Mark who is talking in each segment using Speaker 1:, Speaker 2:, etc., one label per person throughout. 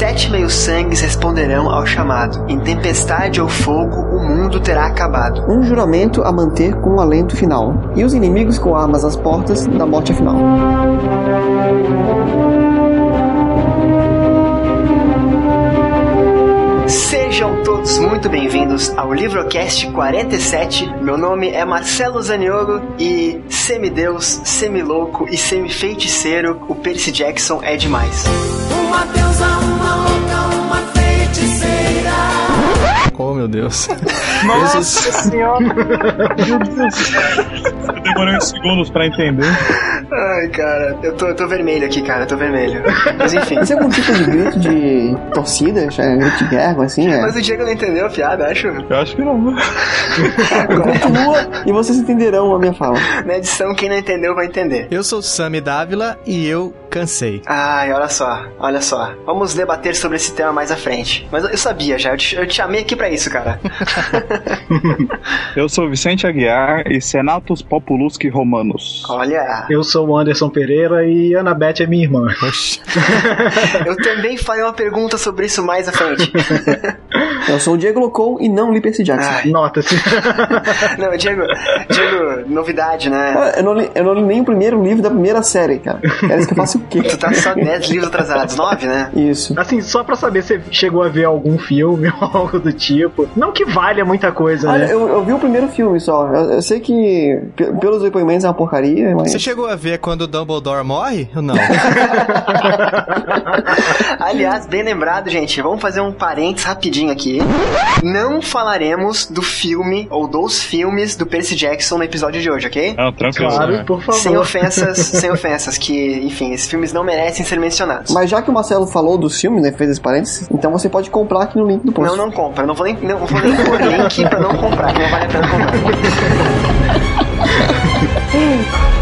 Speaker 1: sete meio-sangues responderão ao chamado. Em tempestade ou fogo, o mundo terá acabado.
Speaker 2: Um juramento a manter com o alento final. E os inimigos com armas às portas da morte final.
Speaker 1: Todos muito bem-vindos ao Livrocast 47. Meu nome é Marcelo Zaniolo e semideus, semilouco e semifeiticeiro, o Percy Jackson é demais.
Speaker 3: Uma deusa, uma louca, uma feiticeira.
Speaker 4: Oh, meu Deus.
Speaker 5: Nossa senhora! Meu Deus! Eu demorei uns segundos pra entender.
Speaker 1: Ai, cara, eu tô, eu tô vermelho aqui, cara, eu tô vermelho. Mas enfim.
Speaker 2: Isso é algum tipo de grito de torcida? É grito de guerra, assim? É.
Speaker 1: Mas o Diego não entendeu a piada, acho.
Speaker 5: Eu acho que não.
Speaker 2: Continua e vocês entenderão a minha fala.
Speaker 1: Na edição, quem não entendeu vai entender.
Speaker 4: Eu sou Sami Dávila e eu cansei.
Speaker 1: Ai, olha só, olha só. Vamos debater sobre esse tema mais à frente. Mas eu sabia já, eu te, eu te chamei aqui pra isso, cara.
Speaker 5: Eu sou Vicente Aguiar e Senatus Populusque Romanos.
Speaker 1: Olha,
Speaker 6: Eu sou o Anderson Pereira e Ana Beth é minha irmã.
Speaker 1: Eu também farei uma pergunta sobre isso mais à frente.
Speaker 2: Eu sou o Diego Locou e não li Percy Jackson.
Speaker 1: Ai.
Speaker 6: Nota-se.
Speaker 1: Não, Diego, Diego, novidade, né?
Speaker 2: Cara, Eu não, li, eu não li nem o primeiro livro da primeira série, cara. Era isso que eu faço o quê?
Speaker 1: Tu tá só 10 livros atrasados, 9, né?
Speaker 2: Isso.
Speaker 6: Assim, só pra saber se você chegou a ver algum filme ou algo do tipo. Não que valha muita coisa,
Speaker 2: Olha,
Speaker 6: né?
Speaker 2: eu, eu vi o primeiro filme só. Eu, eu sei que, pe- pelos depoimentos, é uma porcaria, mas.
Speaker 4: Você chegou a ver quando o Dumbledore morre ou não?
Speaker 1: Aliás, bem lembrado, gente, vamos fazer um parênteses rapidinho aqui. Não falaremos do filme ou dos filmes do Percy Jackson no episódio de hoje, ok?
Speaker 5: Não, tranquilo.
Speaker 6: Claro,
Speaker 5: né?
Speaker 6: por
Speaker 1: Sem
Speaker 6: favor.
Speaker 1: ofensas, sem ofensas, que, enfim, esses filmes não merecem ser mencionados.
Speaker 2: Mas já que o Marcelo falou dos filmes, né? Fez esse parênteses, então você pode comprar aqui no link do post.
Speaker 1: Não, não compra. Não vou nem, não vou nem pôr link pra não comprar, que não vale a pena comprar.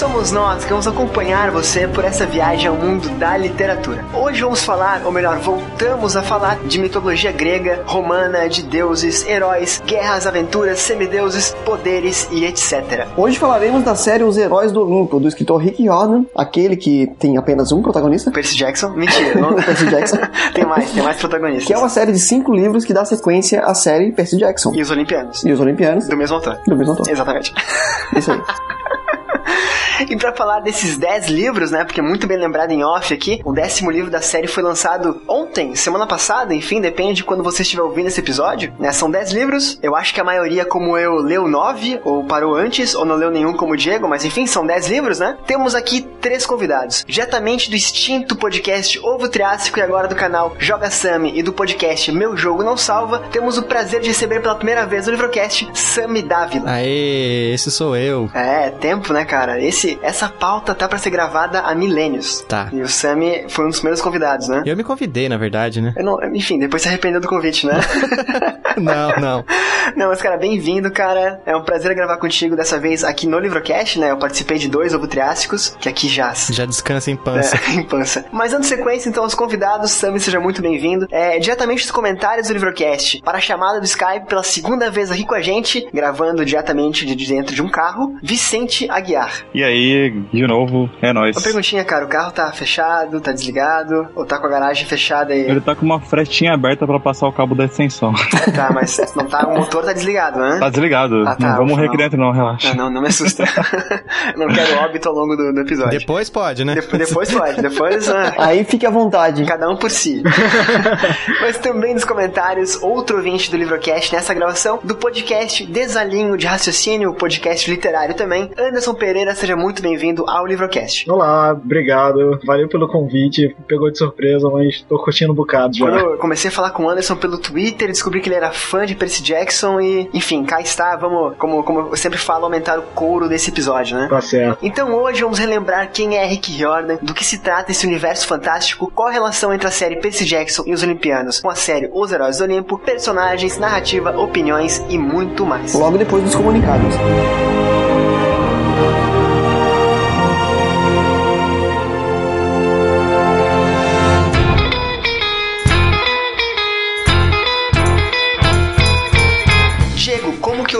Speaker 1: somos nós que vamos acompanhar você por essa viagem ao mundo da literatura. Hoje vamos falar, ou melhor, voltamos a falar de mitologia grega, romana, de deuses, heróis, guerras, aventuras, semideuses, poderes e etc.
Speaker 2: Hoje falaremos da série Os Heróis do Olimpo, do escritor Rick Riordan, aquele que tem apenas um protagonista,
Speaker 1: Percy Jackson? Mentira, não...
Speaker 2: Percy Jackson,
Speaker 1: tem mais, tem mais protagonistas.
Speaker 2: que é uma série de cinco livros que dá sequência à série Percy Jackson.
Speaker 1: E os Olimpianos.
Speaker 2: E os Olimpianos,
Speaker 1: Do mesmo autor.
Speaker 2: do mesmo autor.
Speaker 1: Exatamente.
Speaker 2: Isso aí.
Speaker 1: E pra falar desses 10 livros, né? Porque muito bem lembrado em off aqui, o décimo livro da série foi lançado ontem, semana passada, enfim, depende de quando você estiver ouvindo esse episódio, né? São 10 livros, eu acho que a maioria, como eu, leu 9, ou parou antes, ou não leu nenhum como o Diego, mas enfim, são 10 livros, né? Temos aqui três convidados, diretamente do extinto podcast Ovo Triássico e agora do canal Joga Sami e do podcast Meu Jogo Não Salva, temos o prazer de receber pela primeira vez no Livrocast Sami Dávila.
Speaker 4: Aê, esse sou eu.
Speaker 1: É, tempo, né, cara? Esse, essa pauta tá pra ser gravada há milênios.
Speaker 4: Tá.
Speaker 1: E o Sami foi um dos primeiros convidados, né?
Speaker 4: Eu me convidei, na verdade, né?
Speaker 1: Eu não, enfim, depois se arrependeu do convite, né?
Speaker 4: Não, não.
Speaker 1: não, mas cara, bem-vindo, cara. É um prazer gravar contigo dessa vez aqui no Livrocast, né? Eu participei de dois ovo triássicos, que aqui já
Speaker 4: Já descansa em pança.
Speaker 1: é, em pança. Mas dando sequência, então, aos convidados, Sami, seja muito bem-vindo. É, diretamente dos comentários do Livrocast, para a chamada do Skype pela segunda vez aqui com a gente, gravando diretamente de dentro de um carro, Vicente Aguiar.
Speaker 5: E aí, de novo, é nóis.
Speaker 1: Uma perguntinha, cara, o carro tá fechado, tá desligado, ou tá com a garagem fechada e...
Speaker 5: Ele tá com uma frestinha aberta pra passar o cabo da extensão.
Speaker 1: Tá, mas não tá, o motor tá desligado, né?
Speaker 5: Tá desligado.
Speaker 1: Ah, tá,
Speaker 5: não vamos aqui
Speaker 1: não.
Speaker 5: dentro não, relaxa.
Speaker 1: Não, não, não me assusta. não quero óbito ao longo do, do episódio.
Speaker 4: Depois pode, né?
Speaker 1: Depo- depois pode, depois... ah,
Speaker 2: Aí fique à vontade.
Speaker 1: Cada um por si. Mas também nos comentários, outro ouvinte do Livrocast nessa gravação do podcast Desalinho de Raciocínio, o podcast literário também. Anderson Pereira, seja muito bem-vindo ao Livrocast.
Speaker 6: Olá, obrigado. Valeu pelo convite. Pegou de surpresa, mas tô curtindo um bocado já.
Speaker 1: Quando eu comecei a falar com o Anderson pelo Twitter, descobri que ele era fã de Percy Jackson e, enfim, cá está, vamos, como, como eu sempre falo, aumentar o couro desse episódio, né?
Speaker 6: Tá certo.
Speaker 1: Então hoje vamos relembrar quem é Rick Riordan, do que se trata esse universo fantástico, qual a relação entre a série Percy Jackson e os Olimpianos, com a série Os Heróis do Olimpo, personagens, narrativa, opiniões e muito mais.
Speaker 2: Logo depois dos comunicados.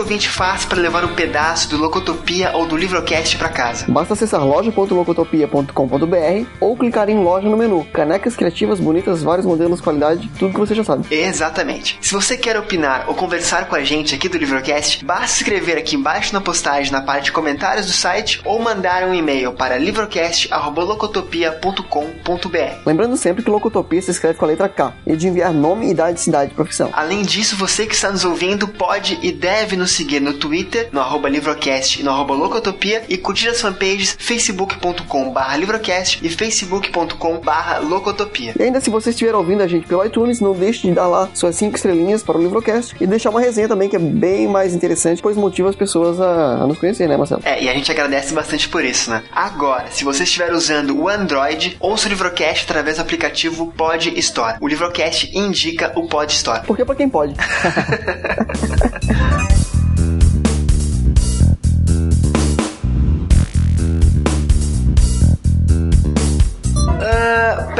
Speaker 1: Ouvinte faz para levar um pedaço do Locotopia ou do Livrocast para casa?
Speaker 2: Basta acessar loja.locotopia.com.br ou clicar em loja no menu. Canecas criativas, bonitas, vários modelos, qualidade, tudo que você já sabe.
Speaker 1: Exatamente. Se você quer opinar ou conversar com a gente aqui do Livrocast, basta escrever aqui embaixo na postagem na parte de comentários do site ou mandar um e-mail para livrocast.locotopia.com.br.
Speaker 2: Lembrando sempre que Locotopia se escreve com a letra K e de enviar nome, idade, cidade e profissão.
Speaker 1: Além disso, você que está nos ouvindo pode e deve nos seguir no Twitter, no arroba Livrocast e no arroba Locotopia e curtir as fanpages facebook.com barra Livrocast e facebook.com barra Locotopia.
Speaker 2: E ainda se você estiver ouvindo a gente pelo iTunes, não deixe de dar lá suas 5 estrelinhas para o Livrocast e deixar uma resenha também que é bem mais interessante, pois motiva as pessoas a, a nos conhecer, né, Marcelo?
Speaker 1: É, e a gente agradece bastante por isso, né? Agora, se você estiver usando o Android, ouça o Livrocast através do aplicativo Pod Store. O Livrocast indica o Pod Store.
Speaker 2: Porque pra quem pode.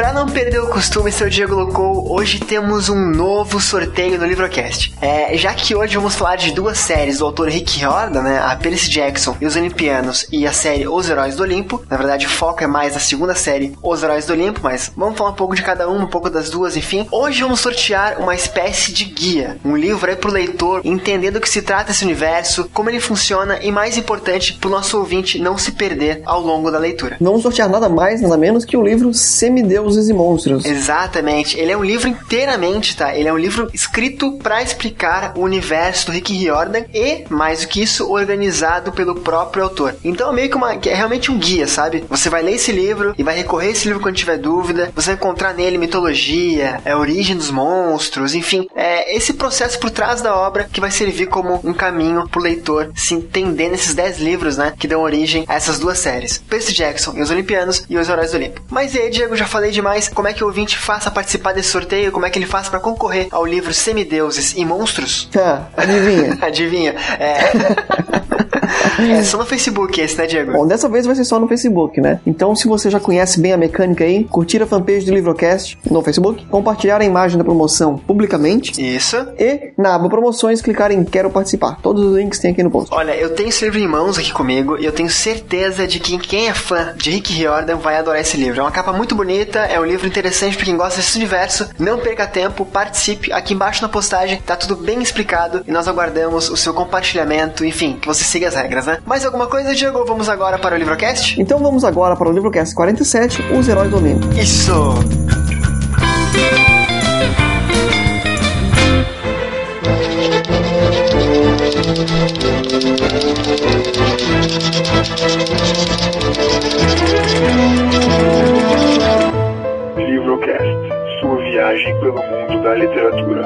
Speaker 1: Pra não perder o costume, seu Diego colocou, hoje temos um novo sorteio no Livrocast. É, já que hoje vamos falar de duas séries do autor Rick Riordan, né, a Percy Jackson e os Olimpianos e a série Os Heróis do Olimpo. Na verdade, o foco é mais na segunda série, Os Heróis do Olimpo, mas vamos falar um pouco de cada uma, um pouco das duas, enfim. Hoje vamos sortear uma espécie de guia, um livro aí pro leitor entender do que se trata esse universo, como ele funciona e, mais importante, pro nosso ouvinte não se perder ao longo da leitura.
Speaker 2: Vamos sortear nada mais, nada menos que o livro Semideuses e Monstros.
Speaker 1: Exatamente. Ele é um livro inteiramente, tá? Ele é um livro escrito para explicar o universo do Rick Riordan e, mais do que isso, organizado pelo próprio autor. Então é meio que uma, é realmente um guia, sabe? Você vai ler esse livro e vai recorrer a esse livro quando tiver dúvida. Você vai encontrar nele mitologia, a origem dos monstros, enfim, é esse processo por trás da obra que vai servir como um caminho pro leitor se entender nesses 10 livros, né, que dão origem a essas duas séries. Percy Jackson e os Olimpianos e os Heróis do Olimpo. Mas e aí, Diego, já falei demais. Como é que o ouvinte faça participar desse sorteio? Como é que ele faz para concorrer ao livro Semideuses e Monstros?
Speaker 2: Ah, adivinha?
Speaker 1: Adivinha? É. é só no Facebook esse, né, Diego?
Speaker 2: Bom, dessa vez vai ser só no Facebook, né? Então, se você já conhece bem a mecânica aí, curtir a fanpage do Livrocast no Facebook, compartilhar a imagem da promoção publicamente
Speaker 1: Isso.
Speaker 2: e na aba promoções clicar em quero participar. Todos os links tem aqui no post.
Speaker 1: Olha, eu tenho esse livro em mãos aqui comigo e eu tenho certeza de que quem é fã de Rick Riordan vai adorar esse livro. É uma capa muito bonita, é um livro interessante pra quem gosta desse universo. Não perca tempo, participe. Aqui embaixo na postagem tá tudo bem explicado e nós aguardamos o seu compartilhamento, enfim, que você siga as regras, né? Mais alguma coisa, Diego? Vamos agora para o Livrocast?
Speaker 2: Então vamos agora para o Livrocast 47, Os Heróis do Olimpo.
Speaker 1: Isso!
Speaker 7: Livrocast, sua viagem pelo mundo da literatura.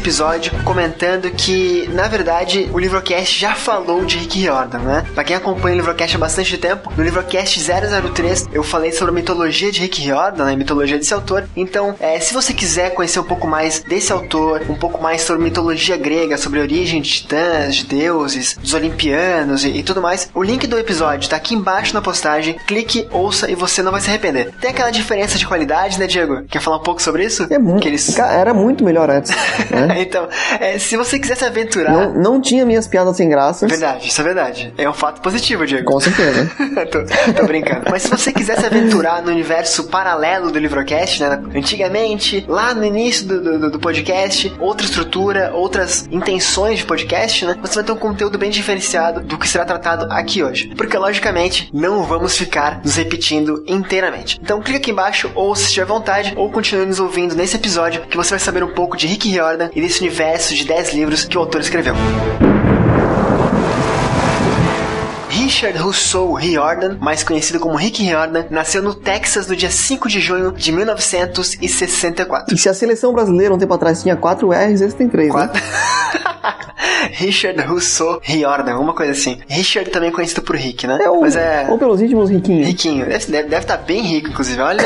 Speaker 1: Episódio comentando que, na verdade, o Livrocast já falou de Rick Riordan, né? Pra quem acompanha o Livrocast há bastante tempo, no Livrocast 003 eu falei sobre a mitologia de Rick Riordan, né? A mitologia desse autor. Então, é, se você quiser conhecer um pouco mais desse autor, um pouco mais sobre mitologia grega, sobre a origem de titãs, de deuses, dos olimpianos e, e tudo mais, o link do episódio tá aqui embaixo na postagem. Clique, ouça e você não vai se arrepender. Tem aquela diferença de qualidade, né, Diego? Quer falar um pouco sobre isso?
Speaker 2: É muito,
Speaker 1: eles...
Speaker 2: Cara, era muito melhor antes. né?
Speaker 1: então, é, se você quiser se aventurar.
Speaker 2: não, não tinha minhas piadas sem graças.
Speaker 1: Verdade, isso é verdade. É um fato positivo, Diego.
Speaker 2: Com certeza.
Speaker 1: tô, tô brincando. Mas se você quiser se aventurar no universo paralelo do Livrocast, né? Antigamente, lá no início do, do, do podcast, outra estrutura, outras intenções de podcast, né? Você vai ter um conteúdo bem diferenciado do que será tratado aqui hoje. Porque, logicamente, não vamos ficar nos repetindo inteiramente. Então, clica aqui embaixo, ou se tiver vontade, ou continue nos ouvindo nesse episódio, que você vai saber um pouco de Rick Riordan e desse universo de 10 livros que o autor escreveu. Richard Rousseau Riordan, mais conhecido como Rick Riordan, nasceu no Texas no dia 5 de junho de 1964.
Speaker 2: E se a seleção brasileira um tempo atrás tinha 4 R's, esse tem 3, né?
Speaker 1: Richard Rousseau Riordan, alguma coisa assim. Richard também conhecido por Rick, né?
Speaker 2: É o,
Speaker 1: Mas é.
Speaker 2: Ou pelos íntimos.
Speaker 1: Riquinho. Esse deve, estar bem rico, inclusive. Olha,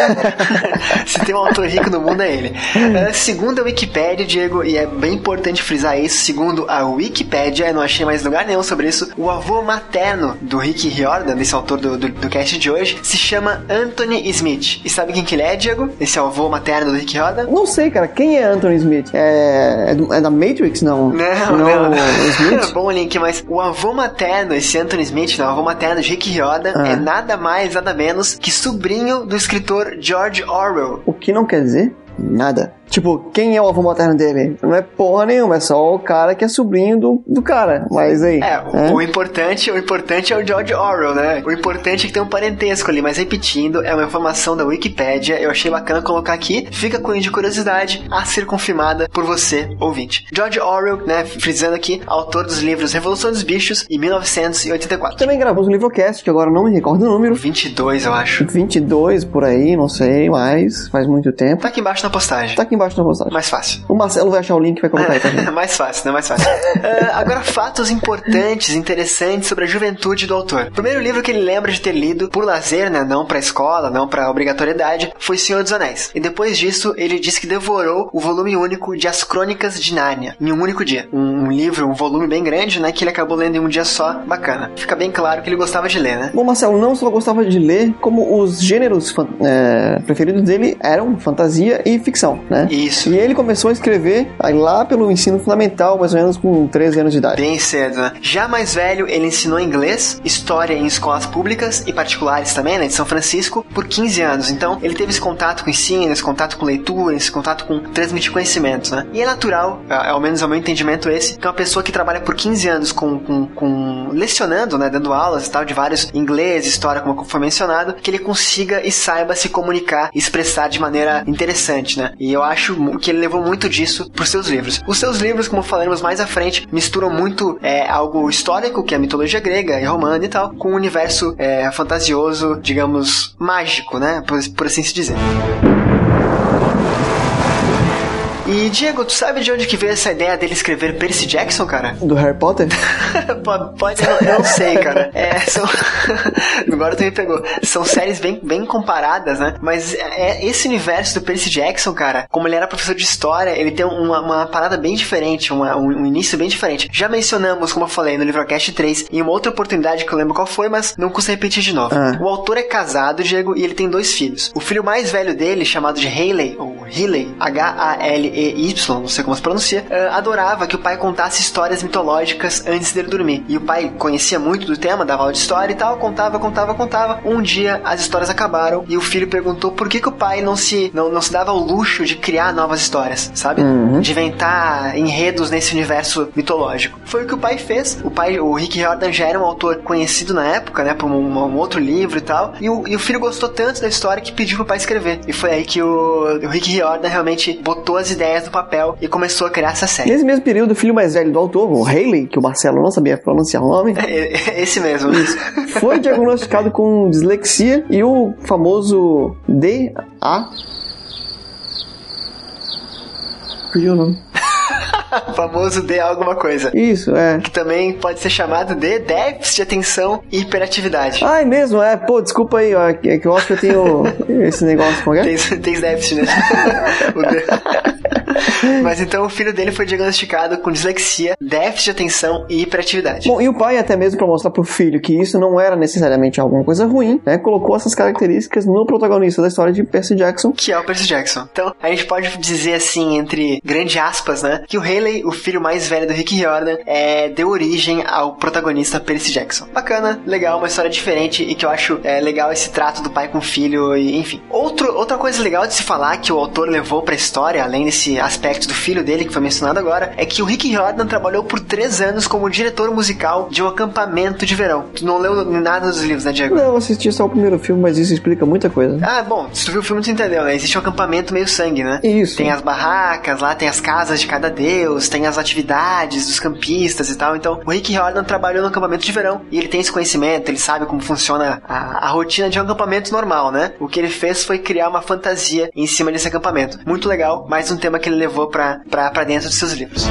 Speaker 1: se tem um autor rico no mundo é ele. É, segundo a Wikipédia, Diego, e é bem importante frisar isso, segundo a Wikipédia, eu não achei mais lugar nenhum sobre isso, o avô materno do Rick Riordan, desse autor do, do, do cast de hoje, se chama Anthony Smith. E sabe quem que ele é, Diego? Esse avô materno do Rick Riordan?
Speaker 2: Não sei, cara. Quem é Anthony Smith? É, é, do- é da Matrix? Não.
Speaker 1: Não, não.
Speaker 2: o Smith?
Speaker 1: Bom link, mas o avô materno, esse Anthony Smith, não, o avô materno de Rick Riordan,
Speaker 2: Ah.
Speaker 1: é nada mais, nada menos que sobrinho do escritor George Orwell.
Speaker 2: O que não quer dizer nada. Tipo, quem é o avô materno dele? Não é porra nenhuma, é só o cara que é sobrinho do, do cara. Mas aí.
Speaker 1: É, o, o importante, o importante é o George Orwell, né? O importante é que tem um parentesco ali, mas repetindo, é uma informação da Wikipédia, eu achei bacana colocar aqui, fica com de curiosidade a ser confirmada por você, ouvinte. George Orwell, né, frisando aqui, autor dos livros Revolução dos Bichos e 1984.
Speaker 2: Também gravou um livrocast, que agora não me recordo o número.
Speaker 1: 22, eu acho.
Speaker 2: 22 por aí, não sei, mas faz muito tempo.
Speaker 1: Tá aqui embaixo na postagem.
Speaker 2: Tá aqui embaixo na postagem.
Speaker 1: Mais fácil.
Speaker 2: O Marcelo vai achar o link e vai colocar aí gente.
Speaker 1: mais fácil, né? Mais fácil. Ah, agora, fatos importantes, interessantes sobre a juventude do autor. O primeiro livro que ele lembra de ter lido por lazer, né? Não pra escola, não pra obrigatoriedade, foi Senhor dos Anéis. E depois disso, ele disse que devorou o volume único de As Crônicas de Nárnia em um único dia. Um, um livro, um volume bem grande, né? Que ele acabou lendo em um dia só. Bacana. Fica bem claro que ele gostava de ler, né?
Speaker 2: Bom, Marcelo não só gostava de ler, como os gêneros é, preferidos dele eram fantasia e ficção, né?
Speaker 1: Isso.
Speaker 2: E ele começou a escrever aí lá pelo ensino fundamental, mais ou menos com 13 anos de idade.
Speaker 1: Bem cedo, né? Já mais velho, ele ensinou inglês, história em escolas públicas e particulares também, né, de São Francisco, por 15 anos. Então, ele teve esse contato com ensino, esse contato com leitura, esse contato com transmitir conhecimentos, né? E é natural, a- ao menos ao meu entendimento esse, que uma pessoa que trabalha por 15 anos com, com, com lecionando, né, dando aulas e tal, de vários inglês, história, como foi mencionado, que ele consiga e saiba se comunicar e expressar de maneira interessante, né? E eu acho que ele levou muito disso pros seus livros. Os seus livros, como falaremos mais à frente, misturam muito é, algo histórico, que é a mitologia grega e romana e tal, com um universo é, fantasioso, digamos, mágico, né? Por, por assim se dizer. E Diego, tu sabe de onde que veio essa ideia dele escrever Percy Jackson, cara?
Speaker 2: Do Harry Potter?
Speaker 1: pode, eu, não sei, cara. É, são... Agora tu me pegou. São séries bem, bem comparadas, né? Mas é, esse universo do Percy Jackson, cara, como ele era professor de história, ele tem uma, uma parada bem diferente, uma- um, um início bem diferente. Já mencionamos, como eu falei, no Livrocast 3, em uma outra oportunidade que eu lembro qual foi, mas não custa repetir de novo.
Speaker 2: Ah.
Speaker 1: O autor é casado, Diego, e ele tem dois filhos. O filho mais velho dele, chamado de Haley, ou Healy, H-A-L-E-Y, não sei como se pronuncia, eh, adorava que o pai contasse histórias mitológicas antes dele dormir. E o pai conhecia muito do tema, dava aula de história e tal, contava, contava, contava. Um dia as histórias acabaram e o filho perguntou por que, que o pai não se, não, não se dava ao luxo de criar novas histórias, sabe? De inventar enredos nesse universo mitológico. Foi o que o pai fez. O pai, o Rick Riordan já era um autor conhecido na época, né, por um, um outro livro e tal. E o, e o filho gostou tanto da história que pediu pro pai escrever. E foi aí que o, o Rick Riordan realmente botou as ideias no papel e começou a criar essa série.
Speaker 2: Nesse mesmo período, o filho mais velho do autor, o Haley, que o Marcelo não sabia pronunciar o nome,
Speaker 1: Esse mesmo.
Speaker 2: foi diagnosticado com dislexia e o famoso DA. Fugiu o nome.
Speaker 1: famoso D alguma coisa.
Speaker 2: Isso, é.
Speaker 1: Que também pode ser chamado de déficit de atenção e hiperatividade.
Speaker 2: Ai, mesmo, é. Pô, desculpa aí, ó, é que eu acho que eu tenho esse negócio com alguém.
Speaker 1: Tem, tem déficit, né? Mas então o filho dele foi diagnosticado com dislexia, déficit de atenção e hiperatividade.
Speaker 2: Bom, e o pai, até mesmo pra mostrar pro filho que isso não era necessariamente alguma coisa ruim, né? Colocou essas características no protagonista da história de Percy Jackson.
Speaker 1: que é o Percy Jackson. Então, a gente pode dizer assim, entre grandes aspas, né, que o Haley, o filho mais velho do Rick Riordan, é, deu origem ao protagonista Percy Jackson. Bacana, legal, uma história diferente e que eu acho é, legal esse trato do pai com o filho e enfim. Outro, outra coisa legal de se falar que o autor levou pra história, além desse aspecto do filho dele que foi mencionado agora, é que o Rick Riordan trabalhou por três anos como diretor musical de um acampamento de verão. Tu não leu nada dos livros, né, Diego?
Speaker 2: Não, assisti só o primeiro filme, mas isso explica muita coisa.
Speaker 1: Ah, bom, se tu viu o filme, tu entendeu, né? Existe um acampamento meio sangue, né?
Speaker 2: Isso.
Speaker 1: Tem as barracas lá, tem as casas de cada deus, tem as atividades dos campistas e tal. Então, o Rick Riordan trabalhou no acampamento de verão e ele tem esse conhecimento, ele sabe como funciona a, a rotina de um acampamento normal, né? O que ele fez foi criar uma fantasia em cima desse acampamento. Muito legal, mais um tema que ele levou pra, pra dentro dos seus livros.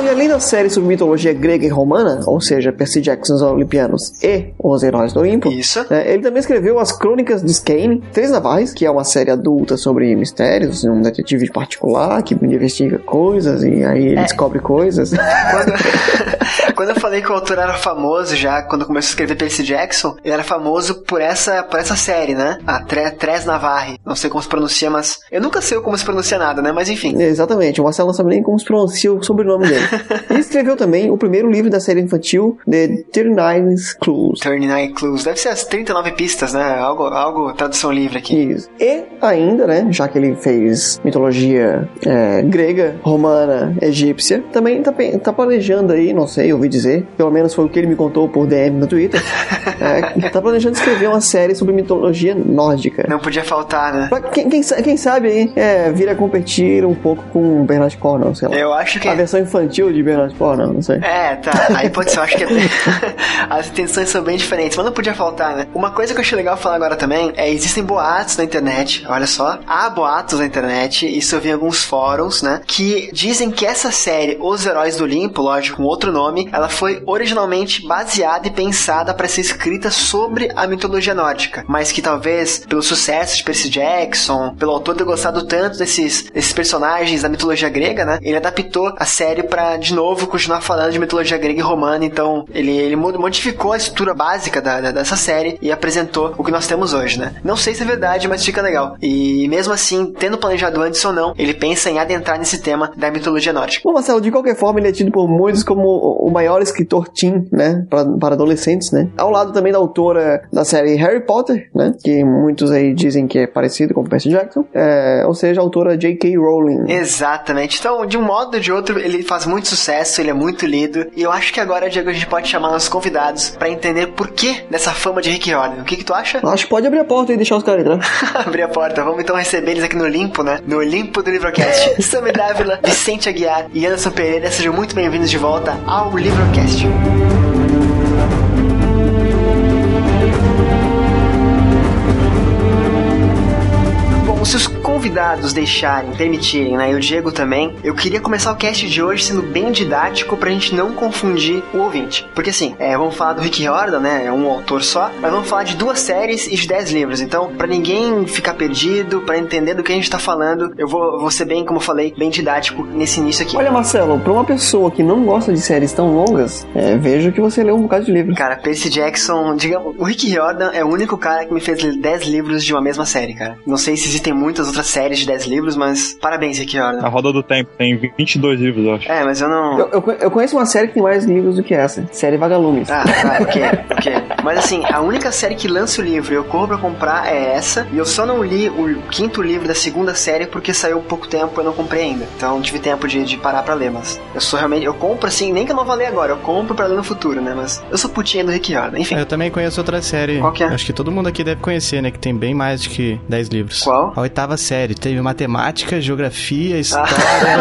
Speaker 2: Bom, e além da série sobre mitologia grega e romana, ou seja, Percy Jackson os Olimpianos e Os Heróis do Olimpo,
Speaker 1: Isso.
Speaker 2: né, ele também escreveu As Crônicas de Skane, Três Navais, que é uma série adulta sobre mistérios, um detetive particular que investiga coisas e aí ele descobre coisas.
Speaker 1: Quando, quando eu falei que o autor era famoso já, quando começou a escrever Percy Jackson, ele era famoso por essa, por essa série, né? A Tre, Tres Navarre. Não sei como se pronuncia, mas. Eu nunca sei como se pronuncia nada, né? Mas enfim.
Speaker 2: Exatamente, o Marcelo não sabe nem como se pronuncia o sobrenome dele. Ele escreveu também o primeiro livro da série infantil, The 39 Clues.
Speaker 1: 39 Clues. Deve ser as 39 pistas, né? Algo, algo tradução livre aqui.
Speaker 2: Isso. E ainda, né, já que ele fez mitologia é, grega, romana, egípcia, também tá, tá planejando aí, não sei, ouvi dizer, pelo menos foi o que ele me contou por DM no Twitter, é, tá planejando escrever uma série sobre mitologia nórdica.
Speaker 1: Não podia faltar, né?
Speaker 2: Quem, quem, quem sabe aí, é, vir a competir um pouco com Bernard Cornwell, sei lá.
Speaker 1: Eu acho que.
Speaker 2: A versão infantil de Bernard Cornwell, não sei.
Speaker 1: É, tá. Aí pode ser, acho que as intenções são bem diferentes, mas não podia faltar, né? Uma coisa que eu achei legal falar agora também é existem boatos na internet, olha só. Há boatos na internet, isso eu vi em alguns fóruns, né? Que dizem que essa série, Os Heróis do Olimpo, lógico, com outro nome, ela foi originalmente baseada e pensada para ser escrita sobre a mitologia nórdica, mas que talvez pelo sucesso de Percy Jackson, pelo autor ter gostado tanto desses, desses personagens da mitologia grega, né? Ele adaptou a série pra de novo continuar falando de mitologia grega e romana, então ele, ele mod- modificou a estrutura básica da, da- dessa série e apresentou o que nós temos hoje, né? Não sei se é verdade, mas fica legal. E mesmo assim, tendo planejado antes ou não, ele pensa em adentrar nesse tema da mitologia nórdica.
Speaker 2: Bom, Marcelo, de qualquer forma, ele é tido por muitos como o maior escritor teen, né, pra- para adolescentes, né. Ao lado também da autora da série Harry Potter, né, que muitos aí dizem que é parecido com Percy Jackson, é, ou seja, a autora J.K. Rowling.
Speaker 1: Exatamente. Então, de um modo ou de outro, ele faz muito sucesso, ele é muito lido. E eu acho que agora, Diego, a gente pode chamar nossos convidados pra entender por que dessa fama de Rick Riordan. O que, que tu acha?
Speaker 2: Acho que pode abrir a porta e deixar os caras entrar.
Speaker 1: Abrir a porta. Vamos então receber eles aqui no Limpo, né? No Limpo do Livrocast. Samir Dávila, Vicente Aguiar e Anderson Pereira, sejam muito bem-vindos de volta ao Livrocast. Convidados deixarem, permitirem, né, e o Diego também, eu queria começar o cast de hoje sendo bem didático pra gente não confundir o ouvinte. Porque assim, é, vamos falar do Rick Riordan, né, é um autor só, mas vamos falar de duas séries e de dez livros. Então, pra ninguém ficar perdido, pra entender do que a gente tá falando, eu vou, vou ser bem, como eu falei, bem didático nesse início aqui.
Speaker 2: Olha, Marcelo, pra uma pessoa que não gosta de séries tão longas, é, vejo que você leu um bocado de livro.
Speaker 1: Cara, Percy Jackson, digamos, o Rick Riordan é o único cara que me fez ler 10 livros de uma mesma série, cara. Não sei se existem muitas outras séries de 10 livros, mas parabéns, Rick Riordan.
Speaker 5: A Roda do Tempo tem 22 livros, eu acho.
Speaker 1: É, mas eu não.
Speaker 2: Eu, eu, eu conheço uma série que tem mais livros do que essa, série Vagalumes.
Speaker 1: Ah, tá, ok, ok. Mas assim, a única série que lança o livro e eu corro pra comprar é essa. E eu só não li o quinto livro da segunda série porque saiu pouco tempo e eu não comprei ainda. Então não tive tempo de, de parar pra ler, mas eu sou realmente. Eu compro assim, nem que eu não vá ler agora, eu compro pra ler no futuro, né? Mas eu sou putinha do Rick Riordan, enfim.
Speaker 4: Eu também conheço outra série.
Speaker 1: Qual que é?
Speaker 4: Acho que todo mundo aqui deve conhecer, né? Que tem bem mais do que 10 livros.
Speaker 1: Qual?
Speaker 4: A oitava série. Teve matemática, geografia, história,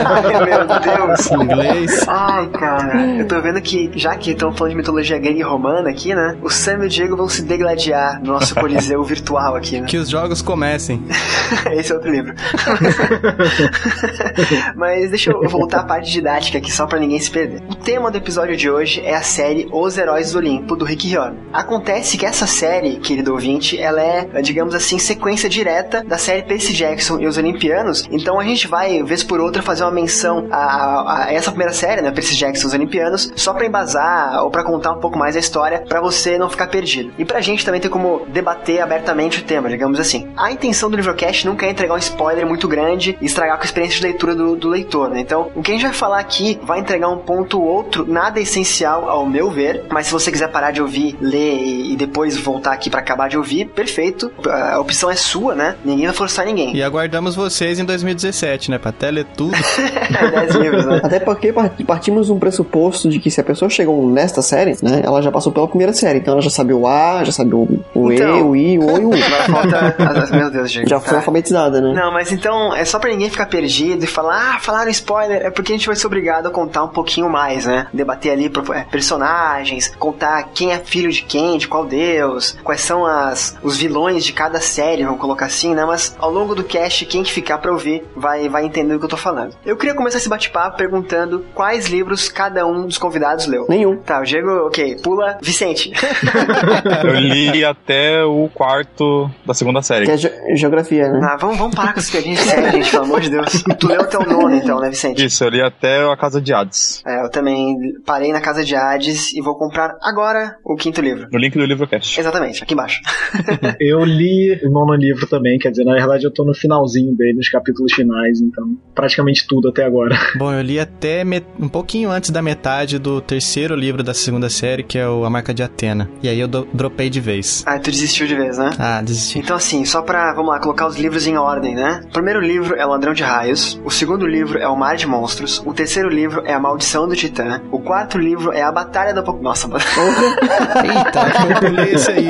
Speaker 1: Ai, meu Deus.
Speaker 4: inglês.
Speaker 1: Ai, cara, eu tô vendo que, já que estão falando de mitologia grega e romana aqui, né? O Sam e o Diego vão se degladiar no nosso coliseu virtual aqui, né?
Speaker 4: Que os jogos comecem.
Speaker 1: Esse é outro livro. Mas deixa eu voltar à parte didática aqui, só pra ninguém se perder. O tema do episódio de hoje é a série Os Heróis do Olimpo, do Rick Riordan. Acontece que essa série, querido ouvinte, ela é, digamos assim, sequência direta da série Percy Jackson e os Olimpianos. Então a gente vai, vez por outra, fazer uma menção a, a- a essa primeira série, né, Percy Jackson e os Olimpianos, só pra embasar ou pra contar um pouco mais a história, pra você não ficar perdido. E pra gente também ter como debater abertamente o tema, digamos assim. A intenção do Livrocast nunca é entregar um spoiler muito grande e estragar com a experiência de leitura do, do leitor, né? Então, o que a gente vai falar aqui vai entregar um ponto ou outro, nada essencial ao meu ver, mas se você quiser parar de ouvir, ler e, e depois voltar aqui pra acabar de ouvir, perfeito. A opção é sua, né? Ninguém vai forçar ninguém.
Speaker 4: E aguardamos vocês em 2017, né? Pra até ler tudo.
Speaker 1: 10 livros, né?
Speaker 2: Até porque part- partimos de um pressuposto de que se a pessoa chegou nesta série, né, ela já passou pela primeira série, então ela já sabe o A, já sabe o, o E,
Speaker 1: Então.
Speaker 2: o I, o O e o U.
Speaker 1: Agora falta. as- Meu Deus, gente.
Speaker 2: Já foi
Speaker 1: Tá.
Speaker 2: alfabetizada, né?
Speaker 1: Não, mas então é só pra ninguém ficar perdido e falar, ah, falaram spoiler, é porque a gente vai ser obrigado a contar um pouquinho mais, né? Debater ali é, personagens, contar quem é filho de quem, de qual deus, quais são as, os vilões de cada série, vamos colocar assim, né? Mas ao longo do cast Livrocast, quem que ficar pra ouvir vai, vai entender do que eu tô falando. Eu queria começar esse bate-papo perguntando quais livros cada um dos convidados leu.
Speaker 2: Nenhum.
Speaker 1: Tá, o Diego, ok, pula. Vicente.
Speaker 5: Eu li até o quarto da segunda série.
Speaker 2: Que é ge- geografia, né?
Speaker 1: Ah, vamos, vamos parar com esse piadinhas de série, gente, pelo amor de Deus. Tu leu até o nono, então, né, Vicente?
Speaker 5: Isso, eu li até a Casa de Hades.
Speaker 1: É, eu também parei na casa de Hades e vou comprar agora o quinto livro.
Speaker 5: No link do Livrocast.
Speaker 1: Exatamente, aqui embaixo.
Speaker 6: Eu li o nono livro também, quer dizer, na verdade eu tô no finalzinho dele, nos capítulos finais, então praticamente tudo até agora.
Speaker 4: Bom, eu li até met- um pouquinho antes da metade do terceiro livro da segunda série, que é o A Marca de Atena. E aí eu do- dropei de vez.
Speaker 1: Ah, tu desistiu de vez, né?
Speaker 4: Ah, desisti.
Speaker 1: Então, assim, só pra, vamos lá, colocar os livros em ordem, né? O primeiro livro é O Ladrão de Raios. O segundo livro é O Mar de Monstros. O terceiro livro é A Maldição do Titã. O quarto livro é A Batalha do Apocalipse. Nossa, mano.
Speaker 4: Eita, eu pulei esse aí.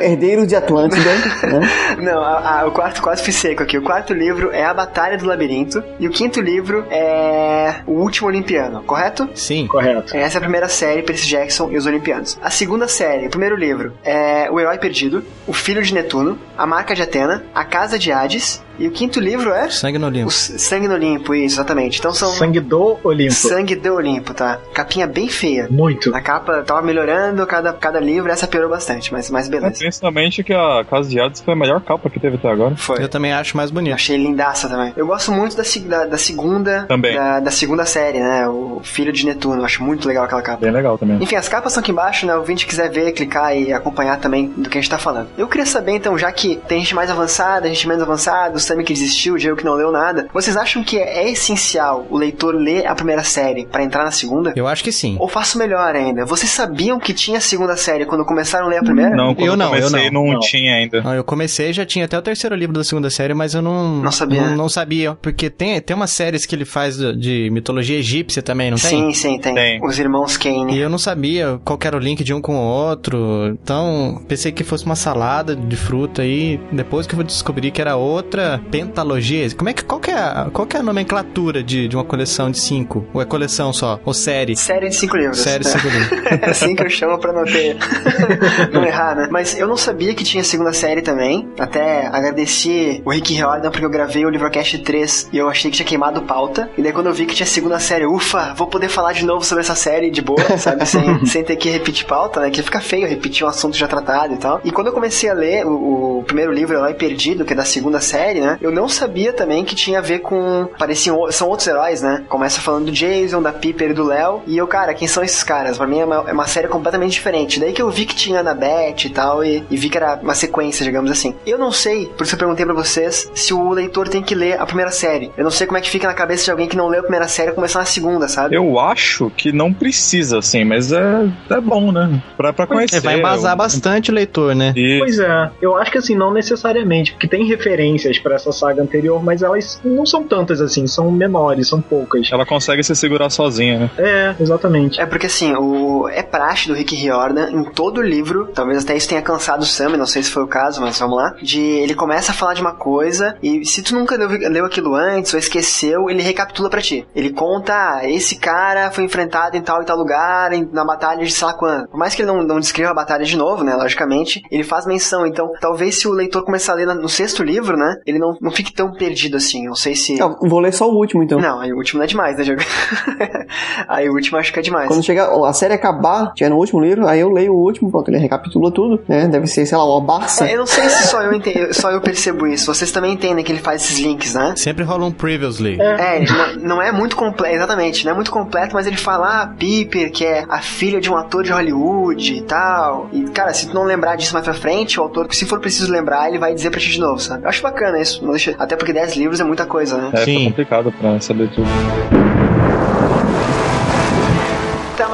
Speaker 2: Herdeiro de Atlântida, né?
Speaker 1: Não, a- a- o quarto quase fui seco aqui. O quarto livro é A Batalha do Labirinto. E o quinto livro é O Último Olimpiano, correto?
Speaker 4: Sim.
Speaker 6: Correto.
Speaker 1: Essa é a primeira série, Percy Jackson e os Olimpianos. A segunda série, o primeiro livro, é O Herói Perdido, O Filho de Netuno, A Marca de Atena, A Casa de Hades. E o quinto livro é
Speaker 4: Sangue no
Speaker 1: O
Speaker 4: limpo.
Speaker 1: S- Sangue no Olimpo, isso, exatamente. Então são
Speaker 6: Sangue do Olimpo.
Speaker 1: Sangue do Olimpo, tá? Capinha bem feia.
Speaker 6: Muito.
Speaker 1: A capa tava melhorando cada, cada livro, essa piorou bastante, mas, mas
Speaker 5: É,
Speaker 1: beleza.
Speaker 5: Principalmente que a Casa de Hades foi a melhor capa que teve até agora.
Speaker 1: Foi.
Speaker 4: Eu também acho mais bonito.
Speaker 1: Achei lindaça também. Eu gosto muito da, da, da segunda.
Speaker 5: Também.
Speaker 1: Da, da segunda série, né? O Filho de Netuno. Acho muito legal aquela capa.
Speaker 5: Bem legal também.
Speaker 1: Enfim, as capas estão aqui embaixo, né? O ouvinte quiser ver, clicar e acompanhar também do que a gente tá falando. Eu queria saber, então, já que tem gente mais avançada, gente menos avançada, o Sammy que desistiu, o Diego que não leu nada, vocês acham que é essencial o leitor ler a primeira série pra entrar na segunda?
Speaker 4: Eu acho que sim.
Speaker 1: Ou faço melhor ainda, vocês sabiam que tinha a segunda série quando começaram a ler a primeira?
Speaker 5: Não, quando
Speaker 4: Eu não, eu
Speaker 5: comecei não,
Speaker 6: não.
Speaker 5: tinha ainda.
Speaker 4: Não, eu comecei, já tinha até o terceiro livro da segunda série, mas eu não...
Speaker 1: Não sabia.
Speaker 4: Não, não sabia, porque tem, tem umas séries que ele faz de, mitologia egípcia também, não tem?
Speaker 1: Sim, sim, tem.
Speaker 5: Tem.
Speaker 1: Os irmãos
Speaker 4: E
Speaker 1: Kane.
Speaker 4: eu não sabia qual que era o link de um com o outro, então pensei que fosse uma salada de fruta aí, depois que eu descobri que era outra pentalogia. Como é que, qual que é a, qual que é a nomenclatura de, de uma coleção de cinco? Ou é coleção só? Ou série?
Speaker 1: Série de cinco livros.
Speaker 4: Série de cinco livros.
Speaker 1: É assim que eu chamo pra não ter. não errar, né? Mas eu não sabia que tinha segunda série também. Até agradeci o Rick Riordan porque eu gravei o Livrocast 3 e eu achei que tinha queimado pauta. E daí quando eu vi que tinha segunda série, ufa, vou poder falar de novo sobre essa série de boa, sabe? Sem, sem ter que repetir pauta, né? Que fica feio repetir um assunto já tratado e tal. E quando eu comecei a ler o, o primeiro livro, Herói Perdido, que é da segunda série, né? Eu não sabia também que tinha a ver com. Pareciam. São outros heróis, né? Começa falando do Jason, da Piper e do Léo. E eu, cara, quem são esses caras? Pra mim é uma, é uma série completamente diferente. Daí que eu vi que tinha Annabeth e tal, e, e vi que era uma sequência, digamos assim. Eu não sei, por isso eu perguntei pra vocês, se o leitor tem que ler a primeira série. Eu não sei como é que fica na cabeça de alguém que não leu a primeira série e começar na segunda, sabe?
Speaker 5: Eu acho que não precisa, assim, mas é, é bom, né? Pra, pra conhecer.
Speaker 4: É, vai embasar
Speaker 5: o-
Speaker 4: bastante o leitor, né?
Speaker 5: E
Speaker 6: Pois é, eu acho que assim, não necessariamente, porque tem referências pra essa saga anterior, mas elas não são tantas assim, são menores, são poucas.
Speaker 5: ela consegue se segurar sozinha, né?
Speaker 6: É, exatamente.
Speaker 1: É porque assim, o é praxe do Rick Riordan em todo o livro, talvez até isso tenha cansado o Sam, não sei se foi o caso, mas vamos lá. De ele começa a falar de uma coisa e se tu nunca leu, leu aquilo antes ou esqueceu, ele recapitula pra ti. Ele conta, ah, esse cara foi enfrentado em tal e tal lugar, em- na batalha de sei lá quando. Por mais que ele não, não descreva a batalha de novo, né, logicamente, ele faz menção. Então, talvez se o leitor começar a ler no sexto livro, né, ele não, não fique tão perdido assim. Não sei se.
Speaker 2: Eu vou ler só o último, então.
Speaker 1: Não, aí o último não é demais, né, Diego? aí o último acho que é demais.
Speaker 2: Quando chegar a série acabar, tiver no último livro, aí eu leio o último, pronto, ele recapitula tudo, né? Deve ser, sei lá, uma Barça.
Speaker 1: É, eu não sei se só eu, ente- só eu percebo isso. Vocês também entendem que ele faz esses links, né?
Speaker 4: Sempre rola um previously.
Speaker 1: É, ele não, não é muito completo, exatamente, não é muito completo, mas ele fala, ah, Piper, que é a filha de um ator de Hollywood e tal. E, cara, se tu não lembrar disso mais pra frente, o autor, se for preciso lembrar, ele vai dizer pra ti de novo, sabe? Eu acho bacana isso, não deixa- até porque 10 livros é muita coisa, né?
Speaker 5: É,
Speaker 4: Sim.
Speaker 5: fica complicado pra saber tudo.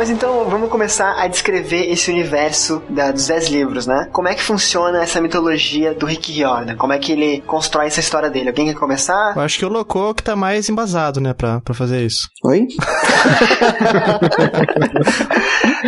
Speaker 1: Mas então vamos começar a descrever esse universo da- dos 10 livros, né? Como é que funciona essa mitologia do Rick Riordan? Como é que ele constrói essa história dele? Alguém quer começar?
Speaker 4: Eu acho que o Loco que tá mais embasado, né, pra, pra fazer isso.
Speaker 2: Oi?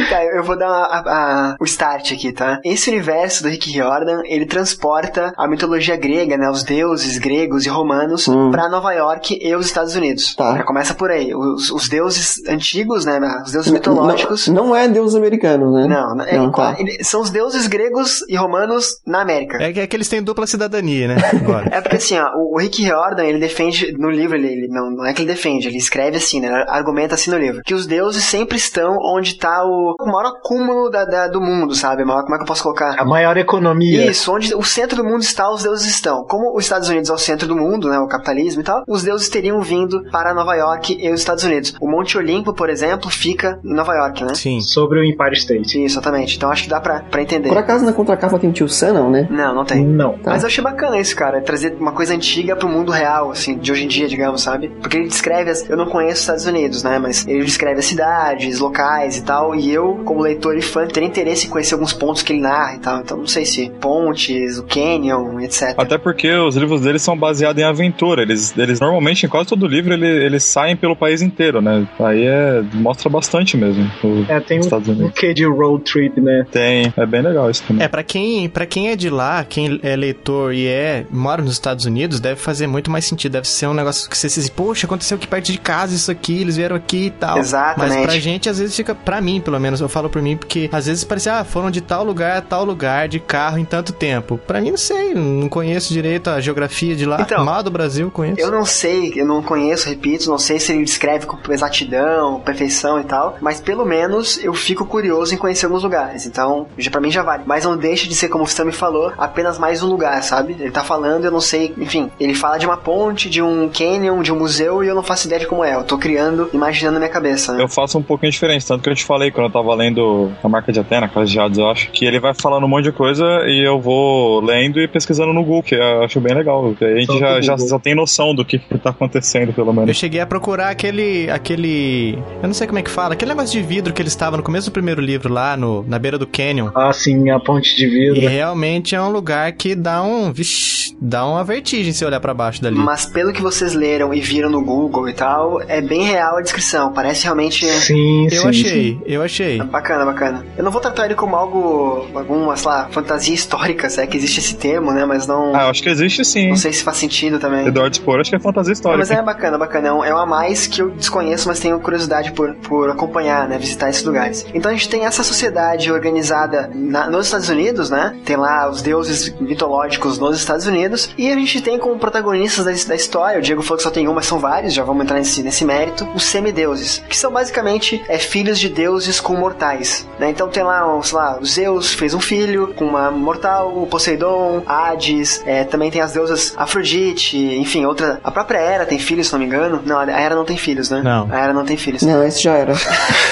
Speaker 1: Tá, eu vou vou dar a- a- o start aqui, tá? Esse universo do Rick Riordan, ele transporta a mitologia grega, né? Os deuses gregos e romanos
Speaker 2: Hum.
Speaker 1: pra Nova York e os Estados Unidos.
Speaker 2: Tá.
Speaker 1: Já começa por aí. Os, os deuses antigos, né? Os deuses mitológicos.
Speaker 2: Não, não é deus americano, né?
Speaker 1: Não, é,
Speaker 2: Não, tá.
Speaker 1: são os deuses gregos e romanos na América.
Speaker 4: É que, é que eles têm dupla cidadania, né? Agora.
Speaker 1: É porque assim, ó, o, o Rick Riordan, ele defende no livro, ele, ele não, não é que ele defende, ele escreve assim, né? Argumenta assim no livro, que os deuses sempre estão onde tá o, o maior acúmulo da, da- do mundo, sabe? Maior- Como é que eu posso colocar?
Speaker 6: A maior economia.
Speaker 1: Isso, onde o centro do mundo está, os deuses estão. Como os Estados Unidos é o centro do mundo, né, o capitalismo e tal, os deuses teriam vindo para Nova York e os Estados Unidos. O Monte Olimpo, por exemplo, fica em Nova York, né?
Speaker 4: Sim.
Speaker 6: Sobre o Empire State.
Speaker 1: Isso, exatamente. Então acho que dá pra, pra entender.
Speaker 2: Por acaso na contracapa tem tio Sam, não, né?
Speaker 1: Não, não tem.
Speaker 6: Não.
Speaker 2: Tá.
Speaker 1: Mas eu achei bacana isso, cara. Trazer uma coisa antiga pro mundo real, assim, de hoje em dia, digamos, sabe? Porque ele descreve as. Eu não conheço os Estados Unidos, né? Mas ele descreve as cidades, locais e tal. E eu, como leitor e fã, teria interesse em conhecer alguns pontos que ele narra e tal. Então não sei se pontes, o Canyon, etc.
Speaker 5: Até porque os livros deles são baseados em aventura. Eles, eles normalmente, em quase todo livro, ele- eles saem pelo país inteiro, né? Aí é, mostra bastante mesmo.
Speaker 6: É, tem
Speaker 5: Estados
Speaker 6: um, um quê de road trip, né?
Speaker 5: Tem, é bem legal isso também.
Speaker 4: É, pra quem, pra quem é de lá, quem é leitor e é mora nos Estados Unidos, deve fazer muito mais sentido. Deve ser um negócio que você se diz, poxa, aconteceu aqui perto de casa isso aqui, eles vieram aqui e tal.
Speaker 1: Exatamente.
Speaker 4: Mas pra gente, às vezes fica, pra mim, pelo menos, eu falo por mim, porque às vezes parece, ah, foram de tal lugar a tal lugar, de carro em tanto tempo. Pra mim, não sei, não conheço direito a geografia de lá.
Speaker 1: Então,
Speaker 4: Mal do Brasil, conheço.
Speaker 1: Eu não sei, eu não conheço, repito, não sei se ele descreve com exatidão, perfeição e tal, mas pelo menos eu fico curioso em conhecer alguns lugares. Então, já para mim já vale. Mas não deixa de ser, como o Sam me falou, apenas mais um lugar, sabe? Ele tá falando, eu não sei, enfim, ele fala de uma ponte, de um canyon, de um museu e eu não faço ideia de como é. Eu tô criando, imaginando na minha cabeça, né?
Speaker 5: Eu faço um pouquinho diferente, tanto que eu te falei quando eu tava lendo a marca de Atena, Casa de Hades, eu acho, que ele vai falando um monte de coisa e eu vou lendo e pesquisando no Google, que eu acho bem legal. que A gente já, já, já tem noção do que, que tá acontecendo, pelo
Speaker 4: Eu
Speaker 5: menos.
Speaker 4: cheguei a procurar aquele. aquele. Eu não sei como é que fala, aquele negócio de vidro que eles estavam no começo do primeiro livro lá, no, na beira do canyon.
Speaker 6: Ah, sim, a ponte de
Speaker 4: E
Speaker 6: vidro.
Speaker 4: realmente é um lugar que dá um. Vixi, dá uma vertigem se olhar pra baixo dali.
Speaker 1: Mas pelo que vocês leram e viram no Google e tal, é bem real a descrição. Parece realmente
Speaker 6: Sim, sim.
Speaker 4: Eu achei, eu achei.
Speaker 1: Bacana, bacana. Eu não vou tratar ele como algo, alguma, sei lá, fantasia histórica, se é que existe esse termo, né? Mas não,
Speaker 5: Ah, eu acho que existe sim.
Speaker 1: não sei se faz sentido também.
Speaker 5: Eduardo Spor, acho que é fantasia histórica.
Speaker 1: mas é bacana, bacana. É um, é um a mais que eu desconheço, mas tenho curiosidade por, por acompanhar, né? Visitar esses lugares. Então a gente tem essa sociedade organizada na- nos Estados Unidos, né? Tem lá os deuses mitológicos nos Estados Unidos. E a gente tem como protagonistas da, da história, o Diego falou que só tem um, mas são vários, já vamos entrar nesse, nesse mérito, os semideuses, que são basicamente é, filhos de deuses com mortais. Né? Então tem lá, um, sei lá, o Zeus fez um filho com uma mortal, o Poseidon, Hades, é, também tem as deusas Afrodite, enfim, outra. A própria Hera tem filhos, se não me engano. Não, a Hera não tem filhos, né?
Speaker 4: Não.
Speaker 1: A Hera não tem filhos.
Speaker 2: Não, esse já era.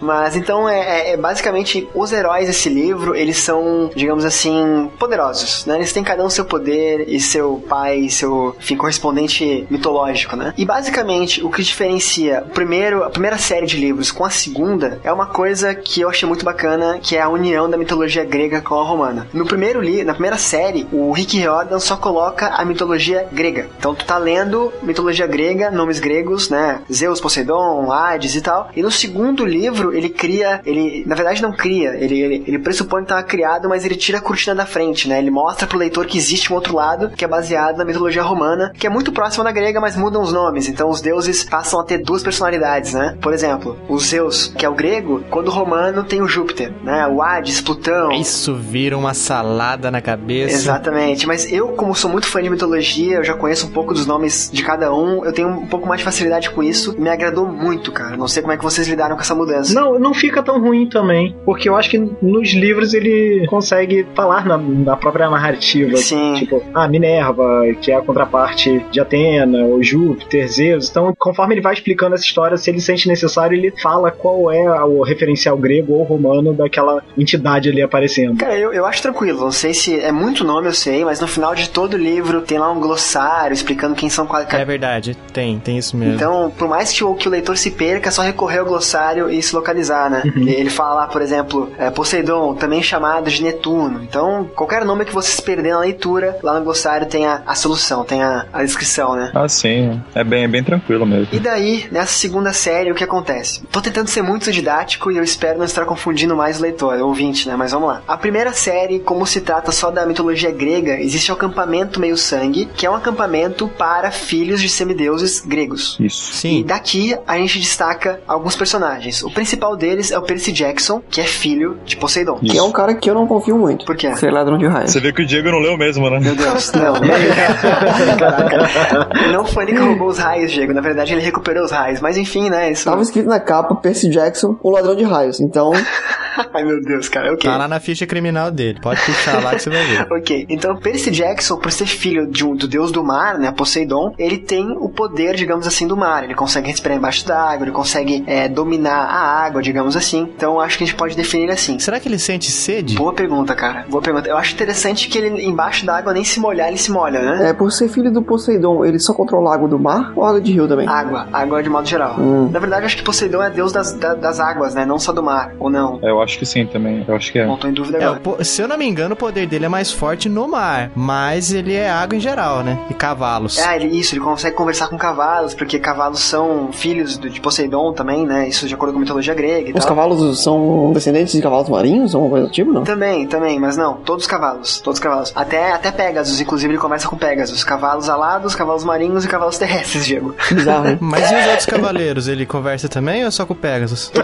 Speaker 1: Mas então é, é- é basicamente os heróis desse livro, eles são, digamos assim, poderosos, né? Eles têm cada um seu poder e seu pai, seu, enfim, correspondente mitológico, né? E basicamente o que diferencia o primeiro, a primeira série de livros com a segunda é uma coisa que eu achei muito bacana, que é a união da mitologia grega com a romana. No primeiro livro, na primeira série, o Rick Riordan só coloca a mitologia grega. Então tu tá lendo mitologia grega, nomes gregos, né? Zeus, Poseidon, Hades e tal. E no segundo livro, ele cria, ele na verdade não cria, ele, ele, ele pressupõe que tava criado, mas ele tira a cortina da frente, né? Ele mostra pro leitor que existe um outro lado, que é baseado na mitologia romana, que é muito próxima da grega, mas mudam os nomes. Então os deuses passam a ter duas personalidades, né? Por exemplo, o Zeus, que é o grego, quando o romano tem o Júpiter, né? O Hades, Plutão.
Speaker 4: Isso vira uma salada na cabeça.
Speaker 1: Exatamente, mas eu, como sou muito fã de mitologia, eu já conheço um pouco dos nomes de cada um, eu tenho um pouco mais de facilidade com isso, me agradou muito, cara. Não sei como é que vocês lidaram com essa mudança.
Speaker 6: Não, não fica tão ruim também. Porque eu acho que nos livros ele consegue falar na, na própria narrativa.
Speaker 1: Sim.
Speaker 6: Tipo, a Minerva, que é a contraparte de Atena, o Júpiter, Zeus. Então, conforme ele vai explicando essa história, se ele sente necessário, ele fala qual é o referencial grego ou romano daquela entidade ali aparecendo.
Speaker 1: Cara, eu, eu acho tranquilo. Não sei se é muito nome, eu sei, mas no final de todo o livro tem lá um glossário explicando quem são quais.
Speaker 4: É verdade, tem, tem isso mesmo.
Speaker 1: Então, por mais que o, que o leitor se perca, é só recorrer ao glossário e se localizar, né? Ele fala lá, por exemplo, é, Poseidon, também chamado de Netuno. Então, qualquer nome que você se perder na leitura, lá no glossário tem a, a solução, tem a, a descrição, né?
Speaker 5: Ah, sim. É bem, é bem tranquilo mesmo.
Speaker 1: E daí, nessa segunda série, o que acontece? Tô tentando ser muito didático e eu espero não estar confundindo mais o leitor, o ouvinte, né? Mas vamos lá. A primeira série, como se trata só da mitologia grega, existe o acampamento meio sangue, que é um acampamento para filhos de semideuses gregos.
Speaker 5: Isso.
Speaker 1: E
Speaker 4: Sim.
Speaker 1: Daqui a gente destaca alguns personagens. O principal deles é o Percy Jackson, que é filho de Poseidon.
Speaker 2: Que é um cara que eu não confio muito.
Speaker 1: Por quê?
Speaker 2: Ser ladrão de raio.
Speaker 5: Você vê que o Diego não leu mesmo, né?
Speaker 1: Meu Deus, não. Caraca. Não foi ele que roubou os raios, Diego. Na verdade, ele recuperou os raios. Mas enfim, né? Isso.
Speaker 2: Tava escrito na capa Percy Jackson, o ladrão de raios. Então,
Speaker 1: Ai, meu Deus, cara. Ok.
Speaker 4: Tá lá na ficha criminal dele. Pode puxar lá que você vai ver.
Speaker 1: Ok, então Percy Jackson, por ser filho de um, do deus do mar, né, Poseidon, ele tem o poder, digamos assim, do mar. Ele consegue respirar embaixo d'água, ele consegue é, dominar a água, digamos assim. Então acho que a gente pode definir assim.
Speaker 4: Será que ele sente sede?
Speaker 1: Boa pergunta, cara. Boa pergunta. Eu acho interessante que ele embaixo d'água nem se molhar, ele se molha, né?
Speaker 2: é, por ser filho do Poseidon, ele só controla a água do mar ou água de rio também?
Speaker 1: Água, água de modo geral.
Speaker 2: Hum.
Speaker 1: Na verdade, acho que Poseidon é deus das, da- das águas, né? Não só do mar, ou não?
Speaker 5: É, Eu acho que sim também. Eu acho que é.
Speaker 1: Não tô em dúvida
Speaker 4: É,
Speaker 1: agora.
Speaker 4: se eu não me engano, o poder dele é mais forte no mar, mas ele é água em geral, né? E cavalos.
Speaker 1: Ah, ele, isso, ele consegue conversar com cavalos, porque cavalos são filhos do- de Poseidon também, né? Isso de acordo com a mitologia grega e
Speaker 2: Os
Speaker 1: tal.
Speaker 2: cavalos são descendentes de cavalos marinhos ou alguma coisa do tipo, não?
Speaker 1: Também, também, mas não, todos os cavalos, todos os cavalos. Até, até Pegasus, inclusive ele conversa com Pegasus. Cavalos alados, cavalos marinhos e cavalos terrestres, Diego.
Speaker 2: Bizarro, hein?
Speaker 4: Mas e os outros cavaleiros? Ele conversa também ou é só com o Pegasus?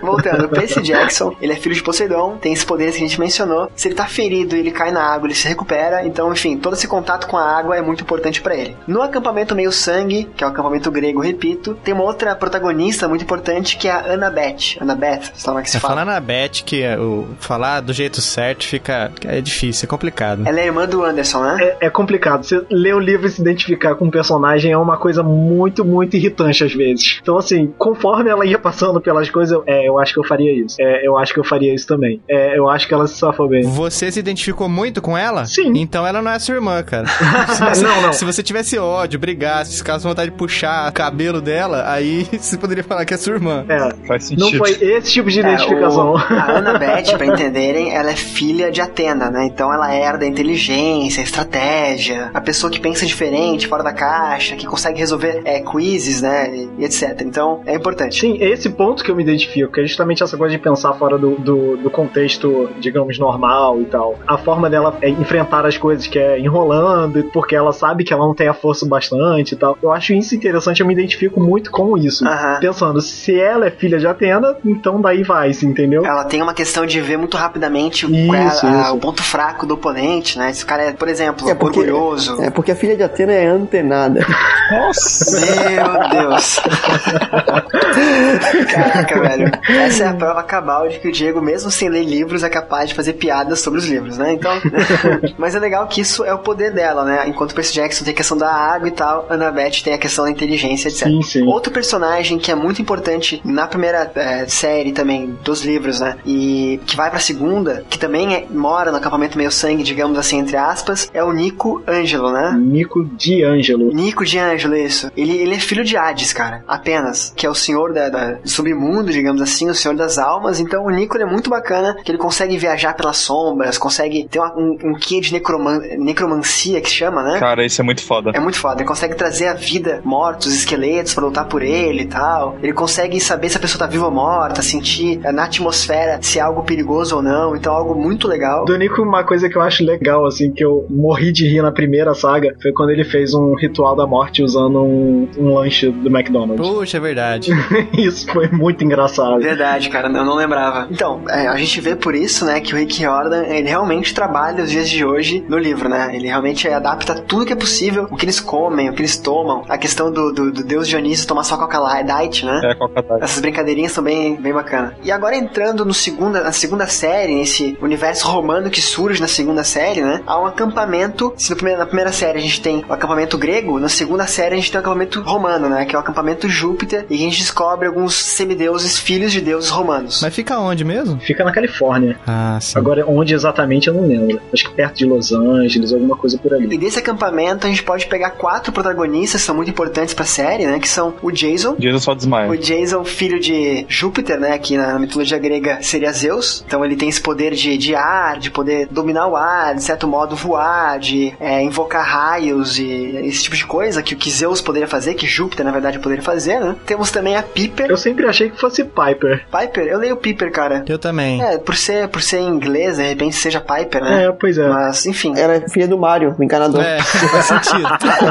Speaker 1: Voltando, Percy Jackson, ele é filho de Poseidon, tem esses poderes que a gente mencionou. Se ele tá ferido e ele cai na água, ele se recupera. Então, enfim, todo esse contato com a água é muito importante pra ele. No acampamento meio sangue, que é o acampamento grego, repito, tem uma outra protagonista muito importante que é a Annabeth. Annabeth, sei lá como é que se
Speaker 4: É
Speaker 1: fala.
Speaker 4: falar na Beth que é o, falar do jeito certo fica. É difícil, é complicado.
Speaker 1: Ela é irmã do Anderson, né?
Speaker 6: É, é complicado. Você ler o livro e se identificar com um personagem é uma coisa muito, muito irritante às vezes. Então, assim, conforme ela ia passando pelas coisas, eu, é, eu acho que eu faria isso. É, eu acho que eu faria isso também. É, eu acho que ela se safou bem.
Speaker 4: Você se identificou muito com ela?
Speaker 6: Sim.
Speaker 4: Então ela não é sua irmã, cara. Você,
Speaker 6: Não, não.
Speaker 4: Se você tivesse ódio, brigasse, ficasse com vontade de puxar o cabelo dela, aí você poderia falar que é sua irmã.
Speaker 6: É,
Speaker 5: Faz sentido.
Speaker 6: não foi esse tipo de
Speaker 1: É,
Speaker 6: identificação.
Speaker 1: o- a Annabeth, pra entenderem, ela é filha de Atena, né? Então ela herda a inteligência, a estratégia, a pessoa que pensa diferente, fora da caixa, que consegue resolver é, quizzes, né? E, e etc. Então é importante.
Speaker 6: Sim, esse ponto que eu me identifico, que é justamente essa coisa de pensar fora do, do, do contexto, digamos, normal e tal. A forma dela é enfrentar as coisas que é enrolando, porque ela sabe que ela não tem a força bastante e tal. Eu acho isso interessante, eu me identifico muito com isso.
Speaker 1: Aham.
Speaker 6: Pensando, se ela é filha de Atena, então daí vai, se entendeu?
Speaker 1: Ela tem uma questão de ver muito rapidamente o-
Speaker 6: Isso,
Speaker 1: qual é a-
Speaker 6: isso.
Speaker 1: o ponto fraco do oponente, né? Se o cara é, por exemplo,
Speaker 2: É porque-
Speaker 1: orgulhoso.
Speaker 2: É porque a filha de Atena é antenada.
Speaker 1: Meu Deus. Caraca, velho. Essa é a prova cabal de que o Diego, mesmo sem ler livros, é capaz de fazer piadas sobre os livros, né? Então. Mas é legal que isso é o poder dela, né? Enquanto Percy Jackson tem a questão da água e tal, Annabeth tem a questão da inteligência, etc.
Speaker 6: Sim, sim.
Speaker 1: Outro personagem que é muito importante na primeira eh, série também dos livros, né? E que vai pra segunda, que também é- mora no acampamento meio sangue, digamos assim, entre aspas, é o Nico Ângelo, né?
Speaker 6: Nico D'Angelo.
Speaker 1: Nico de Ângelo, isso. Ele, ele é filho de Hades, cara. Apenas. Que é o senhor da, da- do submundo, digamos assim, o senhor das almas. Então o Nico é muito bacana, que ele consegue viajar pelas sombras, consegue ter uma- um, um quê de necroman- necromancia que chama, né?
Speaker 5: Cara, isso é muito foda.
Speaker 1: É muito foda. Ele consegue trazer à vida mortos, esqueletos pra lutar por ele e tal. Ele consegue saber se a pessoa tá viva ou morta, sentir eh, na atmosfera se é algo perigoso ou não. Então, algo muito legal.
Speaker 6: Do Nico, uma coisa que eu acho legal, assim, que eu morri de rir na primeira saga, foi quando ele fez um ritual da morte usando um, um lanche do McDonald's.
Speaker 4: Puxa, é verdade.
Speaker 6: Isso foi muito engraçado.
Speaker 1: Verdade, cara, eu não lembrava. Então, é, a gente vê por isso, né, que o Rick Riordan, ele realmente trabalha os dias de hoje no livro, né? Ele realmente adapta tudo que é possível, o que eles comem, o que eles tomam, a questão do, do, do deus Dionísio tomar só Coca Diet, né?
Speaker 5: É, Coca-Cola.
Speaker 1: Essas brincadeirinhas são bem, bem bacanas. E agora entrando no segunda, na segunda série, nesse universo romano que surge na segunda série, né? Há um acampamento. Se primeiro, na primeira série a gente tem o acampamento grego, na segunda série a gente tem o acampamento romano, né? Que é o acampamento Júpiter. E a gente descobre alguns semideuses filhos filhos de deuses romanos.
Speaker 4: Mas fica onde mesmo?
Speaker 6: Fica na Califórnia.
Speaker 4: Ah, sim.
Speaker 6: Agora, onde exatamente eu não lembro. Acho que perto de Los Angeles, alguma coisa por
Speaker 1: E
Speaker 6: ali.
Speaker 1: desse acampamento a gente pode pegar quatro protagonistas que são muito importantes pra série, né? Que são o Jason,
Speaker 5: Jason só desmaia.
Speaker 1: O Jason, filho de Júpiter, né? Que na mitologia grega seria Zeus. Então ele tem esse poder de, de ar, de poder dominar o ar, de certo modo voar, de é, invocar raios e esse tipo de coisa que o que Zeus poderia fazer, que Júpiter na verdade poderia fazer, né? Temos também a Piper.
Speaker 6: Eu sempre achei que fosse Piper.
Speaker 1: Piper? Eu leio Piper, cara.
Speaker 4: Eu também.
Speaker 1: É, por ser, por ser em inglês, de repente seja Piper, né?
Speaker 6: É, pois é.
Speaker 1: Mas, enfim.
Speaker 2: Ela é filha do Mario, o encanador.
Speaker 4: É, faz sentido.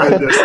Speaker 1: Meu Deus.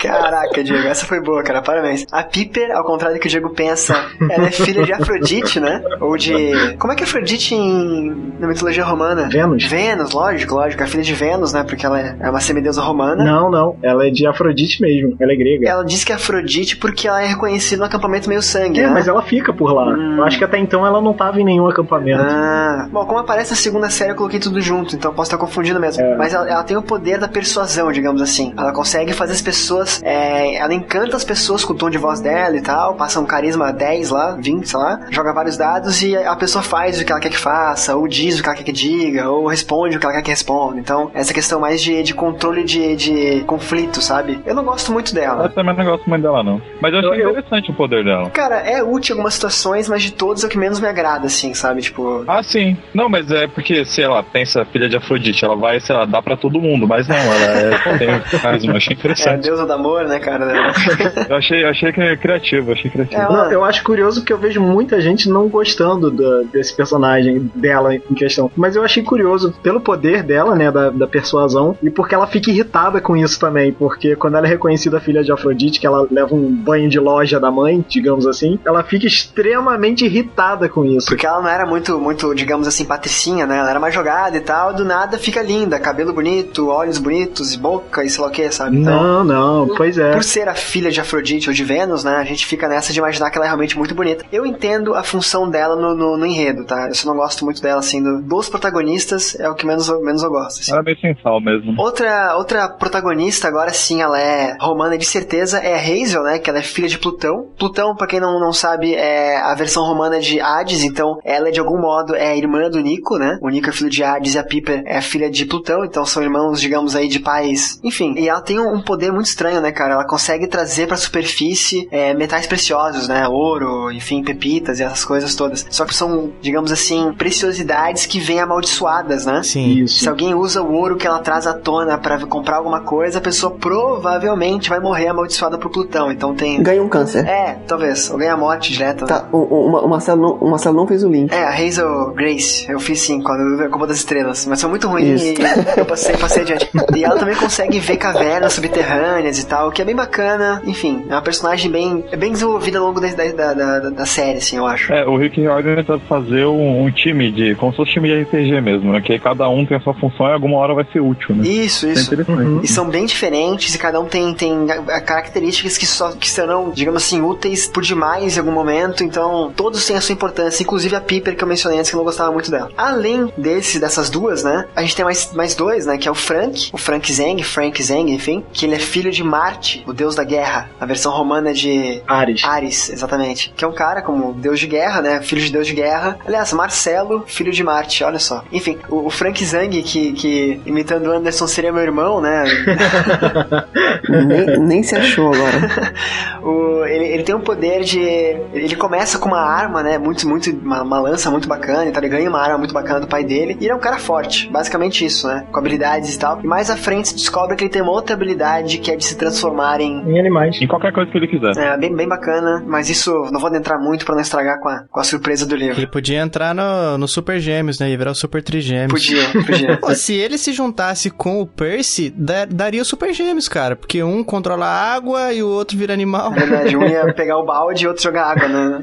Speaker 1: Caraca, Diego, essa foi boa, cara. Parabéns. A Piper, ao contrário do que o Diego pensa, ela é filha de Afrodite, né? Ou de. Como é que é Afrodite em... na mitologia romana?
Speaker 6: Vênus.
Speaker 1: Vênus, lógico, lógico. A filha de Vênus, né? Porque ela é uma semideusa romana.
Speaker 6: Não, não. Ela é de Afrodite mesmo. Ela é grega.
Speaker 1: Ela diz que é Afrodite porque ela é reconhecida no acampamento meio sangue,
Speaker 6: É,
Speaker 1: né?
Speaker 6: mas ela fica por lá.
Speaker 1: Hum.
Speaker 6: Eu acho que até então ela não tava em nenhum acampamento.
Speaker 1: Ah, bom, como aparece na segunda série, eu coloquei tudo junto, então posso estar confundindo mesmo.
Speaker 6: É.
Speaker 1: Mas ela, ela tem o poder da persuasão, digamos assim. Ela consegue fazer as pessoas. é, ela encanta as pessoas com o tom de voz dela e tal, passa um carisma 10 lá, 20, sei lá, joga vários dados e a pessoa faz o que ela quer que faça, ou diz o que ela quer que diga, ou responde o que ela quer que responda. Então, essa questão mais de, de controle de, de conflito, sabe? Eu não gosto muito dela.
Speaker 5: Eu também não gosto muito dela, não. Mas eu achei
Speaker 6: Eu- eu-
Speaker 5: interessante o poder dela.
Speaker 1: Cara, é útil em algumas situações, mas de todos é o que menos me agrada, assim, sabe? Tipo.
Speaker 5: Ah, sim. Não, mas é porque, sei lá, pensa filha de Afrodite, ela vai, sei lá, dar pra todo mundo, mas não, ela é, tem carisma, eu achei
Speaker 1: É a
Speaker 5: interessante.
Speaker 1: deusa do amor, né, cara?
Speaker 5: Eu achei, eu achei que é criativo, achei criativo.
Speaker 1: É,
Speaker 6: Não, eu acho curioso porque eu vejo muita gente não gostando da- desse personagem dela em questão. Mas eu achei curioso pelo poder dela, né, da, da persuasão, e porque ela fica irritada com isso também. Porque quando ela é reconhecida filha de Afrodite, que ela leva um banho de loja da mãe, digamos assim, ela fica extremamente irritada com isso.
Speaker 1: Porque ela não era muito, muito, digamos assim, patricinha, né? Ela era mais jogada e tal, do nada fica linda, cabelo bonito, olhos bonitos e boca e sei lá o que, sabe? Então,
Speaker 6: Não, não, pois é.
Speaker 1: por ser a filha de Afrodite ou de Vênus, né? A gente fica nessa de imaginar que ela é realmente muito bonita. Eu entendo a função dela no, no, no enredo, tá? Eu só não gosto muito dela, assim, do- dos protagonistas é o que menos, menos eu gosto. assim.
Speaker 5: Ela é meio sem sal mesmo.
Speaker 1: Outra, outra protagonista, agora sim, ela é romana de certeza, é a Hazel, né? Que ela é filha de Plutão. Plutão, pra quem não, não sabe, é a versão romana de Hades, então ela, de algum modo, é a irmã do Nico, né? O Nico é filho de Hades e a Piper é a filha de Plutão, então são irmãos, digamos aí, de pais. Enfim, e ela tem um, poder muito estranho, né, cara? Ela consegue trazer pra superfície é, metais preciosos, né? Ouro, enfim, pepitas e essas coisas todas. Só que são, digamos assim, preciosidades que vêm amaldiçoadas, né?
Speaker 4: Sim.
Speaker 6: Isso.
Speaker 1: Se alguém usa o ouro que ela traz à tona pra comprar alguma coisa, a pessoa provavelmente vai morrer amaldiçoada por Plutão. Então tem.
Speaker 2: Ganha um câncer.
Speaker 1: É, talvez. Ou ganha a morte direta. né?
Speaker 2: Tá, o, o, o Marcelo não, o Marcelo não fez o link.
Speaker 1: É, a Hazel Grace, eu fiz sim, quando eu vi a Copa das Estrelas, mas foi muito ruim
Speaker 2: Isso.
Speaker 1: e eu passei, passei adiante. E ela também consegue ver cavernas subterrâneas e tal, que é bem bacana. Enfim, é uma personagem bem, é bem desenvolvida ao longo da, da, da, da, da série, assim, eu acho.
Speaker 5: É, o Rick Riordan tenta fazer um, um time de. como se fosse time de RPG mesmo, né? Que aí cada um tem a sua função e alguma hora vai ser útil, né?
Speaker 1: Isso,
Speaker 5: É
Speaker 1: isso.
Speaker 5: interessante.
Speaker 1: E são bem diferentes e cada um tem, tem características que, só, que serão, digamos assim, úteis por demais em algum momento. Então, todos têm a sua importância, inclusive a Piper que eu mencionei antes, que eu não gostava muito dela. Além desse, dessas duas, né? A gente tem mais, mais dois, né? Que é o Frank, o Frank Zeng, Frank Zeng, enfim, que ele é filho de Marte, o deus da guerra, a versão romana de
Speaker 6: Ares.
Speaker 1: Ares, exatamente. Que é um cara como deus de guerra, né? Filho de deus de guerra. Aliás, Marcelo, filho de Marte, olha só. Enfim, o, o Frank Zang, que, que imitando o Anderson seria meu irmão, né?
Speaker 2: Nem, nem se achou agora.
Speaker 1: O- ele, ele tem um poder de. Ele começa com uma arma, né? Muito, muito. Uma, uma lança muito bacana, então ele ganha uma arma muito bacana do pai dele. E ele é um cara forte, basicamente isso, né? Com habilidades e tal. E mais à frente se descobre que ele tem uma outra habilidade que é de se transformar em.
Speaker 6: Em animais.
Speaker 5: Em qualquer coisa que ele quiser.
Speaker 1: É, bem, bem bacana, mas isso não vou adentrar muito pra não estragar com a, com a surpresa do livro.
Speaker 4: Ele podia entrar no, no Super Gêmeos, né? Ia virar o Super Trigêmeos.
Speaker 1: Podia, podia.
Speaker 4: Pô, se ele se juntasse com o Percy, da- daria o Super Gêmeos, cara. Porque um controla a água e o outro vira animal.
Speaker 1: Verdade, um ia pegar o balde e outro jogar água, né?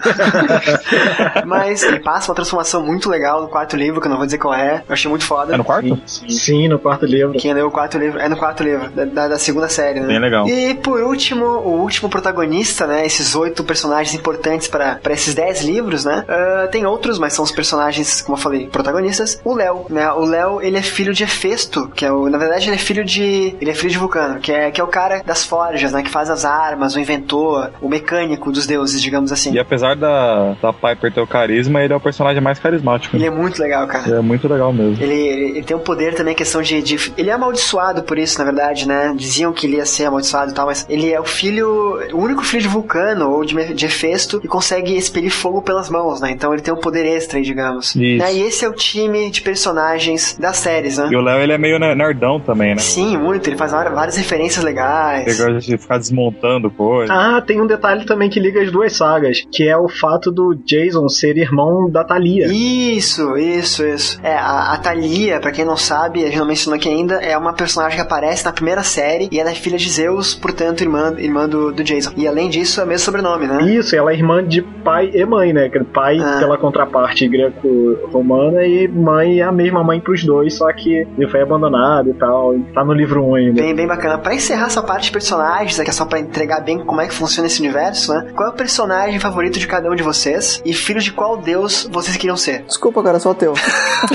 Speaker 1: Mas ele passa uma transformação muito legal no quarto livro, que eu não vou dizer qual é. Eu achei muito foda.
Speaker 5: É no quarto?
Speaker 6: Sim, no quarto livro.
Speaker 1: Quem leu o quarto livro é no quarto livro, da, da- da segunda série, né?
Speaker 5: Bem legal.
Speaker 1: E por último, o último protagonista, né? Esses oito personagens importantes para esses dez livros, né? ah, tem outros, mas são os personagens, como eu falei, protagonistas. O Léo, né? O Léo, ele é filho de Hefesto, que é o. Na verdade, ele é filho de. Ele é filho de Vulcano, que é, que é o cara cara das forjas, né? Que faz as armas, o inventor, o mecânico dos deuses, digamos assim.
Speaker 5: E apesar da, da Piper ter o carisma, ele é o personagem mais carismático.
Speaker 1: Ele
Speaker 5: né?
Speaker 1: é muito legal, cara.
Speaker 5: Ele é muito legal mesmo.
Speaker 1: Ele, ele, ele tem um poder também, questão de, de- Ele é amaldiçoado por isso, na verdade, né? Diziam que ele ia ser amaldiçoado e tal, mas ele é o filho. O único filho de Vulcano ou de, de Hefesto e consegue expelir fogo pelas mãos, né? Então ele tem um poder extra, aí, digamos.
Speaker 5: Isso.
Speaker 1: Né? E esse é o time de personagens das séries, né?
Speaker 5: E o Léo, ele é meio ne- nerdão também, né?
Speaker 1: Sim, muito. Ele faz várias referências legais.
Speaker 5: Ele gosta de ficar desmontando coisa.
Speaker 6: Ah, tem um detalhe também que liga as duas sagas, que é o fato do Jason ser irmão da Thalia.
Speaker 1: Isso, isso, isso. É, a, a Thalia, pra quem não sabe, a gente não mencionou aqui ainda, é uma personagem que aparece na primeira série e ela é filha de Zeus, portanto, irmã, irmã do, do Jason. E além disso, é o mesmo sobrenome, né?
Speaker 6: Isso, ela é irmã de pai e mãe, né? Pai
Speaker 1: Ah.
Speaker 6: pela contraparte greco-romana e mãe é a mesma mãe pros dois, só que ele foi abandonado e tal. Tá no livro 1 ainda.
Speaker 1: Bem, bem bacana. Pra encerrar essa parte de personagens, aqui é só pra entregar bem como é que funciona esse universo, né? Qual é o personagem favorito de cada um de vocês? E filho de qual deus vocês queriam ser?
Speaker 2: Desculpa, cara, só teu.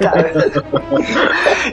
Speaker 1: tá.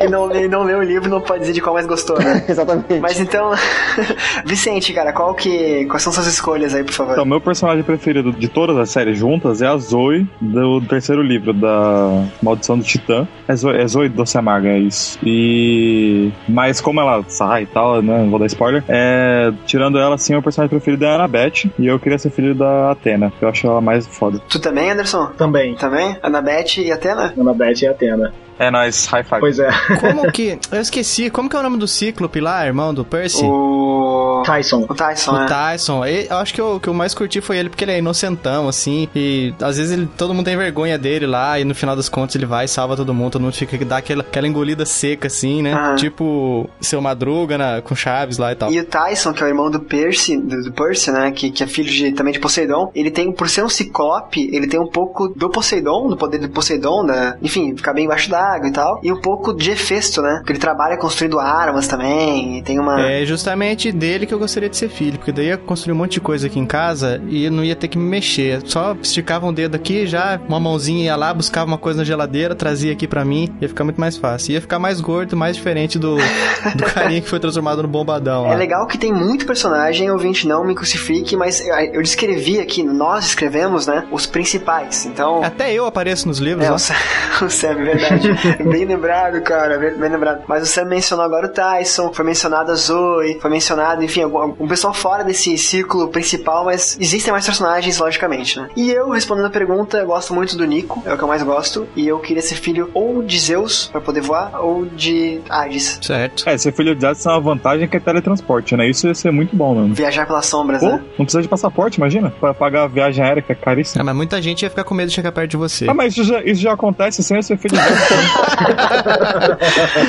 Speaker 1: e não, e não leu o livro, não pode dizer de qual mais gostou, né?
Speaker 2: Exatamente.
Speaker 1: Mas então, Vicente, cara, qual que, quais são suas escolhas aí, por favor?
Speaker 5: Então, meu personagem preferido de todas as séries juntas é a Zoe, do terceiro livro da Maldição do Titã. É Zoe, é Zoe Doce Amarga, é isso. E. Mas como ela sai e tal, né? Não vou dar spoiler. É... Tirando ela, assim, o personagem preferido é a Annabeth. E eu queria ser filho da Atena, que eu acho ela mais foda.
Speaker 1: Tu também, Anderson?
Speaker 6: Também.
Speaker 1: Também? Anabete e Atena?
Speaker 6: Annabeth e Atena.
Speaker 5: É nóis, high five.
Speaker 6: Pois é.
Speaker 4: Como que. Eu esqueci, como que é o nome do Cíclope lá, irmão do Percy?
Speaker 1: O.
Speaker 6: Tyson.
Speaker 1: O Tyson,
Speaker 4: O
Speaker 1: né?
Speaker 4: Tyson, eu acho que o que eu mais curti foi ele porque ele é inocentão, assim, e às vezes ele, todo mundo tem vergonha dele lá, e no final das contas ele vai e salva todo mundo, todo mundo fica que dá aquela, aquela engolida seca, assim, né? Tipo, seu Madruga na, com Chaves lá e tal.
Speaker 1: E o Tyson, que é o irmão do Percy, do, do Percy, né? Que, que é filho de, também de Poseidon, ele tem, por ser um ciclope, ele tem um pouco do Poseidon, do poder do Poseidon, né? Enfim, ficar bem embaixo d'água e tal. E um pouco de Hefesto, né? Porque ele trabalha construindo armas também, e tem uma.
Speaker 4: É justamente dele que eu gostaria de ser filho, porque daí ia construir um monte de coisa aqui em casa e não ia ter que me mexer. Só esticava um dedo aqui, já uma mãozinha ia lá, buscava uma coisa na geladeira, trazia aqui pra mim, ia ficar muito mais fácil. Ia ficar mais gordo, mais diferente do, do carinha que foi transformado no bombadão lá.
Speaker 1: É legal que tem muito personagem, ouvinte não me crucifique, mas eu, eu descrevi aqui, nós escrevemos, né? Os principais. Então.
Speaker 4: Até eu apareço nos livros,
Speaker 1: É,
Speaker 4: ó.
Speaker 1: o Sam, o Sam, é verdade. bem lembrado, cara, bem, bem lembrado. Mas o Sam mencionou agora o Tyson, foi mencionado a Zoe, foi mencionado, enfim, algum- um pessoal fora desse círculo principal, mas existem mais personagens, logicamente, né? E eu, respondendo a pergunta, eu gosto muito do Nico, é o que eu mais gosto, e eu queria ser filho ou de Zeus, pra poder voar, ou de Hades.
Speaker 4: Certo.
Speaker 5: É, ser filho de Zeus tem uma vantagem que é teletransporte, né? Isso ia ser muito bom, mano.
Speaker 1: Viajar pelas sombras,
Speaker 5: Pô,
Speaker 1: né?
Speaker 5: não precisa de passaporte, imagina? Pra pagar a viagem aérea, que é caríssima.
Speaker 4: Ah, mas muita gente ia ficar com medo de chegar perto de você.
Speaker 5: Ah, mas isso já, isso já acontece sem eu de Zeus.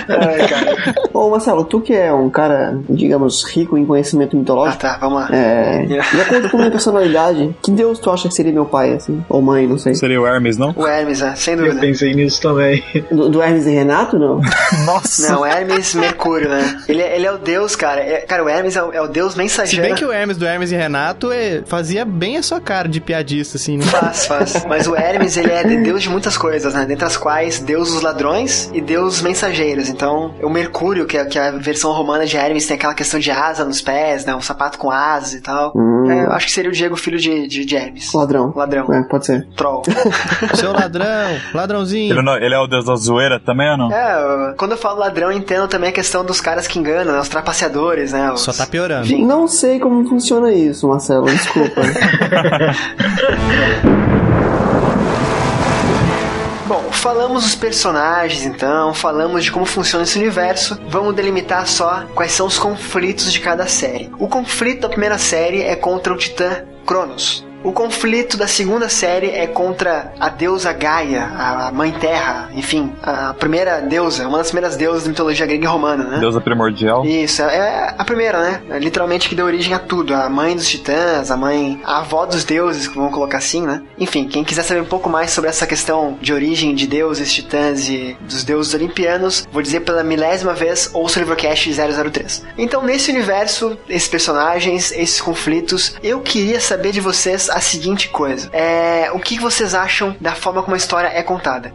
Speaker 1: Ai, cara.
Speaker 2: Ô, Marcelo, tu que é um cara, digamos, rico em conhecimento
Speaker 1: Ah,
Speaker 2: mitológico,
Speaker 1: tá, vamos lá.
Speaker 2: é, de acordo com minha personalidade, que deus tu acha que seria meu pai, assim? Ou mãe, não sei.
Speaker 5: Seria o Hermes, não?
Speaker 1: O Hermes, né? Sem
Speaker 6: Eu
Speaker 1: dúvida.
Speaker 6: pensei nisso também.
Speaker 2: Do, do Hermes e Renato, não?
Speaker 5: Nossa!
Speaker 1: Não, Hermes Mercúrio, né? Ele, é- ele é o deus, cara. É- cara, o Hermes é o, é o deus
Speaker 4: Se bem que o Hermes do Hermes e Renato é, fazia bem a sua cara de piadista, assim, né?
Speaker 1: Faz, faz. Mas o Hermes, ele é deus de muitas coisas, né? Dentre as quais, deus dos ladrões e deus mensageiros. Então, o Mercúrio, que é, que é a versão romana de Hermes, tem aquela questão de asa nos pés, né? Um sapato com asas e tal.
Speaker 2: Hum.
Speaker 1: É, eu acho que seria o Diego, filho de, de, de Hermes.
Speaker 2: Ladrão.
Speaker 1: Ladrão.
Speaker 2: É, pode ser.
Speaker 1: Troll.
Speaker 4: Seu ladrão, ladrãozinho.
Speaker 5: Ele, não- ele é o deus da zoeira também ou não?
Speaker 1: é, eu- quando eu falo ladrão, eu entendo também a questão dos caras que enganam, né? Os trapaceadores, né? Os...
Speaker 4: Só tá piorando.
Speaker 1: Enfim.
Speaker 2: Não sei como funciona isso, Marcelo, desculpa.
Speaker 1: Bom, falamos dos personagens então, falamos de como funciona esse universo. Vamos delimitar só quais são os conflitos de cada série. O conflito da primeira série é contra o Titã Cronos. O conflito da segunda série é contra a deusa Gaia, a Mãe Terra, enfim, a primeira deusa, uma das primeiras deusas da mitologia grega e romana, né?
Speaker 5: Deusa primordial.
Speaker 1: Isso, é a primeira, né? É literalmente que deu origem a tudo. A mãe dos titãs, a mãe, a avó dos deuses, vamos colocar assim, né? Enfim, quem quiser saber um pouco mais sobre essa questão de origem de deuses, titãs e dos deuses olimpianos, vou dizer pela milésima vez, ouça o Livrocast 003. Então, nesse universo, esses personagens, esses conflitos, eu queria saber de vocês a seguinte coisa. É, o que vocês acham da forma como a história é contada?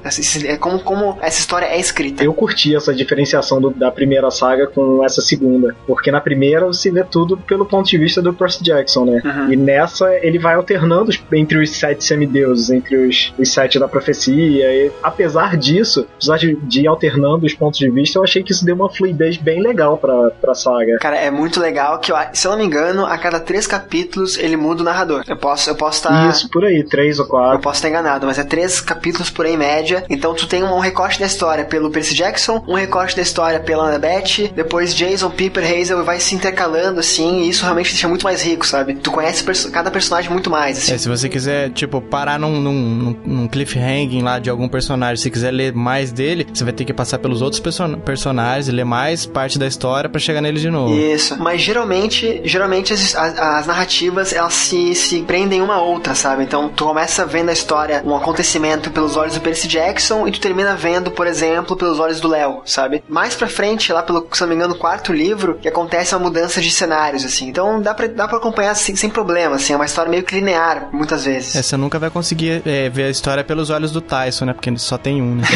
Speaker 1: É Como, como essa história é escrita?
Speaker 6: Eu curti essa diferenciação do- da primeira saga com essa segunda. Porque na primeira você vê tudo pelo ponto de vista do Percy Jackson, né?
Speaker 1: Uhum.
Speaker 6: E nessa ele vai alternando entre os sete semideuses, entre os, os sete da profecia. E, apesar disso, apesar de, de ir alternando os pontos de vista, eu achei que isso deu uma fluidez bem legal pra, pra saga.
Speaker 1: Cara, é muito legal que, se eu não me engano, a cada três capítulos ele muda o narrador. Eu posso eu posso estar.
Speaker 6: Isso, por aí, três ou
Speaker 1: Eu
Speaker 6: quatro.
Speaker 1: posso estar enganado, mas é três capítulos por aí em média. Então tu tem um, recorte da história pelo Percy Jackson, um recorte da história pela Annabeth, depois Jason, Piper, Hazel e vai se intercalando assim, e isso realmente deixa muito mais rico, sabe? Tu conhece perso- cada personagem muito mais, assim.
Speaker 4: É, se você quiser, tipo, parar num, num, num- cliffhanging lá de algum personagem, se quiser ler mais dele, você vai ter que passar pelos outros person- personagens e ler mais parte da história pra chegar nele de novo.
Speaker 1: Isso. Mas geralmente, geralmente as, as- as narrativas elas se, se prendem uma a outra, sabe? Então tu começa vendo a história, um acontecimento pelos olhos do Percy Jackson e tu termina vendo, por exemplo, pelos olhos do Léo, sabe? Mais pra frente, lá pelo, se não me engano, no quarto livro, que acontece uma mudança de cenários, assim. Então dá pra, dá pra acompanhar assim, sem problema, assim. É uma história meio que linear, muitas vezes.
Speaker 4: É, você nunca vai conseguir é, ver a história pelos olhos do Tyson, né? Porque ele só tem um, né?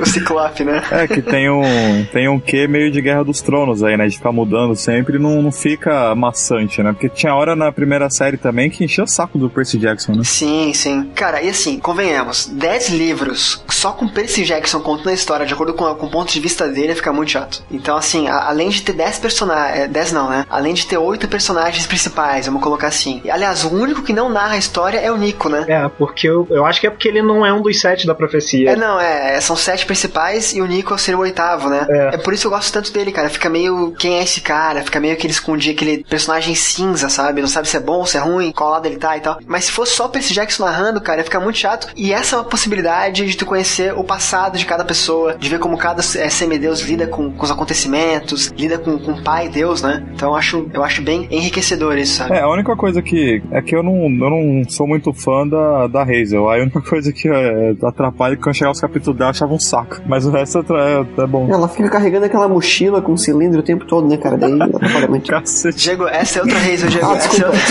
Speaker 1: o Ciclope, né?
Speaker 5: É que tem um, tem um quê meio de Guerra dos Tronos aí, né? De ficar mudando sempre não, não fica maçante, né? Porque tinha hora na primeira série também que enchia o saco do Percy Jackson, né?
Speaker 1: Sim, sim. Cara, e assim, convenhamos, 10 livros só com Percy Jackson contando a história de acordo com, com o ponto de vista dele fica muito chato. Então, assim, a- além de ter 10 personagens. 10 não, né? Além de ter 8 personagens principais, vamos colocar assim. E, aliás, o único que não narra a história é o Nico, né?
Speaker 6: É, porque eu, eu acho que é porque ele não é um dos sete da profecia.
Speaker 1: É, não, é, são sete principais e o Nico seria o oitavo, né?
Speaker 6: É.
Speaker 1: É. por isso que eu gosto tanto dele, cara. Fica meio. Quem é esse cara? Fica meio que ele escondia aquele personagem cinza, sabe? Não sabe se é bom ou se é ruim, qual lado ele tá e tal. Mas se fosse só o Percy Jackson narrando, cara, ia ficar muito chato. E essa é uma possibilidade de tu conhecer o passado de cada pessoa, de ver como cada é, semideus lida com, com os acontecimentos, lida com, com o pai Deus, né? Então eu acho, eu acho bem enriquecedor isso, sabe?
Speaker 5: É, a única coisa que. É que eu não, eu não sou muito fã da, da Hazel. A única coisa que é, atrapalha é que quando chegar os capítulos dela, eu achava um saco. Mas o resto é, é, é bom.
Speaker 2: Ela fica carregando aquela mochila com cilindro o tempo todo, né, cara? Daí atrapalha muito.
Speaker 5: Cacete.
Speaker 1: Diego, essa é outra Hazel, Diego.
Speaker 2: Ah,
Speaker 1: essa, é outra...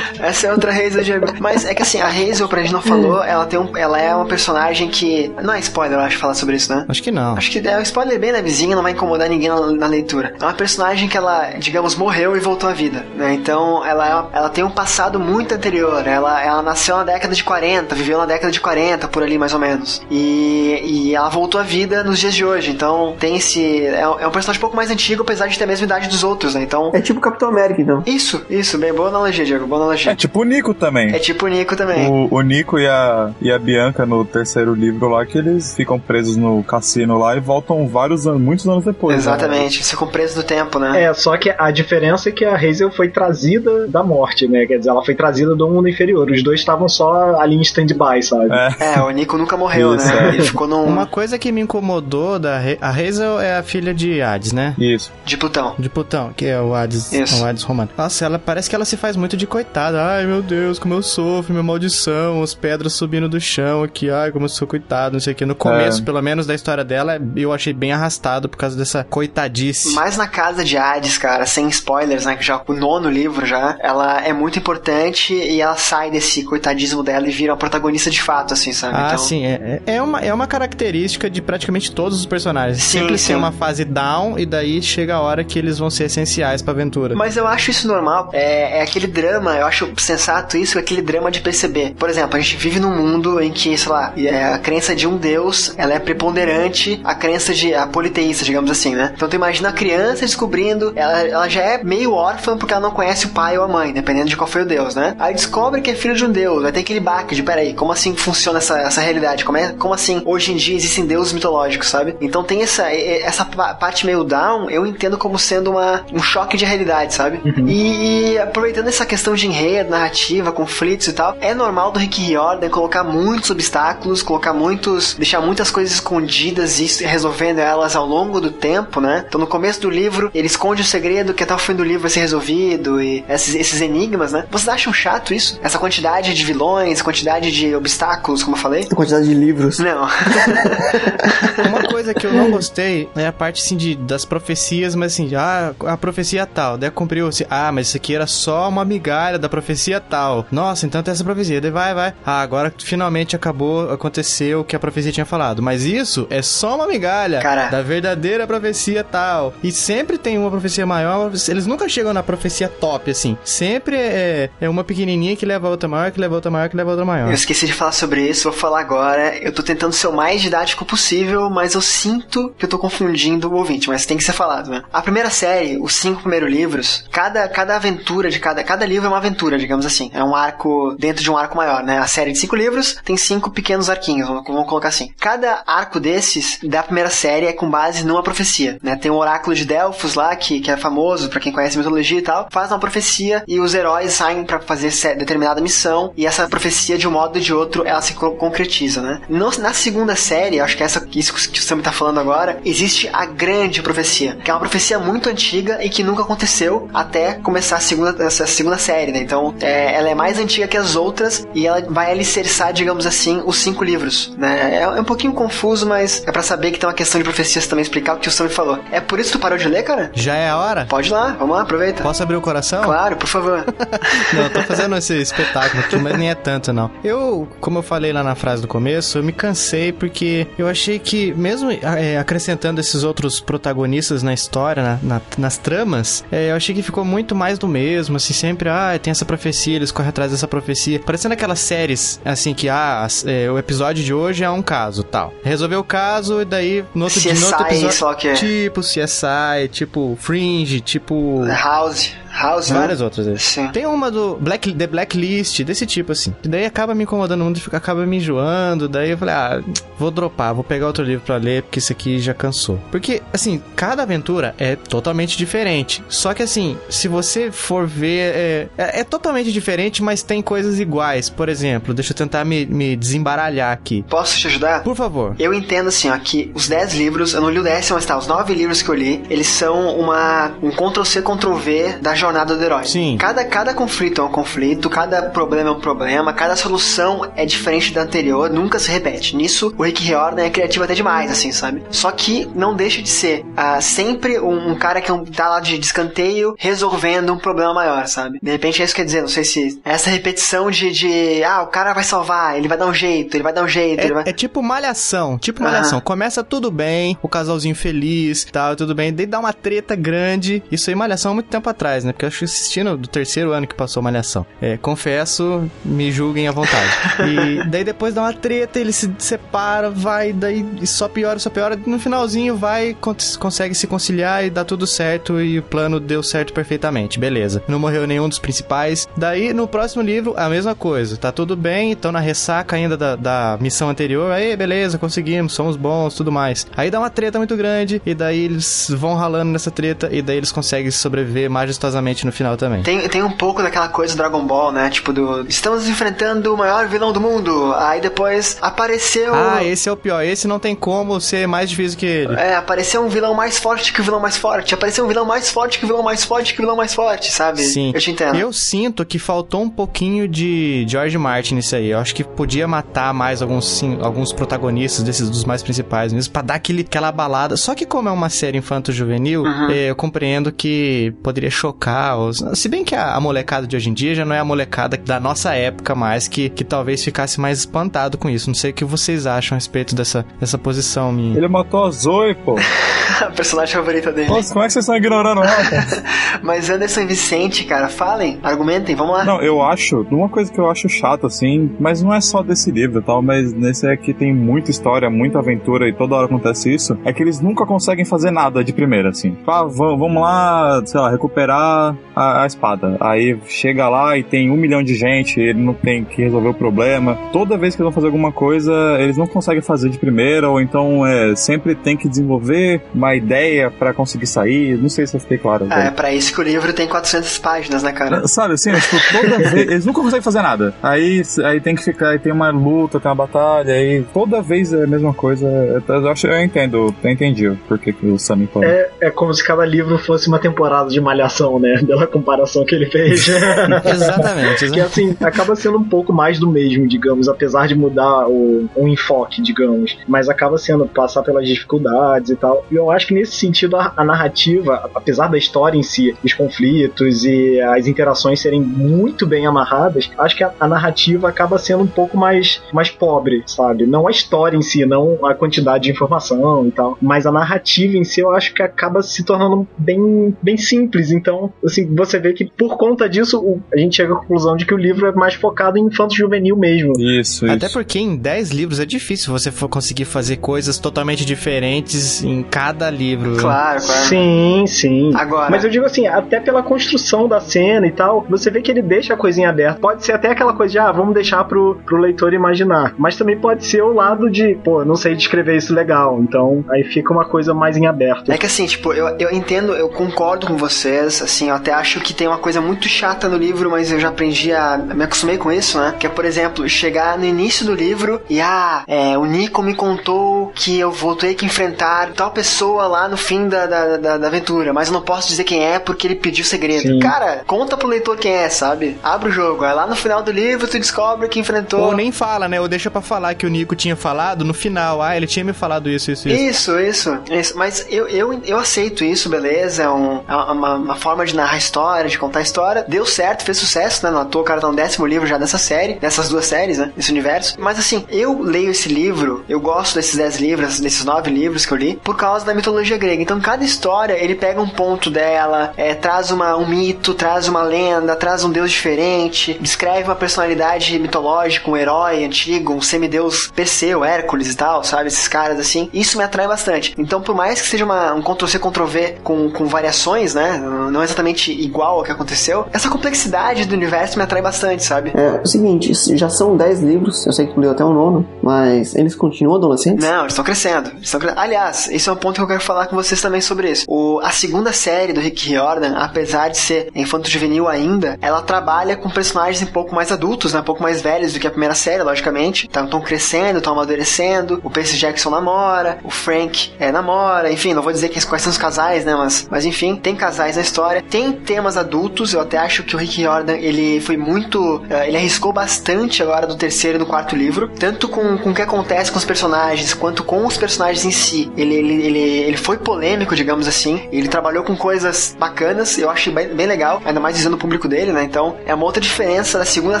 Speaker 1: essa é outra Hazel, Diego. Mas é que assim, a Hazel, pra gente não falou, ela, tem um, ela é uma personagem que. Não é spoiler, eu acho, falar sobre isso, né?
Speaker 4: Acho que não.
Speaker 1: Acho que é um spoiler bem levezinho, não vai incomodar ninguém na, na leitura. É uma personagem que ela, digamos, morreu e voltou à vida, né? Então, ela, ela tem um passado muito anterior. Ela, ela nasceu na década de 40, viveu na década de 40, por ali mais ou menos. E, e ela voltou à vida nos dias de hoje. Então, tem esse. É, um- é um personagem um pouco mais antigo, apesar de ter a mesma idade dos outros, né? Então.
Speaker 2: É tipo Capitão América, então.
Speaker 1: Isso, isso, bem boa analogia, Diego, boa analogia.
Speaker 5: É tipo o Nico também.
Speaker 1: É tipo o Nico também.
Speaker 5: O, o Nico e a, e a Bianca no terceiro livro lá, que eles ficam presos no cassino lá e voltam vários anos, muitos anos depois. né?
Speaker 1: Exatamente, eles ficam presos no tempo, né?
Speaker 6: É, só que a diferença é que a Hazel foi trazida da morte, né? Quer dizer, ela foi trazida do mundo inferior. Os dois estavam só ali em stand-by, sabe?
Speaker 5: É.
Speaker 1: É, o Nico nunca morreu,
Speaker 5: Isso,
Speaker 1: né?
Speaker 5: é.
Speaker 1: Ele ficou num.
Speaker 4: Uma coisa que me incomodou da Re- a Hazel é a filha de Hades, né?
Speaker 5: Isso.
Speaker 1: de Plutão.
Speaker 4: De Plutão, que é o Hades,
Speaker 1: Isso.
Speaker 4: o Hades romano. Nossa, ela parece que ela se faz muito de coitada. Ai, meu Deus, como eu sofro, minha maldição, as pedras subindo do chão aqui. Ai, como eu sou coitado, não sei o que. No começo,
Speaker 5: É.
Speaker 4: pelo menos, da história dela, eu achei bem arrastado por causa dessa coitadice.
Speaker 1: Mais na casa de Hades, cara, sem spoilers, né? Que já o nono livro já, ela é muito importante e ela sai desse coitadismo dela e vira uma protagonista de fato, assim, sabe?
Speaker 4: Ah,
Speaker 1: então,
Speaker 4: sim, é, é, é uma, é uma característica de praticamente todos os personagens.
Speaker 1: Sim,
Speaker 4: Sempre
Speaker 1: sim.
Speaker 4: tem uma fase down e daí chega a hora que eles vão ser essenciais pra aventura.
Speaker 1: Mas eu acho isso normal. É, é aquele drama, eu acho sensato isso, é aquele drama de perceber. Por exemplo, a gente vive num mundo em que, sei lá, é, a crença de um deus, ela é preponderante à crença de a politeísta, digamos assim, né? Então tu imagina a criança descobrindo, ela, ela já é meio órfã porque ela não conhece o pai ou a mãe, dependendo de qual foi o deus, né? Aí descobre que é filho de um deus, vai ter aquele baque de, peraí, como assim funciona essa, essa realidade? Como, é, como assim hoje em dia existem deuses mitológicos, sabe? Então tem essa, essa pa- parte meio down, eu entendo como sendo uma, um choque de realidade, sabe? E, e aproveitando essa questão de enredo, narrativa, conflitos e tal, é normal do Rick Riordan colocar muitos obstáculos, colocar muitos. deixar muitas coisas escondidas e resolvendo elas ao longo do tempo, né? Então no começo do livro, ele esconde o segredo que até o fim do livro vai ser resolvido e esses, esses enigmas, né? Vocês acham chato isso? Essa quantidade de vilões, quantidade de obstáculos, como eu falei?
Speaker 2: A quantidade de livros.
Speaker 1: Não.
Speaker 4: Uma coisa que eu não gostei é a parte assim de, das profecias, mas assim, ah, a profecia tal, daí cumpriu ah, mas isso aqui era só uma migalha da profecia tal. Nossa, então tem essa profecia. Daí vai, vai. Ah, agora finalmente acabou, aconteceu o que a profecia tinha falado. Mas isso é só uma migalha
Speaker 1: Cara.
Speaker 4: da verdadeira profecia tal. E sempre tem uma profecia maior, eles nunca chegam na profecia top, assim. Sempre é, é uma pequenininha que leva a outra maior, que leva a outra maior, que leva a outra maior.
Speaker 1: Eu esqueci de falar sobre isso, vou falar agora. Eu tô tentando ser o mais didático possível, mas eu sinto que eu tô confundindo o ouvinte, mas tem que ser falado, né? A primeira série, os cinco primeiros livros, cada, cada aventura de cada. Cada livro é uma aventura, digamos assim. É um arco dentro de um arco maior, né? A série de cinco livros tem cinco pequenos arquinhos, vamos, colocar assim. Cada arco desses, da primeira série, é com base numa profecia, né? Tem o oráculo de Delfos lá, que, que é famoso pra quem conhece mitologia e tal, faz uma profecia e os heróis saem pra fazer determinada missão e essa profecia, de um modo ou de outro, ela se co- concretiza, né? No- na segunda série, acho que é essa isso que o Sam tá falando agora, existe a grande profecia, que é uma profecia muito antiga e que nunca aconteceu até começar a segunda, essa segunda série, né? Então, é, ela é mais antiga que as outras e ela vai alicerçar, digamos assim, os cinco livros, né? É, é um pouquinho confuso, mas é pra saber que tem uma questão de profecias também explicar o que o Sam falou. É por isso que tu parou de ler, cara?
Speaker 4: Já é a hora?
Speaker 1: Pode ir lá, vamos lá, aproveita.
Speaker 4: Posso abrir o coração?
Speaker 1: Claro, por favor.
Speaker 4: Não, eu tô fazendo esse espetáculo aqui, mas nem é tanto, não. Eu, como eu falei lá na frase do começo, eu me cansei porque eu achei que, mesmo é, acrescentando esses outros protagonistas na história, na- na- nas tramas, é, eu achei que ficou muito mais do mesmo, assim, sempre, ah, tem essa profecia, eles correm atrás dessa profecia. Parecendo aquelas séries, assim, que, ah, é, o episódio de hoje é um caso, tal. Resolveu o caso e daí, no outro, dia, no outro
Speaker 1: CSI,
Speaker 4: episódio...
Speaker 1: só que é.
Speaker 4: Tipo CSI, tipo Fringe, tipo...
Speaker 1: House. House, né?
Speaker 4: Várias outras vezes.
Speaker 1: Sim.
Speaker 4: Tem uma do Black, The Blacklist, desse tipo, assim. E daí acaba me incomodando muito, acaba me enjoando. Daí eu falei, ah, vou dropar, vou pegar outro livro pra ler, porque isso aqui já cansou. Porque, assim, cada aventura é totalmente diferente. Só que, assim, se você for ver, é, é, é totalmente diferente, mas tem coisas iguais. Por exemplo, deixa eu tentar me, me desembaralhar aqui.
Speaker 1: Posso te ajudar?
Speaker 4: Por favor.
Speaker 1: Eu entendo assim, ó, que os 10 livros, eu não li o décimo, mas tá, os 9 livros que eu li, eles são uma um Ctrl-C, Ctrl-V da jornada do herói.
Speaker 4: Sim.
Speaker 1: Cada, cada conflito é um conflito, cada problema é um problema, cada solução é diferente da anterior, nunca se repete. Nisso, o Rick Riordan é criativo até demais, assim, sabe? Só que não deixa de ser ah, sempre um, um cara que é um- tá lá de descanteio resolvendo um problema maior, sabe? De repente é isso que quer dizer, não sei se essa repetição de, de ah, o cara vai salvar, ele vai dar um jeito, ele vai dar um jeito, ele vai...
Speaker 4: É, é tipo malhação, tipo malhação.
Speaker 1: Aham.
Speaker 4: Começa tudo bem, o casalzinho feliz, tal, tudo bem. Daí dá uma treta grande. Isso aí, malhação há muito tempo atrás, né? Porque eu acho que assistindo do terceiro ano que passou malhação. É, confesso, me julguem à vontade. e daí depois dá uma treta, ele se separa, vai, daí só piora, só piora. No finalzinho vai, cons- consegue se conciliar e dá tudo certo e o plano deu certo perfeitamente. Beleza. Não morreu nenhum dos principais. Daí no próximo livro, a mesma coisa. Tá tudo bem, estão na ressaca ainda da, da missão anterior. Aí, beleza, conseguimos, somos bons, tudo mais. Aí dá uma treta muito grande e daí eles vão ralando nessa treta e daí eles conseguem sobreviver majestosamente no final também.
Speaker 1: Tem, tem um pouco daquela coisa do Dragon Ball, né? Tipo, do. Estamos enfrentando o maior vilão do mundo. Aí depois apareceu.
Speaker 4: Ah, esse é o pior. Esse não tem como ser mais difícil que ele.
Speaker 1: É, apareceu um vilão mais forte que o vilão mais forte. Apareceu um vilão mais forte que o vilão mais forte que o vilão mais forte, sabe?
Speaker 4: Sim.
Speaker 1: Eu te entendo.
Speaker 4: Eu sinto que faltou um pouquinho de George Martin nisso aí. Eu acho que podia matar mais alguns, sim, alguns protagonistas desses dos mais principais mesmo, pra dar aquele, aquela balada. Só que como é uma série infanto-juvenil,
Speaker 1: Uhum.
Speaker 4: eh, eu compreendo que poderia chocar. Os... Se bem que a, a molecada de hoje em dia já não é a molecada da nossa época mais, que, que talvez ficasse mais espantado com isso. Não sei o que vocês acham a respeito dessa, dessa posição minha.
Speaker 5: Ele matou a Zoe, pô.
Speaker 1: a personagem favorita dele.
Speaker 5: Nossa, como é que vocês estão ignorando ela?
Speaker 1: Mas Anderson e Vicente, cara, falem, argumentem, vamos lá.
Speaker 5: Não, eu acho, uma coisa que eu acho chato, assim, mas não é só desse livro e tal, mas nesse aqui tem muita história, muita aventura e toda hora acontece isso, é que eles nunca conseguem fazer nada de primeira, assim. Ah, va- vamos lá, sei lá, recuperar a, a espada. Aí chega lá e tem um milhão de gente, ele não tem que resolver o problema. Toda vez que eles vão fazer alguma coisa, eles não conseguem fazer de primeira, ou então é, sempre tem que desenvolver uma ideia pra conseguir sair. Não sei se eu fiquei claro.
Speaker 1: Ah, é pra isso que o livro tem 400 páginas, né, cara?
Speaker 5: Sabe assim, tipo, toda vez. Eles nunca conseguem fazer nada. Aí, aí tem que ficar, aí tem uma luta, tem uma batalha, aí toda vez é a mesma coisa. Eu acho, eu entendo, eu entendi por que que o Sammy falou.
Speaker 6: É, é como se cada livro fosse uma temporada de malhação, né? Pela comparação que ele fez.
Speaker 4: Exatamente.
Speaker 6: que assim, acaba sendo um pouco mais do mesmo, digamos, apesar de mudar o, o enfoque, digamos. Mas acaba sendo passar pelas dificuldades e tal. E eu acho que nesse sentido a, a narrativa, apesar da história em si, os conflitos e as interações serem muito bem amarradas, acho que a, a narrativa acaba sendo um pouco mais, mais pobre, sabe? Não a história em si, não a quantidade de informação e tal, mas a narrativa em si eu acho que acaba se tornando bem, bem simples. Então, assim, você vê que por conta disso o- a gente chega à conclusão de que o livro é mais focado em infanto juvenil mesmo.
Speaker 5: Isso,
Speaker 4: Até
Speaker 5: isso.
Speaker 4: porque em 10 livros é difícil você for conseguir fazer coisas totalmente diferentes em cada livro.
Speaker 1: Claro, claro.
Speaker 6: Sim, sim.
Speaker 1: Agora-
Speaker 6: Mas eu digo assim, até pela construção da cena e tal, você vê que ele deixa a coisinha aberta. Pode ser até aquela coisa de, ah, vamos deixar pro, pro leitor imaginar. Mas também pode ser o lado de, pô, não sei descrever isso legal. Então, aí fica uma coisa mais em aberto.
Speaker 1: É que assim, tipo, eu, eu entendo, eu concordo com vocês, assim, eu até acho que tem uma coisa muito chata no livro, mas eu já aprendi a. me acostumei com isso, né? Que é, por exemplo, chegar no início do livro e, ah, é, o Nico me contou que eu vou ter que enfrentar tal pessoa lá no fim da, da, da, da aventura, mas eu não posso dizer quem é porque ele pediu segredo.
Speaker 6: Sim.
Speaker 1: Cara, conta pro leitor quem é, sabe? Abre o jogo, aí lá no final do livro tu descobre que enfrentou.
Speaker 4: Ou nem fala, né? Ou deixa pra falar que o Nico tinha falado no final. Ah, ele tinha me falado isso, isso, isso.
Speaker 1: Isso, isso, isso. Mas eu, eu, eu aceito isso, beleza? É, um- é uma, uma forma de narrar história, de contar história. Deu certo, fez sucesso, né? Não à toa, o cara tá no décimo livro já dessa série, dessas duas séries, né? Desse universo. Mas assim, eu leio esse livro, eu gosto desses dez livros, desses nove livros que eu li, por causa da mitologia grega. Então, cada história, ele pega um ponto dela, é, traz uma, um mito, traz uma lenda, traz um deus diferente, descreve uma personalidade mitológica, um herói antigo, um semideus Perseu, Hércules e tal, sabe? Esses caras assim. Isso me atrai bastante. Então, por mais que seja uma, um Ctrl-C, Ctrl-V com, com variações, né? Não exatamente igual ao que aconteceu, essa complexidade do universo me atrai bastante, sabe?
Speaker 2: É o seguinte, já são 10 livros, eu sei que tu leu até o nono, mas eles continuam adolescentes?
Speaker 1: Não, eles estão crescendo. Eles Aliás, esse é um ponto que eu quero falar com vocês também sobre isso. O, a segunda série do Rick Riordan, apesar de ser infanto-juvenil ainda, ela trabalha com personagens um pouco mais adultos, né? Um pouco mais velhos do que a primeira série, logicamente. Então estão crescendo, estão amadurecendo. O Percy Jackson namora, o Frank é, namora. Enfim, não vou dizer quais são os casais, né? Mas, mas enfim, tem casais na história. Tem temas adultos. Eu até acho que o Rick Riordan, ele foi muito... eh, ele arriscou bastante agora do terceiro e do quarto livro. Tanto com, com o que acontece com os personagens, quanto com os personagens em si. Ele, ele, ele, ele foi polêmico, digamos assim. Ele trabalhou com coisas bacanas. Eu achei bem, bem legal. Ainda mais dizendo o público dele, né? Então, é uma outra diferença da segunda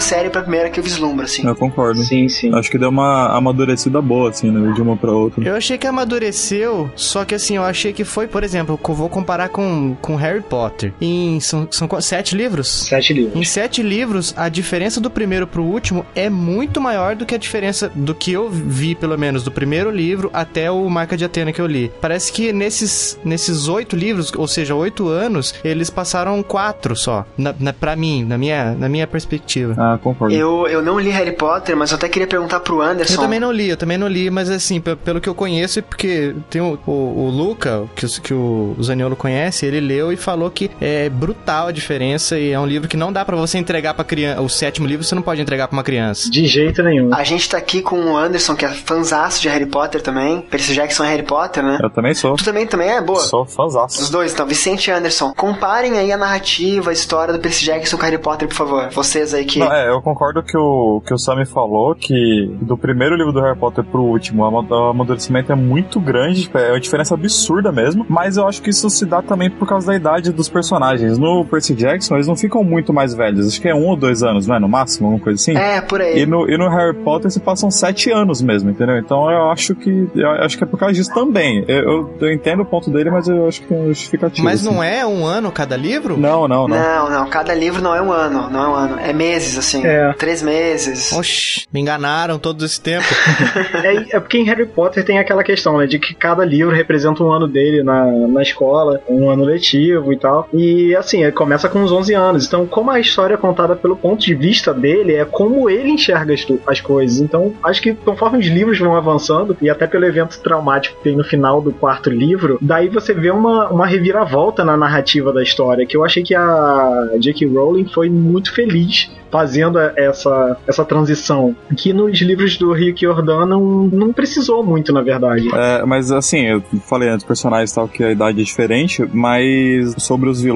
Speaker 1: série pra primeira que eu vislumbro, assim.
Speaker 5: Eu concordo.
Speaker 6: Sim, sim.
Speaker 5: Acho que deu uma amadurecida boa, assim, né? De uma pra outra.
Speaker 4: Eu achei que amadureceu, só que assim, eu achei que foi, por exemplo, vou comparar com, com Harry Potter. Em, são, são sete livros?
Speaker 6: Sete livros.
Speaker 4: Em sete livros, a diferença do primeiro pro último é muito maior do que a diferença do que eu vi, pelo menos, do primeiro livro até o Marca de Atena que eu li. Parece que nesses, nesses oito livros, ou seja, oito anos, eles passaram quatro só. Na, na, pra mim, na minha, na minha perspectiva.
Speaker 5: Ah, concordo.
Speaker 1: Eu, eu não li Harry Potter, mas eu até queria perguntar pro Anderson.
Speaker 4: Eu também não li, eu também não li, mas assim, pe- pelo que eu conheço, e porque tem o, o, o Luca, que, o- que o Zaniolo conhece, ele leu e falou que é brutal a diferença e é um livro que não dá pra você entregar pra criança. O sétimo livro você não pode entregar pra uma criança.
Speaker 6: De jeito nenhum.
Speaker 1: A gente tá aqui com o Anderson, que é fanzaço de Harry Potter também. Percy Jackson é Harry Potter, né?
Speaker 5: Eu também sou.
Speaker 1: Tu também, também é boa.
Speaker 5: Sou
Speaker 1: Os
Speaker 5: fãzaço.
Speaker 1: dois, então, Vicente e Anderson. Comparem aí a narrativa, a história do Percy Jackson com Harry Potter, por favor. Vocês aí que.
Speaker 5: Não, é, eu concordo que o que o Sammy falou que do primeiro livro do Harry Potter pro último, o amadurecimento é muito grande, tipo, é uma diferença absurda mesmo, mas eu acho que isso se dá também por causa da idade dos personagens. No Percy Jackson, eles não ficam muito mais velhos, acho que é um ou dois anos, não é? No máximo, alguma coisa assim.
Speaker 1: É, por aí.
Speaker 5: E no, e no Harry Potter se passam sete anos mesmo, entendeu? Então eu acho que eu acho que é por causa disso também. Eu, eu, eu entendo o ponto dele, mas eu acho que é justificativo.
Speaker 4: Mas
Speaker 5: assim.
Speaker 4: não é um ano cada livro?
Speaker 5: Não, não, não.
Speaker 1: Não, não, cada livro não é um ano, não é um ano. É meses, assim.
Speaker 6: É.
Speaker 1: Três meses.
Speaker 4: Oxi, me enganaram todo esse tempo.
Speaker 6: É, é porque em Harry Potter tem aquela questão, né? De que cada livro representa um ano dele na, na escola, um ano letivo e tal. E assim, ele começa com uns 11 anos. Então, como a história é contada pelo ponto de vista dele, é como ele enxerga as, as coisas. Então, acho que conforme os livros vão avançando, e até pelo evento traumático que tem no final do quarto livro, daí você vê uma, uma reviravolta na narrativa da história, que eu achei que a J.K. Rowling foi muito feliz fazendo essa, essa transição. Que nos livros do Rick Jordan não, não precisou muito, na verdade.
Speaker 5: É, mas assim, eu falei antes, personagens e tal, que a idade é diferente, mas sobre os vilões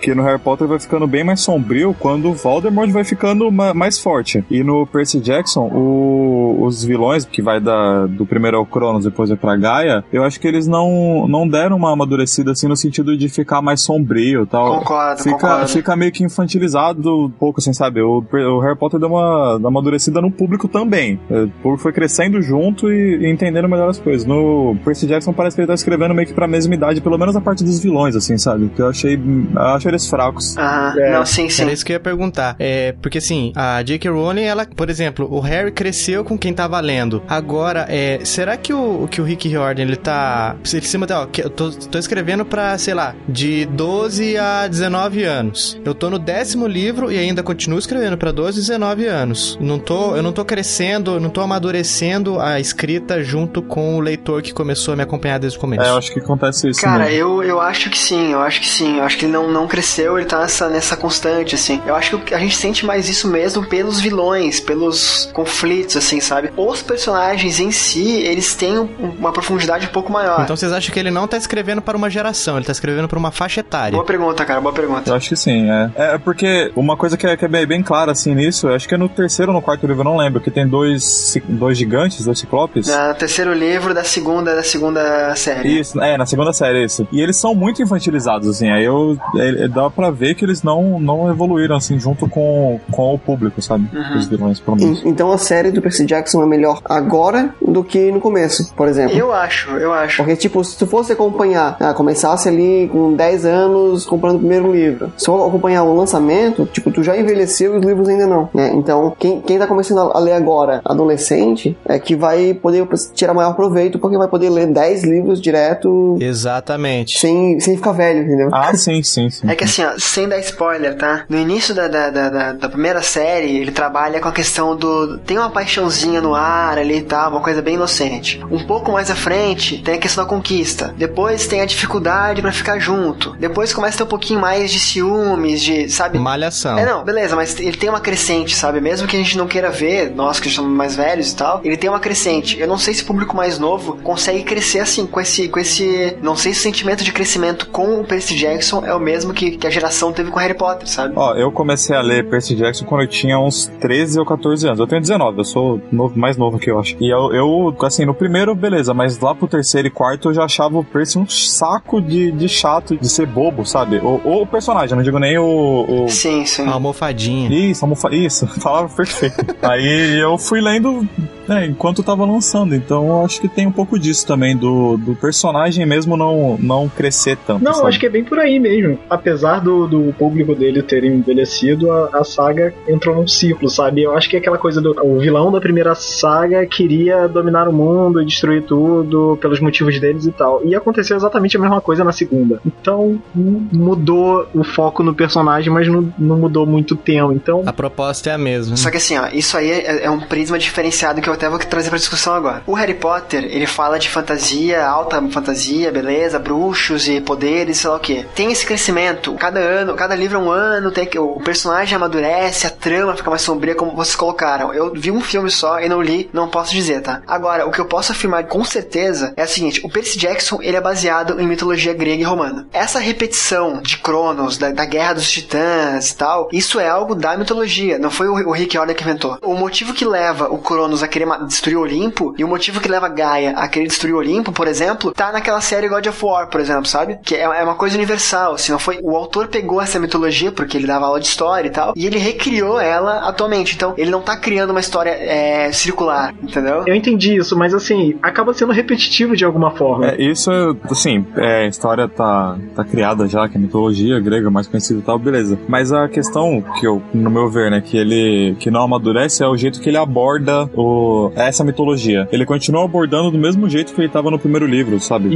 Speaker 5: que no Harry Potter vai ficando bem mais sombrio quando o Voldemort vai ficando ma- mais forte. E no Percy Jackson, o- os vilões, que vai da, do primeiro ao Cronos, depois vai pra Gaia, eu acho que eles não, não deram uma amadurecida assim no sentido de ficar mais sombrio e tal.
Speaker 1: Concordo,
Speaker 5: Fica,
Speaker 1: concordo.
Speaker 5: fica meio que infantilizado um pouco, assim, sabe? O, o Harry Potter deu uma, uma amadurecida no público também. É, O público foi crescendo junto e, e entendendo melhor as coisas. No Percy Jackson parece que ele tá escrevendo meio que pra mesma idade, pelo menos a parte dos vilões, assim, sabe? Que eu achei. Eu acho eles fracos.
Speaker 1: Aham,
Speaker 6: É.
Speaker 1: não, sim, sim.
Speaker 4: Era isso que eu ia perguntar. É, porque assim, a J.K. Rowling, ela, por exemplo, o Harry cresceu com quem tava lendo. Agora, é, será que o, que o Rick Riordan, ele tá. Ele se mantém, ó, que eu tô, tô escrevendo pra, sei lá, de 12 a 19 anos. Eu tô no décimo livro e ainda continuo escrevendo pra 12 e 19 anos. Não tô, eu não tô crescendo, eu não tô amadurecendo a escrita junto com o leitor que começou a me acompanhar desde o começo.
Speaker 5: É, eu acho que acontece isso.
Speaker 1: Cara,
Speaker 5: mesmo.
Speaker 1: eu, eu acho que sim, eu acho que sim. Eu acho que não, não cresceu, ele tá nessa, nessa constante, assim. Eu acho que a gente sente mais isso mesmo pelos vilões, pelos conflitos, assim, sabe? Os personagens em si, eles têm um- uma profundidade um pouco maior.
Speaker 4: Então vocês acham que ele não tá escrevendo para uma geração, ele tá escrevendo para uma faixa etária.
Speaker 1: Boa pergunta, cara, boa pergunta.
Speaker 5: Eu acho que sim, é. É porque uma coisa que é, que é bem, bem clara, assim, nisso, eu acho que é no terceiro ou no quarto livro, eu não lembro, que tem dois, dois gigantes, dois ciclopes.
Speaker 1: No terceiro livro da segunda, da segunda série.
Speaker 5: Isso, é, na segunda série, isso. E eles são muito infantilizados, assim, aí eu, é, é, dá pra ver que eles não, não evoluíram, assim, junto com, com o público, sabe?
Speaker 1: Uhum.
Speaker 5: Os vilões, pelo menos.
Speaker 2: En- Então a série do Percy Jackson é melhor agora do que no começo, por exemplo.
Speaker 1: Eu acho, eu acho.
Speaker 2: Porque, tipo, se tu fosse acompanhar, ah, começasse ali com 10 anos comprando o primeiro livro, se eu acompanhar o lançamento, tipo, tu já envelheceu e os livros ainda não, né? Então, quem, quem tá começando a ler agora, adolescente, é que vai poder tirar maior proveito, porque vai poder ler 10 livros direto
Speaker 4: Exatamente.
Speaker 2: sem, sem ficar velho, entendeu?
Speaker 5: Ah, sim, sim, sim.
Speaker 1: É que assim, ó, sem dar spoiler, tá? No início da, da, da, da- primeira série, ele trabalha com a questão do. Tem uma paixãozinha no ar ali e tal, uma coisa bem inocente. Um pouco mais à frente, tem a questão da conquista. Depois tem a dificuldade pra ficar junto. Depois começa a ter um pouquinho mais de ciúmes, de. Sabe?
Speaker 4: Malhação.
Speaker 1: É, não, beleza, mas ele tem uma crescente, sabe? Mesmo que a gente não queira ver, nós que somos mais velhos e tal, ele tem uma crescente. Eu não sei se o público mais novo consegue crescer assim, com esse. com esse. Não sei se o sentimento de crescimento com o Percy Jackson é o mesmo que, que a geração teve com Harry Potter, sabe?
Speaker 5: Ó, eu comecei a ler Percy Jackson quando eu tinha uns 13 ou 14 anos. Eu tenho 19, eu sou novo- mais novo que eu acho. E eu, eu, assim, no primeiro, beleza, mas lá pro terceiro e quarto eu já achava o Percy um saco de, de chato, de ser bobo, sabe? O, o personagem, eu não digo nem o. o...
Speaker 1: Sim, sim.
Speaker 4: Uma almofadinha.
Speaker 5: Isso, almofa... isso, palavra perfeita. Aí eu fui lendo né, enquanto tava lançando, então eu acho que tem um pouco disso também, do, do personagem mesmo não, não crescer tanto.
Speaker 6: Não,
Speaker 5: sabe?
Speaker 6: acho que é bem por aí mesmo. Apesar do, do público dele ter envelhecido, a, a saga entrou num ciclo, sabe? Eu acho que é aquela coisa do. O vilão da primeira saga queria dominar o mundo e destruir tudo pelos motivos deles e tal. E aconteceu exatamente a mesma coisa na segunda. Então m- mudou o foco no personagem, mas não, não mudou muito o tema. Então.
Speaker 4: A proposta é a mesma.
Speaker 1: Só que assim, ó, isso aí é, é um prisma diferenciado que eu até vou trazer pra discussão agora. O Harry Potter, ele fala de fantasia, alta fantasia, beleza, bruxos e poderes, sei lá o que. Tem esse crescimento, cada ano, cada livro é um ano, tem que o personagem amadurece, a trama fica mais sombria, como vocês colocaram. Eu vi um filme só e não li, não posso dizer, tá? Agora, o que eu posso afirmar com certeza é o seguinte: o Percy Jackson, ele é baseado em mitologia grega e romana. Essa repetição de Cronos, da, da guerra dos titãs e tal, isso é algo da mitologia, não foi o, o Rick Riordan que inventou. O motivo que leva o Cronos a querer destruir o Olimpo e o motivo que leva Gaia a querer destruir o Olimpo, por exemplo, tá naquela série God of War, por exemplo, sabe? Que é, é uma coisa universal, assim, não foi... O autor pegou essa mitologia, porque ele dava aula de história e tal, e ele recriou ela atualmente. Então, ele não tá criando uma história é, circular, entendeu?
Speaker 6: Eu entendi isso, mas assim, acaba sendo repetitivo de alguma forma.
Speaker 5: É, isso, assim, é, a história tá, tá criada já, que é mitologia grega, mais conhecida e tal, beleza. Mas a questão que eu, no meu ver, né, que ele que não amadurece é o jeito que ele aborda o, essa mitologia. Ele continua abordando do mesmo jeito que ele tava no primeiro livro, sabe?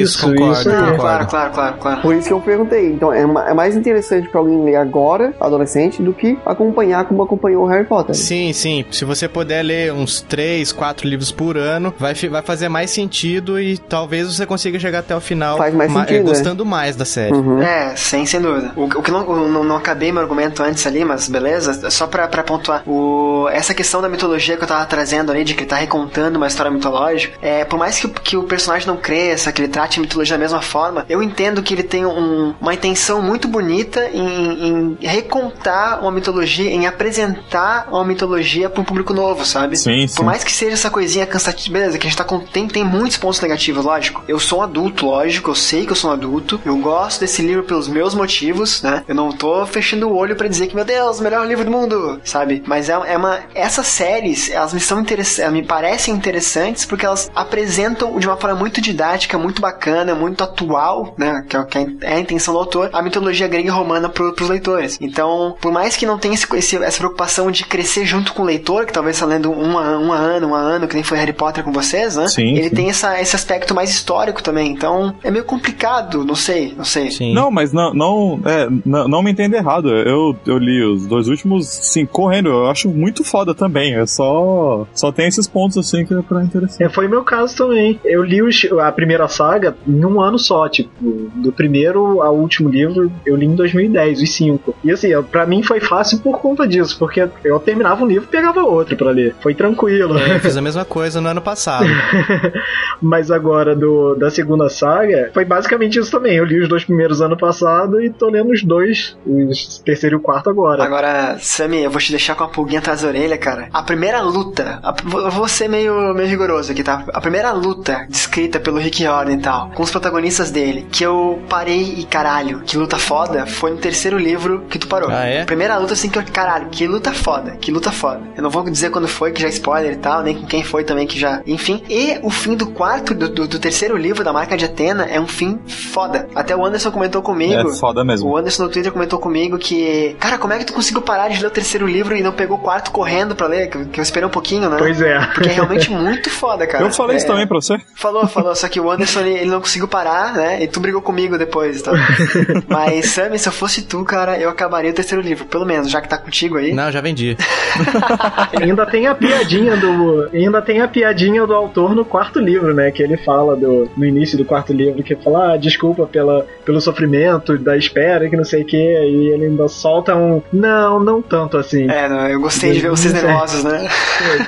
Speaker 4: Isso, concordo,
Speaker 6: isso.
Speaker 1: Não,
Speaker 4: concordo.
Speaker 1: claro, claro, claro, claro.
Speaker 2: Por isso que eu perguntei. Então é, ma- é mais interessante pra alguém ler agora, adolescente, do que acompanhar como acompanhou o Harry Potter.
Speaker 4: Sim, sim. Se você puder ler uns 3, 4 livros por ano, vai, vai fazer mais sentido e talvez você consiga chegar até o final
Speaker 2: Faz mais
Speaker 4: ma-
Speaker 2: sentido,
Speaker 4: é,
Speaker 2: né?
Speaker 4: gostando mais da série.
Speaker 2: Uhum.
Speaker 1: É, sem, sem dúvida. O, o que não, eu não, não acabei meu argumento antes ali, mas beleza, só pra, pra pontuar. O, essa questão da mitologia que eu tava trazendo ali, de que ele tá recontando uma história mitológica, é, por mais que, o- que o personagem não cresça, que ele trate a mitologia da mesma forma, eu entendo que ele tem um, uma intenção muito bonita em, em recontar uma mitologia, em apresentar uma mitologia para um público novo, sabe?
Speaker 5: Sim, sim.
Speaker 1: Por mais que seja essa coisinha cansativa, beleza, que a gente tá com. Tem, tem muitos pontos negativos, lógico. Eu sou um adulto, lógico, eu sei que eu sou um adulto. Eu gosto desse livro pelos meus motivos, né? Eu não tô fechando o olho pra dizer que, meu Deus, melhor livro do mundo, sabe? Mas é, é uma. Essas séries, elas me são interessantes, me parecem interessantes porque elas apresentam de uma forma muito didática, muito bacana, muito atual, né? Que é, que é a intenção do autor, a mitologia grega e romana pro, pros leitores. Então, por mais que não tenha esse, esse- essa preocupação de crescer junto com o leitor, que talvez tá lendo um a, um a ano, um a ano, que nem foi Harry Potter com vocês, né?
Speaker 5: Sim,
Speaker 1: Ele
Speaker 5: sim.
Speaker 1: tem essa, esse aspecto mais histórico também. Então, é meio complicado, não sei, não sei.
Speaker 4: Sim.
Speaker 5: Não, mas não, não, é, não, não me entenda errado. Eu, eu li os dois últimos, sim, correndo. Eu acho muito foda também. É só, só tem esses pontos assim que é pra interessar.
Speaker 6: É, foi meu caso também. Eu li os- a primeira saga em um ano só, tipo, do primeiro ao último livro, eu li em 2010, os cinco. E assim, pra mim foi fácil por conta disso, porque eu terminava um livro e pegava outro pra ler. Foi tranquilo.
Speaker 4: É, eu fiz a mesma coisa no ano passado.
Speaker 6: Mas agora, do, da segunda saga, foi basicamente isso também. Eu li os dois primeiros ano passado e tô lendo os dois, os terceiro e o quarto agora.
Speaker 1: Agora, Sammy, eu vou te deixar com a pulguinha atrás da orelha, cara. A primeira luta, a- eu vou ser meio, meio rigoroso aqui, tá? A primeira luta descrita pelo Rick Riordan e tal, com os protagonistas dele, que eu parei e caralho, que luta foda, foi no terceiro livro que tu parou.
Speaker 4: Ah, é?
Speaker 1: Primeira luta, assim, que eu, caralho, que luta foda, que luta foda. Eu não vou dizer quando foi, que já é spoiler e tal, nem com quem foi também, que já. Enfim. E o fim do quarto, do, do, do terceiro livro, da marca de Atena, é um fim foda. Até o Anderson comentou comigo.
Speaker 5: É foda mesmo.
Speaker 1: O Anderson no Twitter comentou comigo que, cara, como é que tu conseguiu parar de ler o terceiro livro e não pegou o quarto correndo pra ler? Que, que eu esperei um pouquinho, né?
Speaker 6: Pois é.
Speaker 1: Porque é realmente muito foda, cara.
Speaker 5: Eu falei isso
Speaker 1: É,
Speaker 5: também pra você.
Speaker 1: Falou, falou, só que o Anderson ele, ele não conseguiu parar, né? E tu brigou comigo depois, tá? Mas, Sammy, se eu fosse tu, cara, eu acabaria o terceiro livro, pelo menos, já que tá contigo aí.
Speaker 4: Não, já vendi.
Speaker 6: ainda tem a piadinha do. Ainda tem a piadinha do autor no quarto livro, né? Que ele fala do, no início do quarto livro, que fala, ah, desculpa pela, pelo sofrimento da espera, que não sei o que, e ele ainda solta um. Não, não tanto assim.
Speaker 1: É, não, eu gostei de ver vocês
Speaker 6: É.
Speaker 1: nervosos, né?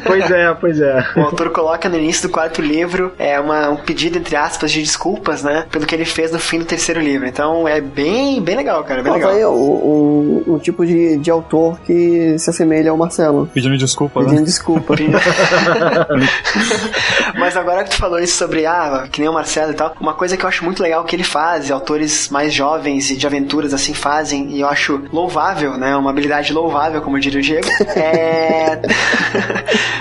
Speaker 6: Pois é, pois é.
Speaker 1: O autor coloca no início do quarto livro é uma, um pedido, entre aspas, de desculpas, né? Pelo que ele fez no fim do terceiro livro. Então é bem, bem legal, cara. Bem
Speaker 2: Mas
Speaker 1: legal.
Speaker 2: aí o, o, o tipo de, de autor que se assemelha ao Marcelo.
Speaker 5: Pedindo desculpa, né?
Speaker 2: Pedindo desculpa.
Speaker 1: Mas agora que tu falou isso sobre, ah, que nem o Marcelo e tal, uma coisa que eu acho muito legal que ele faz, e autores mais jovens e de aventuras assim fazem, e eu acho louvável, né? Uma habilidade louvável, como diria o Diego, é.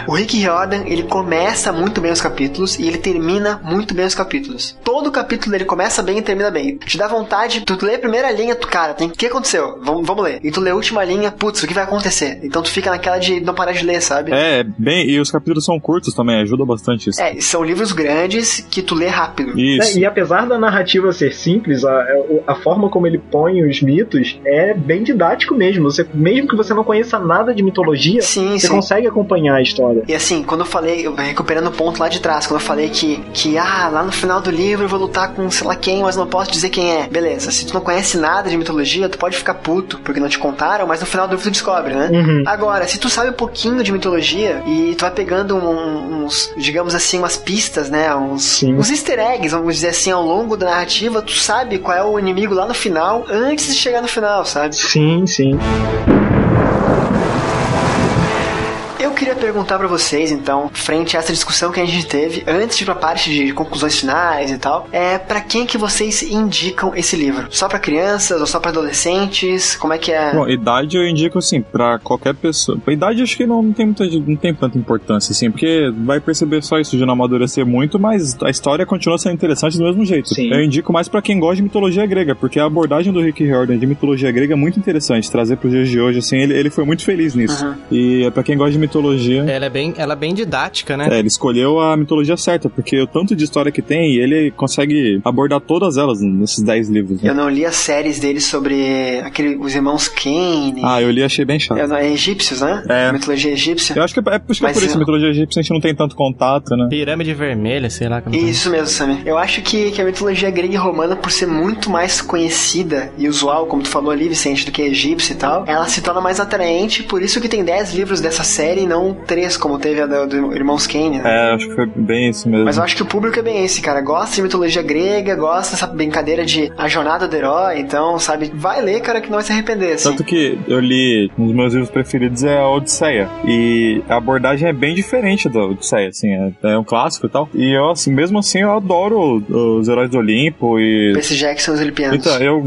Speaker 1: o Rick Riordan, ele começa muito bem os capítulos e ele termina muito bem os capítulos. Todo capítulo ele começa bem e termina bem. Te dá vontade, tu lê a primeira linha, tu, cara, tem o que aconteceu? Vamos, vamos ler. E tu lê a última linha, putz, o que vai acontecer? Então tu fica naquela de não parar de ler, sabe?
Speaker 5: É, bem, e os capítulos são curtos também, ajuda bastante isso.
Speaker 1: É, são livros grandes que tu lê rápido.
Speaker 5: Isso.
Speaker 6: É, E apesar da narrativa ser simples, a, a forma como ele põe os mitos é bem didático mesmo. Você, mesmo que você não conheça nada de mitologia,
Speaker 1: Sim,
Speaker 6: você
Speaker 1: sim.
Speaker 6: consegue acompanhar a história.
Speaker 1: E assim, quando eu falei, eu- recuperando o ponto lá de trás, quando eu falei que, que, ah, lá no final do livro eu vou lutar com sei lá quem, mas não posso dizer quem é. Beleza, se tu não conhece nada de mitologia, tu pode ficar puto, porque não te contaram, mas no final do livro tu descobre, né?
Speaker 6: Uhum.
Speaker 1: Agora, se tu sabe um pouquinho de mitologia e tu vai pegando um- uns, digamos assim, umas pistas, né? Uns,
Speaker 6: Sim.
Speaker 1: uns easter eggs, vamos dizer assim, ao longo da narrativa, tu sabe qual é o inimigo lá no final, antes de chegar no final, sabe?
Speaker 6: Sim, sim.
Speaker 1: Eu queria perguntar pra vocês, então, frente a essa discussão que a gente teve, antes de ir pra parte de conclusões finais e tal, é para quem que vocês indicam esse livro? Só pra crianças ou só pra adolescentes? Como é que é?
Speaker 5: Bom, idade eu indico assim, pra qualquer pessoa. A idade acho que não, não tem muita, não tem tanta importância, assim, porque vai perceber só isso de não amadurecer muito, mas a história continua sendo interessante do mesmo jeito.
Speaker 6: Sim.
Speaker 5: Eu indico mais pra quem gosta de mitologia grega, porque a abordagem do Rick Riordan de mitologia grega é muito interessante, trazer pros dias de hoje, assim, ele, ele foi muito feliz nisso.
Speaker 1: Uhum.
Speaker 5: E é pra quem gosta de mitologia.
Speaker 4: Ela é bem, ela é bem didática, né?
Speaker 5: É, ele escolheu a mitologia certa, porque o tanto de história que tem, ele consegue abordar todas elas nesses 10 livros. né?
Speaker 1: Eu não li as séries dele sobre aquele, os irmãos Kane.
Speaker 5: Ah, eu li e achei bem chato.
Speaker 1: É, não, é egípcios, né?
Speaker 5: É.
Speaker 1: Mitologia egípcia.
Speaker 5: Eu acho que é, é por isso que é por isso,
Speaker 1: eu-
Speaker 5: a mitologia egípcia a gente não tem tanto contato, né?
Speaker 4: Pirâmide vermelha, sei lá como é.
Speaker 1: Isso mesmo, Sammy. Eu acho que, que a mitologia grega e romana, por ser muito mais conhecida e usual, como tu falou ali, Vicente, do que a egípcia e tal, ela se torna mais atraente, por isso que tem 10 livros dessa série e não não três, como teve a do, do Irmãos Kane, né?
Speaker 5: É, acho que foi bem isso mesmo.
Speaker 1: Mas eu acho que o público é bem esse, cara. Gosta de mitologia grega, gosta dessa brincadeira de a jornada do herói, então, sabe? Vai ler, cara, que não vai se arrepender, assim.
Speaker 5: Tanto que eu li, um dos meus livros preferidos é a Odisseia. E a abordagem é bem diferente da Odisseia, assim, é, é um clássico e tal. E eu, assim, mesmo assim, eu adoro os heróis do Olimpo e.
Speaker 1: Percy Jackson e os Olimpianos.
Speaker 5: Então, eu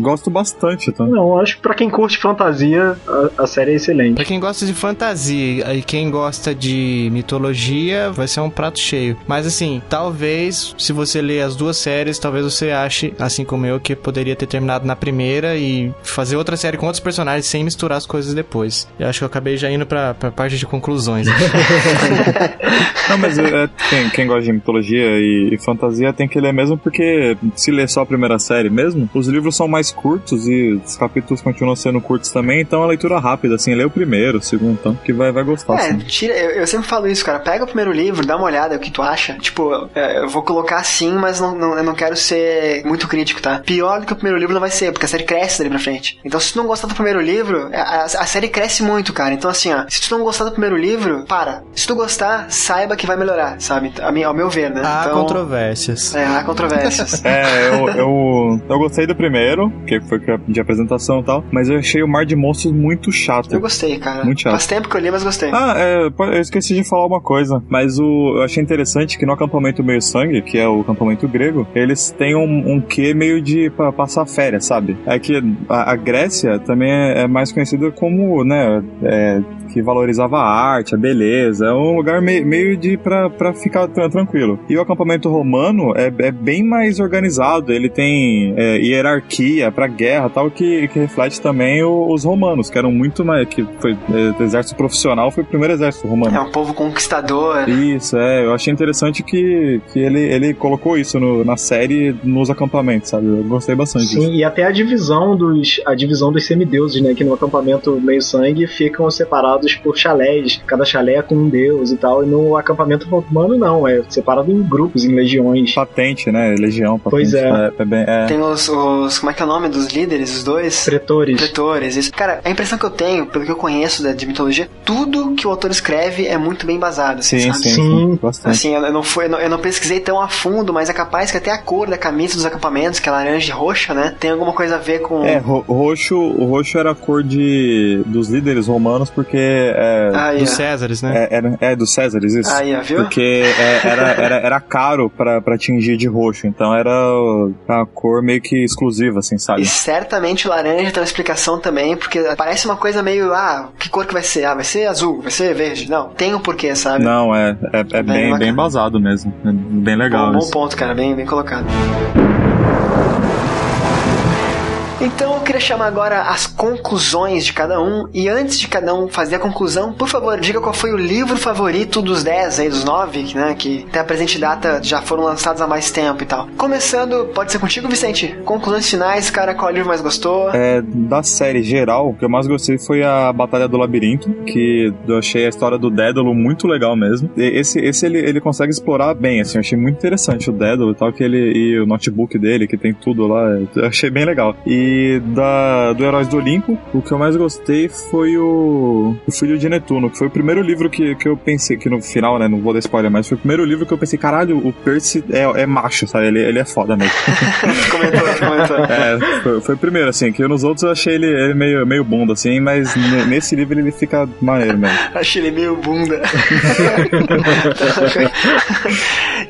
Speaker 5: gosto bastante, tá?
Speaker 6: Não, acho que pra quem curte fantasia, a, a série é excelente.
Speaker 4: Pra quem gosta de fantasia e quem gosta de mitologia, vai ser um prato cheio. Mas assim, talvez, se você ler as duas séries, talvez você ache, assim como eu, que poderia ter terminado na primeira e fazer outra série com outros personagens sem misturar as coisas depois. Eu acho que eu acabei já indo pra, pra parte de conclusões.
Speaker 5: Não, mas é, quem, quem gosta de mitologia e, e fantasia tem que ler mesmo, porque se ler só a primeira série mesmo, os livros são mais curtos e os capítulos continuam sendo curtos também, então a leitura rápida, assim, lê o primeiro, o segundo, então, que vai, vai
Speaker 1: É,
Speaker 5: assim.
Speaker 1: tira, eu, eu sempre falo isso, cara. Pega o primeiro livro, dá uma olhada, o que tu acha. Tipo, é, eu vou colocar assim, mas não, não- eu não quero ser muito crítico, tá? Pior do que o primeiro livro não vai ser, porque a série cresce dali pra frente. Então, se tu não gostar do primeiro livro, a, a- a série cresce muito, cara. Então, assim, ó, se tu não gostar do primeiro livro, para. Se tu gostar, saiba que vai melhorar, sabe? A mim- ao meu ver, né?
Speaker 4: Há
Speaker 1: então,
Speaker 4: controvérsias.
Speaker 1: É, há controvérsias.
Speaker 5: É, eu, eu, eu gostei do primeiro, que foi de apresentação e tal, mas eu achei o Mar de Monstros muito chato.
Speaker 1: eu gostei, cara.
Speaker 5: Muito chato.
Speaker 1: Faz tempo que eu li, mas gostei.
Speaker 5: Ah, é, eu esqueci de falar uma coisa, mas o, eu achei interessante que no acampamento Meio Sangue, que é o acampamento grego, eles têm um, um quê meio de pra passar férias, sabe? É que a, a Grécia também é, é mais conhecida como, né, é, que valorizava a arte, a beleza, é um lugar meio, meio de pra, pra ficar tran- tranquilo. E o acampamento romano é, é bem mais organizado, ele tem é, hierarquia pra guerra tal, que, que reflete também o- os romanos, que eram muito mais, que foi é, exército profissional, foi o primeiro exército romano.
Speaker 1: É um povo conquistador.
Speaker 5: Isso, é. Eu achei interessante que, que ele, ele colocou isso no- na série nos acampamentos, sabe? Eu gostei bastante disso.
Speaker 6: Sim, e até a divisão dos a divisão dos semideuses, né? Que no acampamento meio sangue ficam separados por chalés. Cada chalé é com um deus e tal. E no acampamento romano não, é separado em grupos, em legiões.
Speaker 5: Patente, né? Legião, patente.
Speaker 6: Pois é.
Speaker 5: é, bem- é.
Speaker 1: Tem os, os. Como é que é o nome dos líderes, os dois?
Speaker 6: Pretores.
Speaker 1: Pretores, isso. Cara, a impressão que eu tenho, pelo que eu conheço da- de mitologia, tudo que o autor escreve é muito bem embasado, assim,
Speaker 5: Sim,
Speaker 1: sabe?
Speaker 5: sim,
Speaker 6: Sim.
Speaker 5: bastante.
Speaker 1: Assim, eu não, fui, eu, não, eu não pesquisei tão a fundo, mas é capaz que até a cor da camisa dos acampamentos, que é laranja e roxa, né? Tem alguma coisa a ver com.
Speaker 5: É, ro- roxo, o roxo era a cor de, dos líderes romanos, porque é,
Speaker 1: Aí,
Speaker 4: Dos. Césares, né?
Speaker 5: é, era- é dos Césares, isso.
Speaker 1: Aí, ó, viu?
Speaker 5: Porque é, era, era, era caro pra, pra tingir de roxo, então era a cor meio que exclusiva, assim, sabe?
Speaker 1: E certamente o laranja tem uma explicação também, porque parece uma coisa meio, ah, que cor que vai ser? Ah, vai ser azul, vai ser verde. Não, tem um porquê, sabe?
Speaker 5: Não, é, é, é bem,
Speaker 1: bacana.
Speaker 5: bem embasado mesmo. É bem legal
Speaker 1: Bom, bom ponto, cara, bem, bem colocado. Então eu queria chamar agora as conclusões de cada um. E antes de cada um fazer a conclusão, por favor, diga qual foi o livro favorito dos 10 aí, dos 9, né? Que até a presente data já foram lançados há mais tempo e tal. Começando, pode ser contigo, Vicente? Conclusões finais, cara, qual livro mais gostou?
Speaker 5: É, da série geral, o que eu mais gostei foi a Batalha do Labirinto, que eu achei a história do Dédalo muito legal mesmo. E esse, esse ele, ele consegue explorar bem, assim, eu achei muito interessante o Dédalo e tal, que ele, e o notebook dele, que tem tudo lá, eu achei bem legal. E da, do Heróis do Olimpo, o que eu mais gostei foi o, o Filho de Netuno, que foi o primeiro livro que, que eu pensei, que no final, né, não vou dar spoiler, mas foi o primeiro livro que eu pensei, caralho, o Percy é, é macho, sabe, ele, ele é foda mesmo.
Speaker 1: comentou, comentou.
Speaker 5: É, foi, foi o primeiro, assim, que nos outros eu achei ele, ele meio, meio bunda, assim, mas ne- nesse livro ele fica maneiro mesmo.
Speaker 1: Achei ele meio bunda.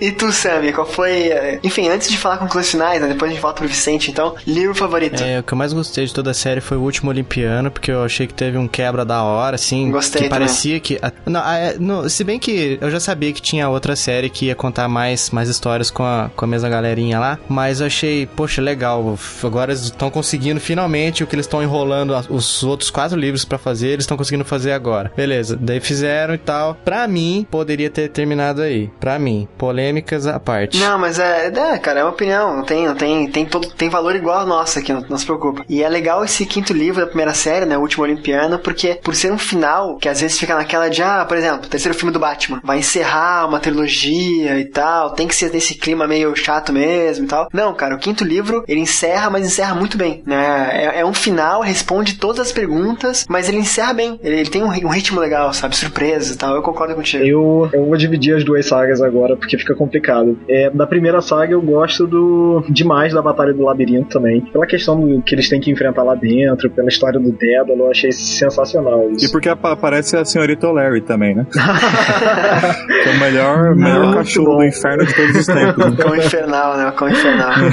Speaker 1: e tu, Sammy, qual foi. eh, Enfim, antes de falar conclusões finais, né, depois a gente volta pro Vicente, então, livro favorito.
Speaker 4: É, o que eu mais gostei de toda a série foi o último Olimpiano, porque eu achei que teve um quebra da hora, assim.
Speaker 1: Gostei
Speaker 4: Que
Speaker 1: também.
Speaker 4: parecia que. a- não, a- é, se bem que eu já sabia que tinha outra série que ia contar mais, mais histórias com a, com a mesma galerinha lá, mas eu achei, poxa, legal. Agora eles estão conseguindo finalmente o que eles estão enrolando os outros quatro livros pra fazer, eles estão conseguindo fazer agora. Beleza, daí fizeram e tal. Pra mim, poderia ter terminado aí. Pra mim. Polêmicas à parte.
Speaker 1: Não, mas é, é, cara, é uma opinião. Não tem, não tem, tem, todo, tem valor igual a nossa aqui, não, não se preocupa. E é legal esse quinto livro da primeira série, né? O último Olimpiano, porque por ser um final, que às vezes fica naquela de, ah, por exemplo, terceiro filme do Batman, vai encerrar uma trilogia e tal, tem que ser nesse clima meio chato mesmo e tal. Não, cara, o quinto livro, ele encerra, mas encerra muito bem, né? É, é um final, responde todas as perguntas, mas ele encerra bem. Ele, ele tem um, um ritmo legal, sabe? Surpresa e tal. Eu concordo contigo.
Speaker 6: Eu, eu vou dividir as duas sagas agora, porque fica complicado. É, da primeira saga eu gosto do demais da Batalha do Labirinto também. Pela questão do que eles têm que enfrentar lá dentro, pela história do Dédalo, eu achei sensacional
Speaker 5: E
Speaker 6: isso.
Speaker 5: porque apa- aparece a senhorita Larry também, né? que é o melhor, melhor cachorro
Speaker 6: bom.
Speaker 5: do inferno de todos os tempos. né?
Speaker 1: Cão infernal, né? O Cão infernal.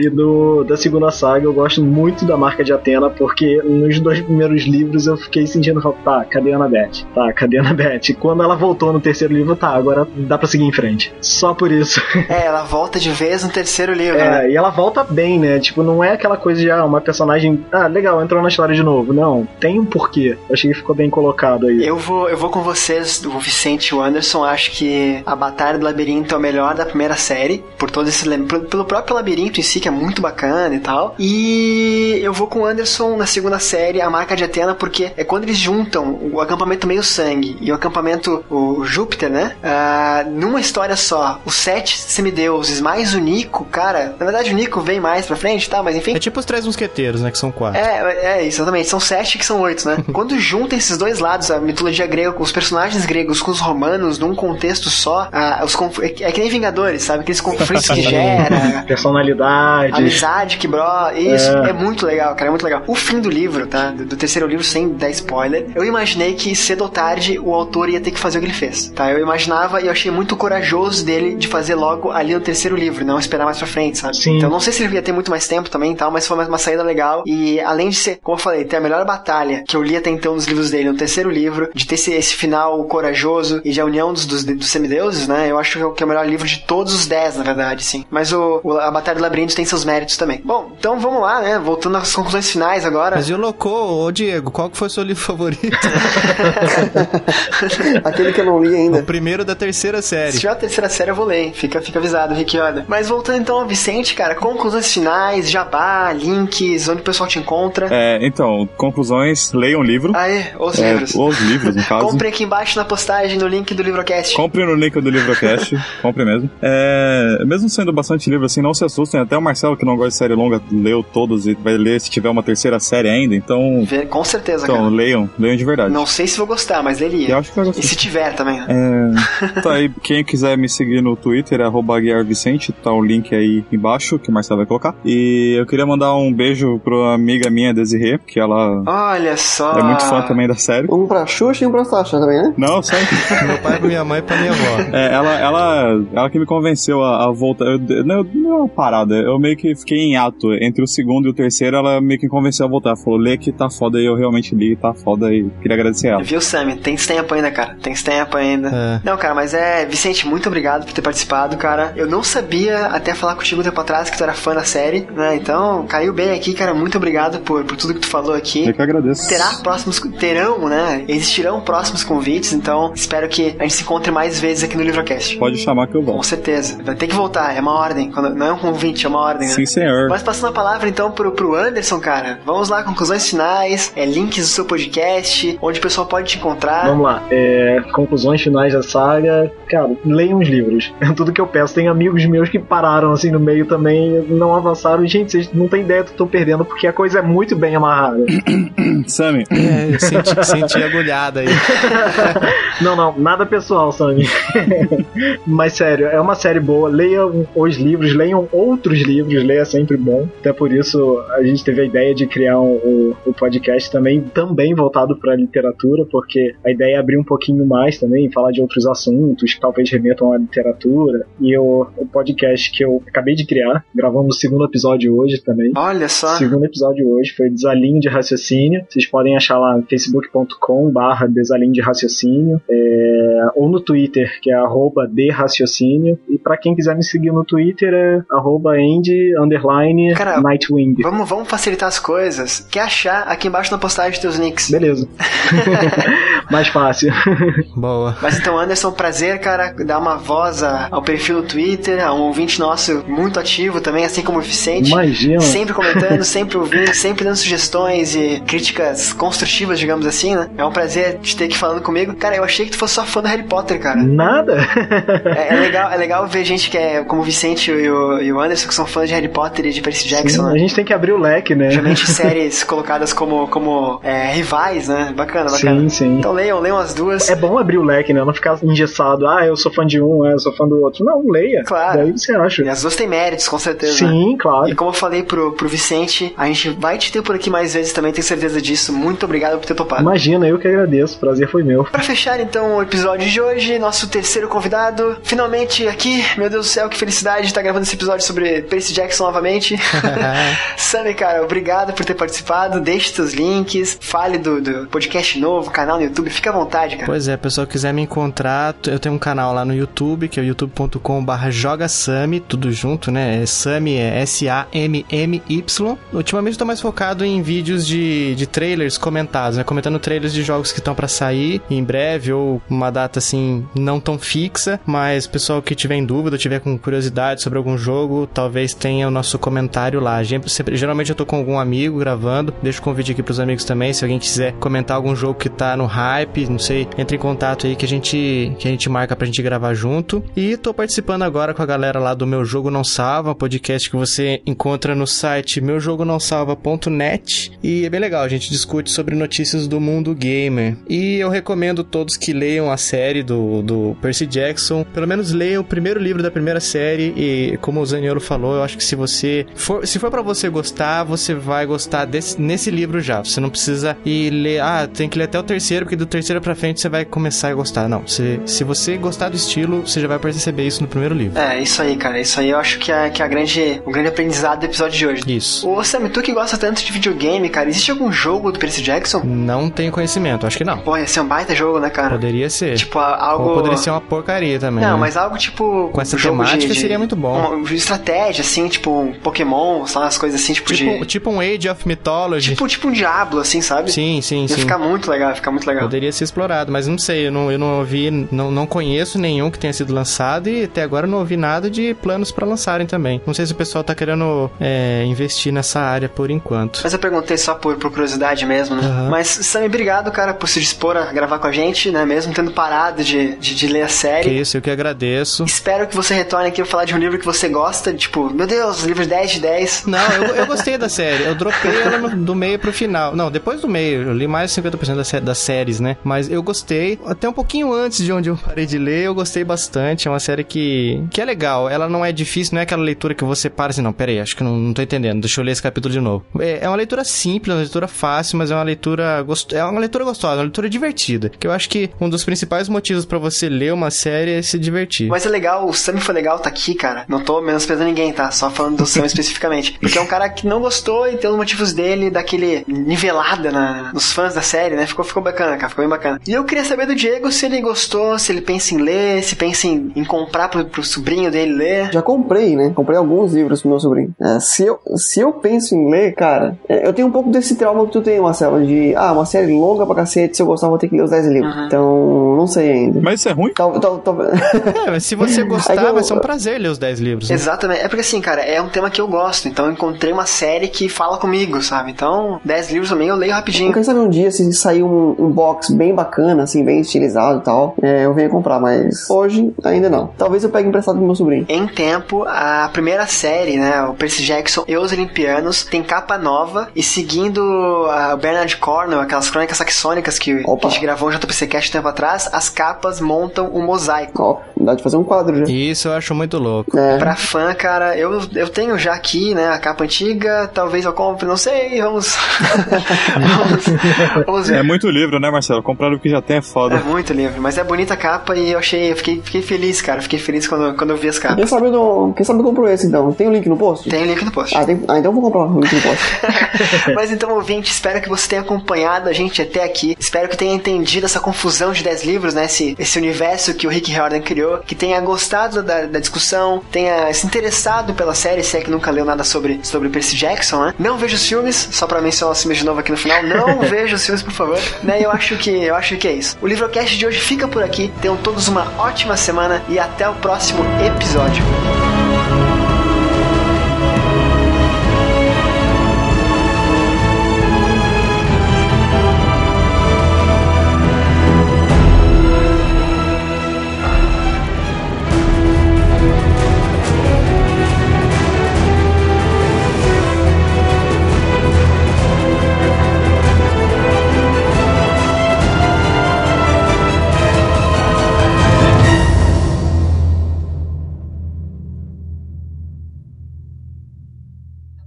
Speaker 6: E do, da segunda saga eu gosto muito da marca de Atena, porque nos dois primeiros livros eu fiquei sentindo falta, tá, cadê a Annabeth? Tá, cadê a Annabeth? E Quando ela voltou no terceiro livro, tá, agora dá pra seguir em frente. Só por isso.
Speaker 1: é, ela volta de vez no terceiro livro, né?
Speaker 6: É, e ela volta bem, né? Tipo, não é aquela coisa de, ah, uma personagem, ah, legal, entrou na história de novo. Não, tem um porquê. Eu achei que ficou bem colocado aí.
Speaker 1: Eu vou, eu vou com vocês, o Vicente e o Anderson. Acho que a Batalha do Labirinto é o melhor da primeira série, por todo esse pelo próprio labirinto em si, que é muito bacana e tal. E eu vou com o Anderson na segunda série, a Marca de Atena, porque é quando eles juntam o acampamento meio sangue e o acampamento o Júpiter, né? Ah, numa história só, os sete semideuses mais o Nico, cara. Na verdade, o Nico vem mais pra frente, tá? Mas enfim.
Speaker 4: É tipo os três mosqueteiros, né? Que são quatro.
Speaker 1: É, é, exatamente. São sete que são oito, né? Quando juntam esses dois lados, a mitologia grega, os personagens gregos com os romanos, num contexto só, ah, os conf- é, que- é que nem Vingadores, sabe? Aqueles conflitos que gera,
Speaker 6: Personalidades.
Speaker 1: amizade que bro. Isso é. muito legal, cara. É muito legal. O fim do livro, tá? Do, do terceiro livro, sem dar spoiler, eu imaginei que cedo ou tarde o autor ia ter que fazer o que ele fez, tá? Eu imaginava e eu achei muito corajoso dele de fazer logo ali no terceiro livro, não esperar mais pra frente, sabe?
Speaker 6: Sim.
Speaker 1: Então não sei se ele ia ter muito mais tempo também e tal, mas foi uma, uma saída legal. E além de ser, como eu falei, ter a melhor batalha que eu li até então nos livros dele, no terceiro livro, de ter esse, esse final corajoso e de a união dos, dos, dos semideuses, né? Eu acho que é o- que é o melhor livro de todos os dez, na verdade, sim. Mas o, o- a Batalha do Labirinto tem seus méritos também. Bom, então vamos lá, né? Voltando às conclusões finais agora.
Speaker 4: Mas e o Locô, ô Diego, qual que foi o seu livro favorito?
Speaker 2: Aquele que eu não li
Speaker 4: o
Speaker 2: ainda.
Speaker 4: primeiro da terceira
Speaker 1: Se
Speaker 4: série.
Speaker 1: tiver a terceira série, eu vou ler, hein? Fica, fica avisado, Rick. Mas voltando então ao Vicente, cara, conclusões finais, jabá, links, onde o pessoal te encontra.
Speaker 5: É, então, conclusões, leiam o livro.
Speaker 1: Aê, os
Speaker 5: É,
Speaker 1: livros.
Speaker 5: os livros, no caso.
Speaker 1: Compre aqui embaixo na postagem no link do Livrocast.
Speaker 5: Compre no link do Livrocast, compre mesmo. É, mesmo sendo bastante livro assim, não se assustem. Até o Marcelo, que não gosta de série longa, leu todos e vai ler se tiver uma terceira série ainda. Então,
Speaker 1: Com certeza,
Speaker 5: então
Speaker 1: cara.
Speaker 5: leiam, leiam de verdade.
Speaker 1: Não sei se vou gostar, mas leria.
Speaker 5: Eu acho que vai gostar.
Speaker 1: E se tiver também.
Speaker 5: É, tá aí, quem quiser me seguir no Twitter é arroba Aguiar Vicente, tá o link aí embaixo que o Marcelo vai colocar. E eu queria mandar um beijo pra amiga minha, Desirê, que ela
Speaker 1: Olha só.
Speaker 5: é muito fã também da série.
Speaker 2: Um pra Xuxa e um pra Sasha também, né?
Speaker 5: Não, sempre.
Speaker 4: Meu pai pra minha mãe e pra minha avó.
Speaker 5: É, ela, ela, ela que me convenceu a, a voltar. Eu, não, não é uma parada. Eu meio que fiquei em ato. Entre o segundo e o terceiro, ela meio que me convenceu a voltar. Falou, lê que tá foda e eu realmente li, tá foda e queria agradecer ela.
Speaker 1: Viu, Sammy? Tem tempo ainda, cara. Tem tempo ainda.
Speaker 4: É.
Speaker 1: Não, cara, mas é. Vicente, muito obrigado por ter participado, cara. Eu não sabia até falar contigo um tempo atrás que tu era fã da série, né? Então, caiu bem aqui, cara. Muito obrigado por, por tudo que tu falou aqui.
Speaker 5: Eu que agradeço.
Speaker 1: Terá próximos. Terão, né? Existirão próximos convites, então espero que a gente se encontre mais vezes aqui no Livrocast.
Speaker 5: Pode chamar que eu
Speaker 1: Com
Speaker 5: volto.
Speaker 1: certeza. Vai ter que voltar, é uma ordem. Quando- não é um convite, é uma ordem, né?
Speaker 5: Sim, senhor.
Speaker 1: Mas passando a palavra então pro, pro Anderson, cara. Vamos lá, conclusões finais, é, links do seu podcast, onde o pessoal pode te encontrar.
Speaker 6: Vamos lá. É, conclusões finais da saga. Cara, leiam os livros. É tudo que eu peço. Tem amigos meus que pararam assim no meio também, não avançaram. E, gente, vocês não têm ideia do que eu tô perdendo, porque a coisa é muito bem amarrada.
Speaker 5: Sammy,
Speaker 4: É, eu senti, senti agulhada aí.
Speaker 6: não, não, nada pessoal, Sammy. Mas sério, é uma série boa. Leiam os livros, leiam outros livros, leia é sempre bom. Até por isso a gente teve a ideia de criar um, o, o podcast também, também voltado para literatura, porque a ideia é abrir um pouquinho mais também, falar de outros assuntos que talvez remetam à literatura. E o, o podcast que eu acabei de criar, gravamos o segundo episódio hoje também.
Speaker 1: Olha só.
Speaker 6: O segundo episódio hoje foi Desalinho de Raciocínio. Vocês podem achar lá no facebook.com barra Desalinho de Raciocínio é, ou no Twitter, que é arroba de raciocínio. E pra quem quiser me seguir no Twitter é arroba end underline
Speaker 1: Cara,
Speaker 6: Nightwing.
Speaker 1: Vamos, vamos vamos facilitar as coisas. Quer achar aqui embaixo na postagem teus links.
Speaker 6: Beleza. Mais fácil.
Speaker 4: Boa.
Speaker 1: Mas então, Anderson, prazer, cara, dar uma voz a- ao perfil no Twitter, a um ouvinte nosso muito ativo também, assim como o Vicente.
Speaker 6: Imagina.
Speaker 1: Sempre comentando, sempre ouvindo, sempre dando sugestões e críticas construtivas, digamos assim, né? É um prazer te ter aqui falando comigo. Cara, eu achei que tu fosse só fã do Harry Potter, cara.
Speaker 6: Nada?
Speaker 1: É, é legal, é legal ver gente que é como o Vicente e o, e o Anderson, que são fãs de Harry Potter e de Percy Jackson,
Speaker 6: a
Speaker 1: né?
Speaker 6: gente tem que abrir o leque, né?
Speaker 1: Geralmente séries colocadas como, como é, rivais, né? Bacana, bacana.
Speaker 6: Sim, sim.
Speaker 1: Então leiam, leiam as duas.
Speaker 6: É bom abrir o leque, né? Não ficar engessado. Ah, eu sou fã de um, eu sou fã do outro. Não, leia.
Speaker 1: Claro.
Speaker 6: Daí você acha.
Speaker 1: E as duas têm méritos, com certeza.
Speaker 6: Sim, claro.
Speaker 1: E como eu falei pro, pro Vicente, a gente vai te ter por aqui mais vezes também, tenho certeza disso. Muito obrigado por ter topado.
Speaker 6: Imagina, eu que agradeço. O prazer foi meu.
Speaker 1: Pra fechar então o episódio de hoje, nosso terceiro convidado, finalmente aqui, meu Deus do céu, que felicidade estar gravando esse episódio sobre Percy Jackson novamente. Sammy, cara, obrigado por ter participado, deixe seus links, fale do, do podcast novo, canal no YouTube, fica à vontade, cara.
Speaker 4: Pois é, pessoal quiser me encontrar, eu tenho um canal lá no YouTube, que é o youtube.com/barra jogasami, tudo junto, né? É Sami é S-A-M-M-Y. Ultimamente eu tô mais focado em vídeos de, de trailers comentados, né? Comentando trailers de jogos que estão pra sair em breve ou uma data assim não tão fixa, mas pessoal que tiver em dúvida, tiver com curiosidade sobre algum jogo, talvez tenha o nosso comentário lá. Geralmente eu tô com algum amigo gravando, deixo o convite aqui pros amigos também, se alguém quiser comentar algum jogo que tá no hype, não sei, entre em contato aí que a gente que a gente marca pra gente gravar junto. E tô participando agora com a galera lá do Meu Jogo Não Salva, podcast que você encontra no site meujogonãosalva.net e é bem legal, a gente discute sobre notícias do mundo gamer. E eu recomendo todos que leiam a série do, do Percy Jackson, pelo menos leiam o primeiro livro da primeira série e como o Zaniolo falou, eu acho que se você for, se for para você gostar, você vai gostar desse, nesse livro já. Você não precisa ir ler, ah, tem que ler até o terceiro, porque do terceiro pra frente você vai começar a gostar. Não, se, se você gostar do estilo, você já vai perceber isso no primeiro livro.
Speaker 1: É, isso aí, cara. Isso aí eu acho que é, que é a grande, o grande aprendizado do episódio de hoje.
Speaker 4: Isso.
Speaker 1: Ô, Sam, tu que gosta tanto de videogame, cara, existe algum jogo do Percy Jackson?
Speaker 4: Não tenho conhecimento, acho que não.
Speaker 1: Pô, ia ser um baita jogo, né, cara?
Speaker 4: Poderia ser.
Speaker 1: Tipo, algo...
Speaker 4: Ou poderia ser uma porcaria também.
Speaker 1: Não,
Speaker 4: né?
Speaker 1: mas algo tipo.
Speaker 4: Com essa
Speaker 1: um
Speaker 4: temática
Speaker 1: de-
Speaker 4: seria muito bom.
Speaker 1: Uma estratégia, assim, tipo um Pokémon, lá, as coisas assim, tipo,
Speaker 4: Tipo,
Speaker 1: de.
Speaker 4: tipo um Age of Mythology.
Speaker 1: Tipo, tipo um Diablo, assim, sabe?
Speaker 4: sim, sim,
Speaker 1: Ia
Speaker 4: sim.
Speaker 1: ficar muito legal, ia ficar muito legal.
Speaker 4: Poderia ser explorado, mas não sei, eu não, eu não ouvi, não, não conheço nenhum que tenha sido lançado e até agora não ouvi nada de planos pra lançarem também. Não sei se o pessoal tá querendo é, investir nessa área por enquanto.
Speaker 1: Mas eu perguntei só por, por curiosidade mesmo, né?
Speaker 4: Aham.
Speaker 1: Mas, Sammy, obrigado, cara, por se dispor a gravar com a gente, né? Mesmo tendo parado de, de, de ler a
Speaker 4: Que
Speaker 1: série.
Speaker 4: isso, eu que agradeço.
Speaker 1: Espero que você retorne aqui pra falar de um livro que você gosta, tipo, meu Deus, livro 10 de 10.
Speaker 4: Não, eu, eu gostei da série. Eu dropei ela no- do meio pro final. Não, depois do meio. Eu li mais de 50% da sé- das séries, né? Mas eu gostei. Até um pouquinho antes de onde eu parei de ler, eu gostei bastante. É uma série que, que é legal. Ela não é difícil, não é aquela leitura que você para assim, não, peraí, acho que não, não tô entendendo. Deixa eu ler esse capítulo de novo. É, é uma leitura simples, uma leitura fácil, mas é uma leitura gost... é uma leitura gostosa, uma leitura divertida. Que eu acho que um dos principais motivos pra você ler uma série é se divertir.
Speaker 1: Mas é legal, o Sam foi legal tá aqui, cara. Não tô menosprezando ninguém, tá? Só falando do Sam especificamente. Porque é um cara que não gostou e tem os motivos dele, daquele nivelada na, nos fãs da série, né? Ficou, ficou bacana, cara. Ficou bem bacana. E eu queria saber do Diego se ele gostou, se ele pensa em ler, se pensa em, em comprar pro, pro sobrinho dele ler.
Speaker 2: Já comprei, né? Comprei alguns livros pro meu sobrinho. É, se, eu, se eu penso em ler, cara, é, eu tenho um pouco desse trauma que tu tem, Marcelo, de, ah, uma série longa pra cacete, se eu gostar, vou ter que ler os 10 livros.
Speaker 1: Uhum.
Speaker 2: Então, não sei ainda.
Speaker 5: Mas isso é ruim?
Speaker 2: Tal, tal, tal...
Speaker 4: É, mas se você gostar,
Speaker 2: É eu-
Speaker 4: vai ser um prazer ler os 10 livros. né?
Speaker 1: Exatamente. É porque assim, cara, é um tema que eu gosto. Então eu encontrei uma série que fala comigo, sabe? Então, 10 livros também eu leio rapidinho.
Speaker 2: Quem sabe um dia, se sair um, um box bem bacana, assim, bem estilizado e tal, é, eu venho comprar, mas hoje ainda não. Talvez eu pegue emprestado pro meu sobrinho.
Speaker 1: Em tempo, a primeira série, né, o Percy Jackson e os Olimpianos, tem capa nova e seguindo a Bernard Cornwell, aquelas crônicas saxônicas que,
Speaker 2: Opa.
Speaker 1: a gente gravou um JPC Cast tempo atrás, as capas montam um mosaico.
Speaker 2: Ó, dá de fazer um quadro já.
Speaker 4: Isso eu acho muito louco.
Speaker 2: É.
Speaker 1: Pra fã, cara, eu, eu tenho já aqui, né, a capa antiga, talvez eu compre, não sei, vamos. vamos, vamos ver.
Speaker 5: É muito livro, né, Marcelo? Comprar o que já tem é
Speaker 1: É
Speaker 5: foda.
Speaker 1: muito livre, mas é bonita a capa e eu achei, eu fiquei, fiquei feliz, cara. Fiquei feliz quando, quando eu vi as
Speaker 2: Quem
Speaker 1: capas.
Speaker 2: sabe eu, quem sabe eu compro esse então? Tem o link no post?
Speaker 1: Tem o link no post.
Speaker 2: Ah, tem- ah, então eu vou comprar o link no post.
Speaker 1: Mas então, ouvinte, espero que você tenha acompanhado a gente até aqui. Espero que tenha entendido essa confusão de 10 livros, né? Esse, esse universo que o Rick Riordan criou. Que tenha gostado da, da discussão, tenha se interessado pela série, se é que nunca leu nada sobre, sobre Percy Jackson. Jackson, né? Não vejo os filmes, só pra mencionar os filmes de novo aqui no final. Não vejo os filmes, por favor. Né? Eu acho que eu acho que é isso. O Livrocast de hoje fica por aqui. Tenham todos uma ótima semana e até o próximo episódio.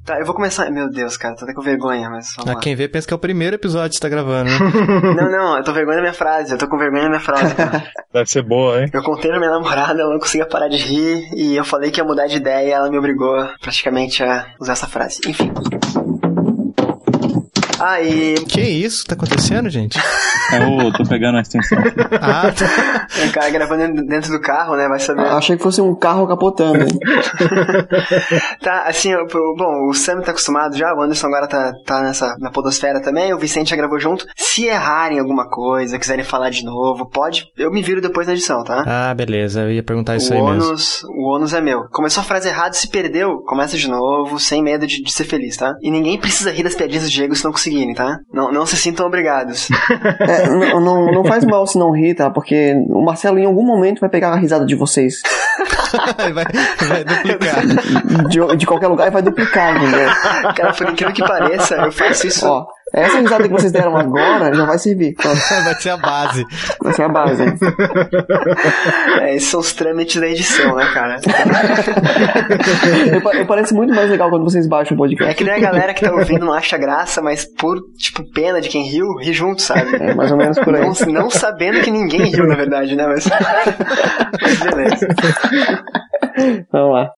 Speaker 1: Tá, eu vou começar. Meu Deus, cara, tô até com vergonha, mas vamos
Speaker 4: Ah,
Speaker 1: lá.
Speaker 4: quem vê pensa que é o primeiro episódio que você tá gravando, né?
Speaker 1: Não, não, eu tô vergonha da minha frase, eu tô com vergonha da minha frase. cara.
Speaker 5: Deve ser boa, hein?
Speaker 1: Eu contei pra minha namorada, ela não conseguia parar de rir, e eu falei que ia mudar de ideia e ela me obrigou praticamente a usar essa frase. Enfim. Ah, e
Speaker 4: que isso que tá acontecendo, gente?
Speaker 5: Eu tô pegando a extensão.
Speaker 4: Ah, tá.
Speaker 1: o cara gravando dentro do carro, né? Vai saber.
Speaker 2: Ah, Achei que fosse um carro capotando. hein?
Speaker 1: Tá, assim, bom, o Sam tá acostumado já, o Anderson agora tá, tá nessa, na podosfera também, o Vicente já gravou junto. Se errarem alguma coisa, quiserem falar de novo, pode, eu me viro depois na edição, tá?
Speaker 4: ah, beleza. Eu ia perguntar isso
Speaker 1: o
Speaker 4: aí mesmo.
Speaker 1: ônus, o ônus é meu. Começou a frase errada, se perdeu, começa de novo, sem medo de, de ser feliz, tá? E ninguém precisa rir das piadinhas do Diego se não conseguirem, tá? Não, não se sintam obrigados.
Speaker 2: É, não, não, não faz mal se não rir, tá? Porque o Marcelo em algum momento vai pegar a risada de vocês.
Speaker 4: vai, vai duplicar.
Speaker 2: De, de qualquer lugar e vai duplicar, entendeu?
Speaker 1: Cara, por incrível que pareça, eu faço isso.
Speaker 2: Ó, essa risada que vocês deram agora já vai servir.
Speaker 4: Vai ser a base.
Speaker 2: vai ser a base.
Speaker 1: É, esses são os trâmites da edição, né, cara?
Speaker 2: Eu, eu parece muito mais legal quando vocês baixam o
Speaker 1: É
Speaker 2: podcast.
Speaker 1: que nem a galera que tá ouvindo não acha graça, mas por, tipo, pena de quem riu, ri junto, sabe?
Speaker 2: É mais ou menos por aí.
Speaker 1: Não, não sabendo que ninguém riu, na verdade, né? Mas, mas beleza.
Speaker 2: Vamos lá.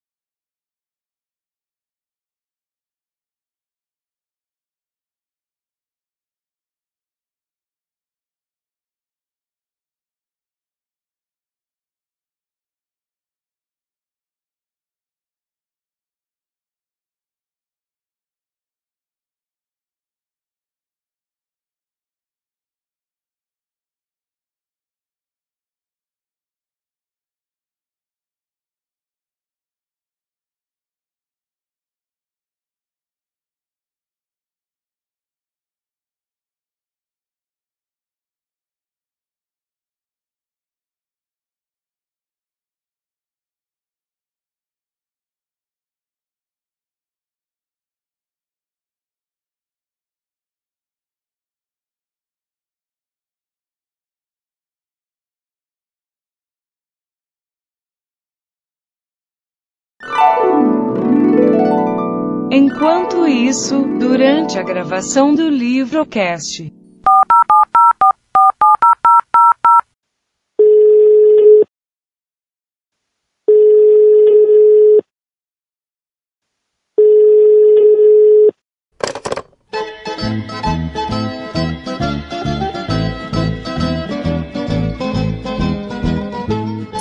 Speaker 8: Enquanto isso, durante a gravação do Livrocast.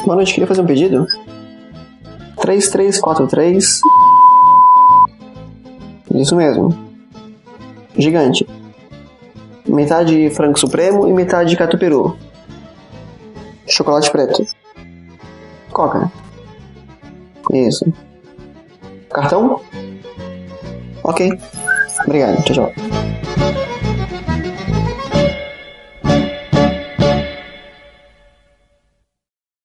Speaker 2: Boa noite, queria fazer um pedido? 3343. Isso mesmo. Gigante. Metade frango supremo e metade catuperu. Chocolate preto. Coca. Isso. Cartão? Ok. Obrigado. Tchau, tchau.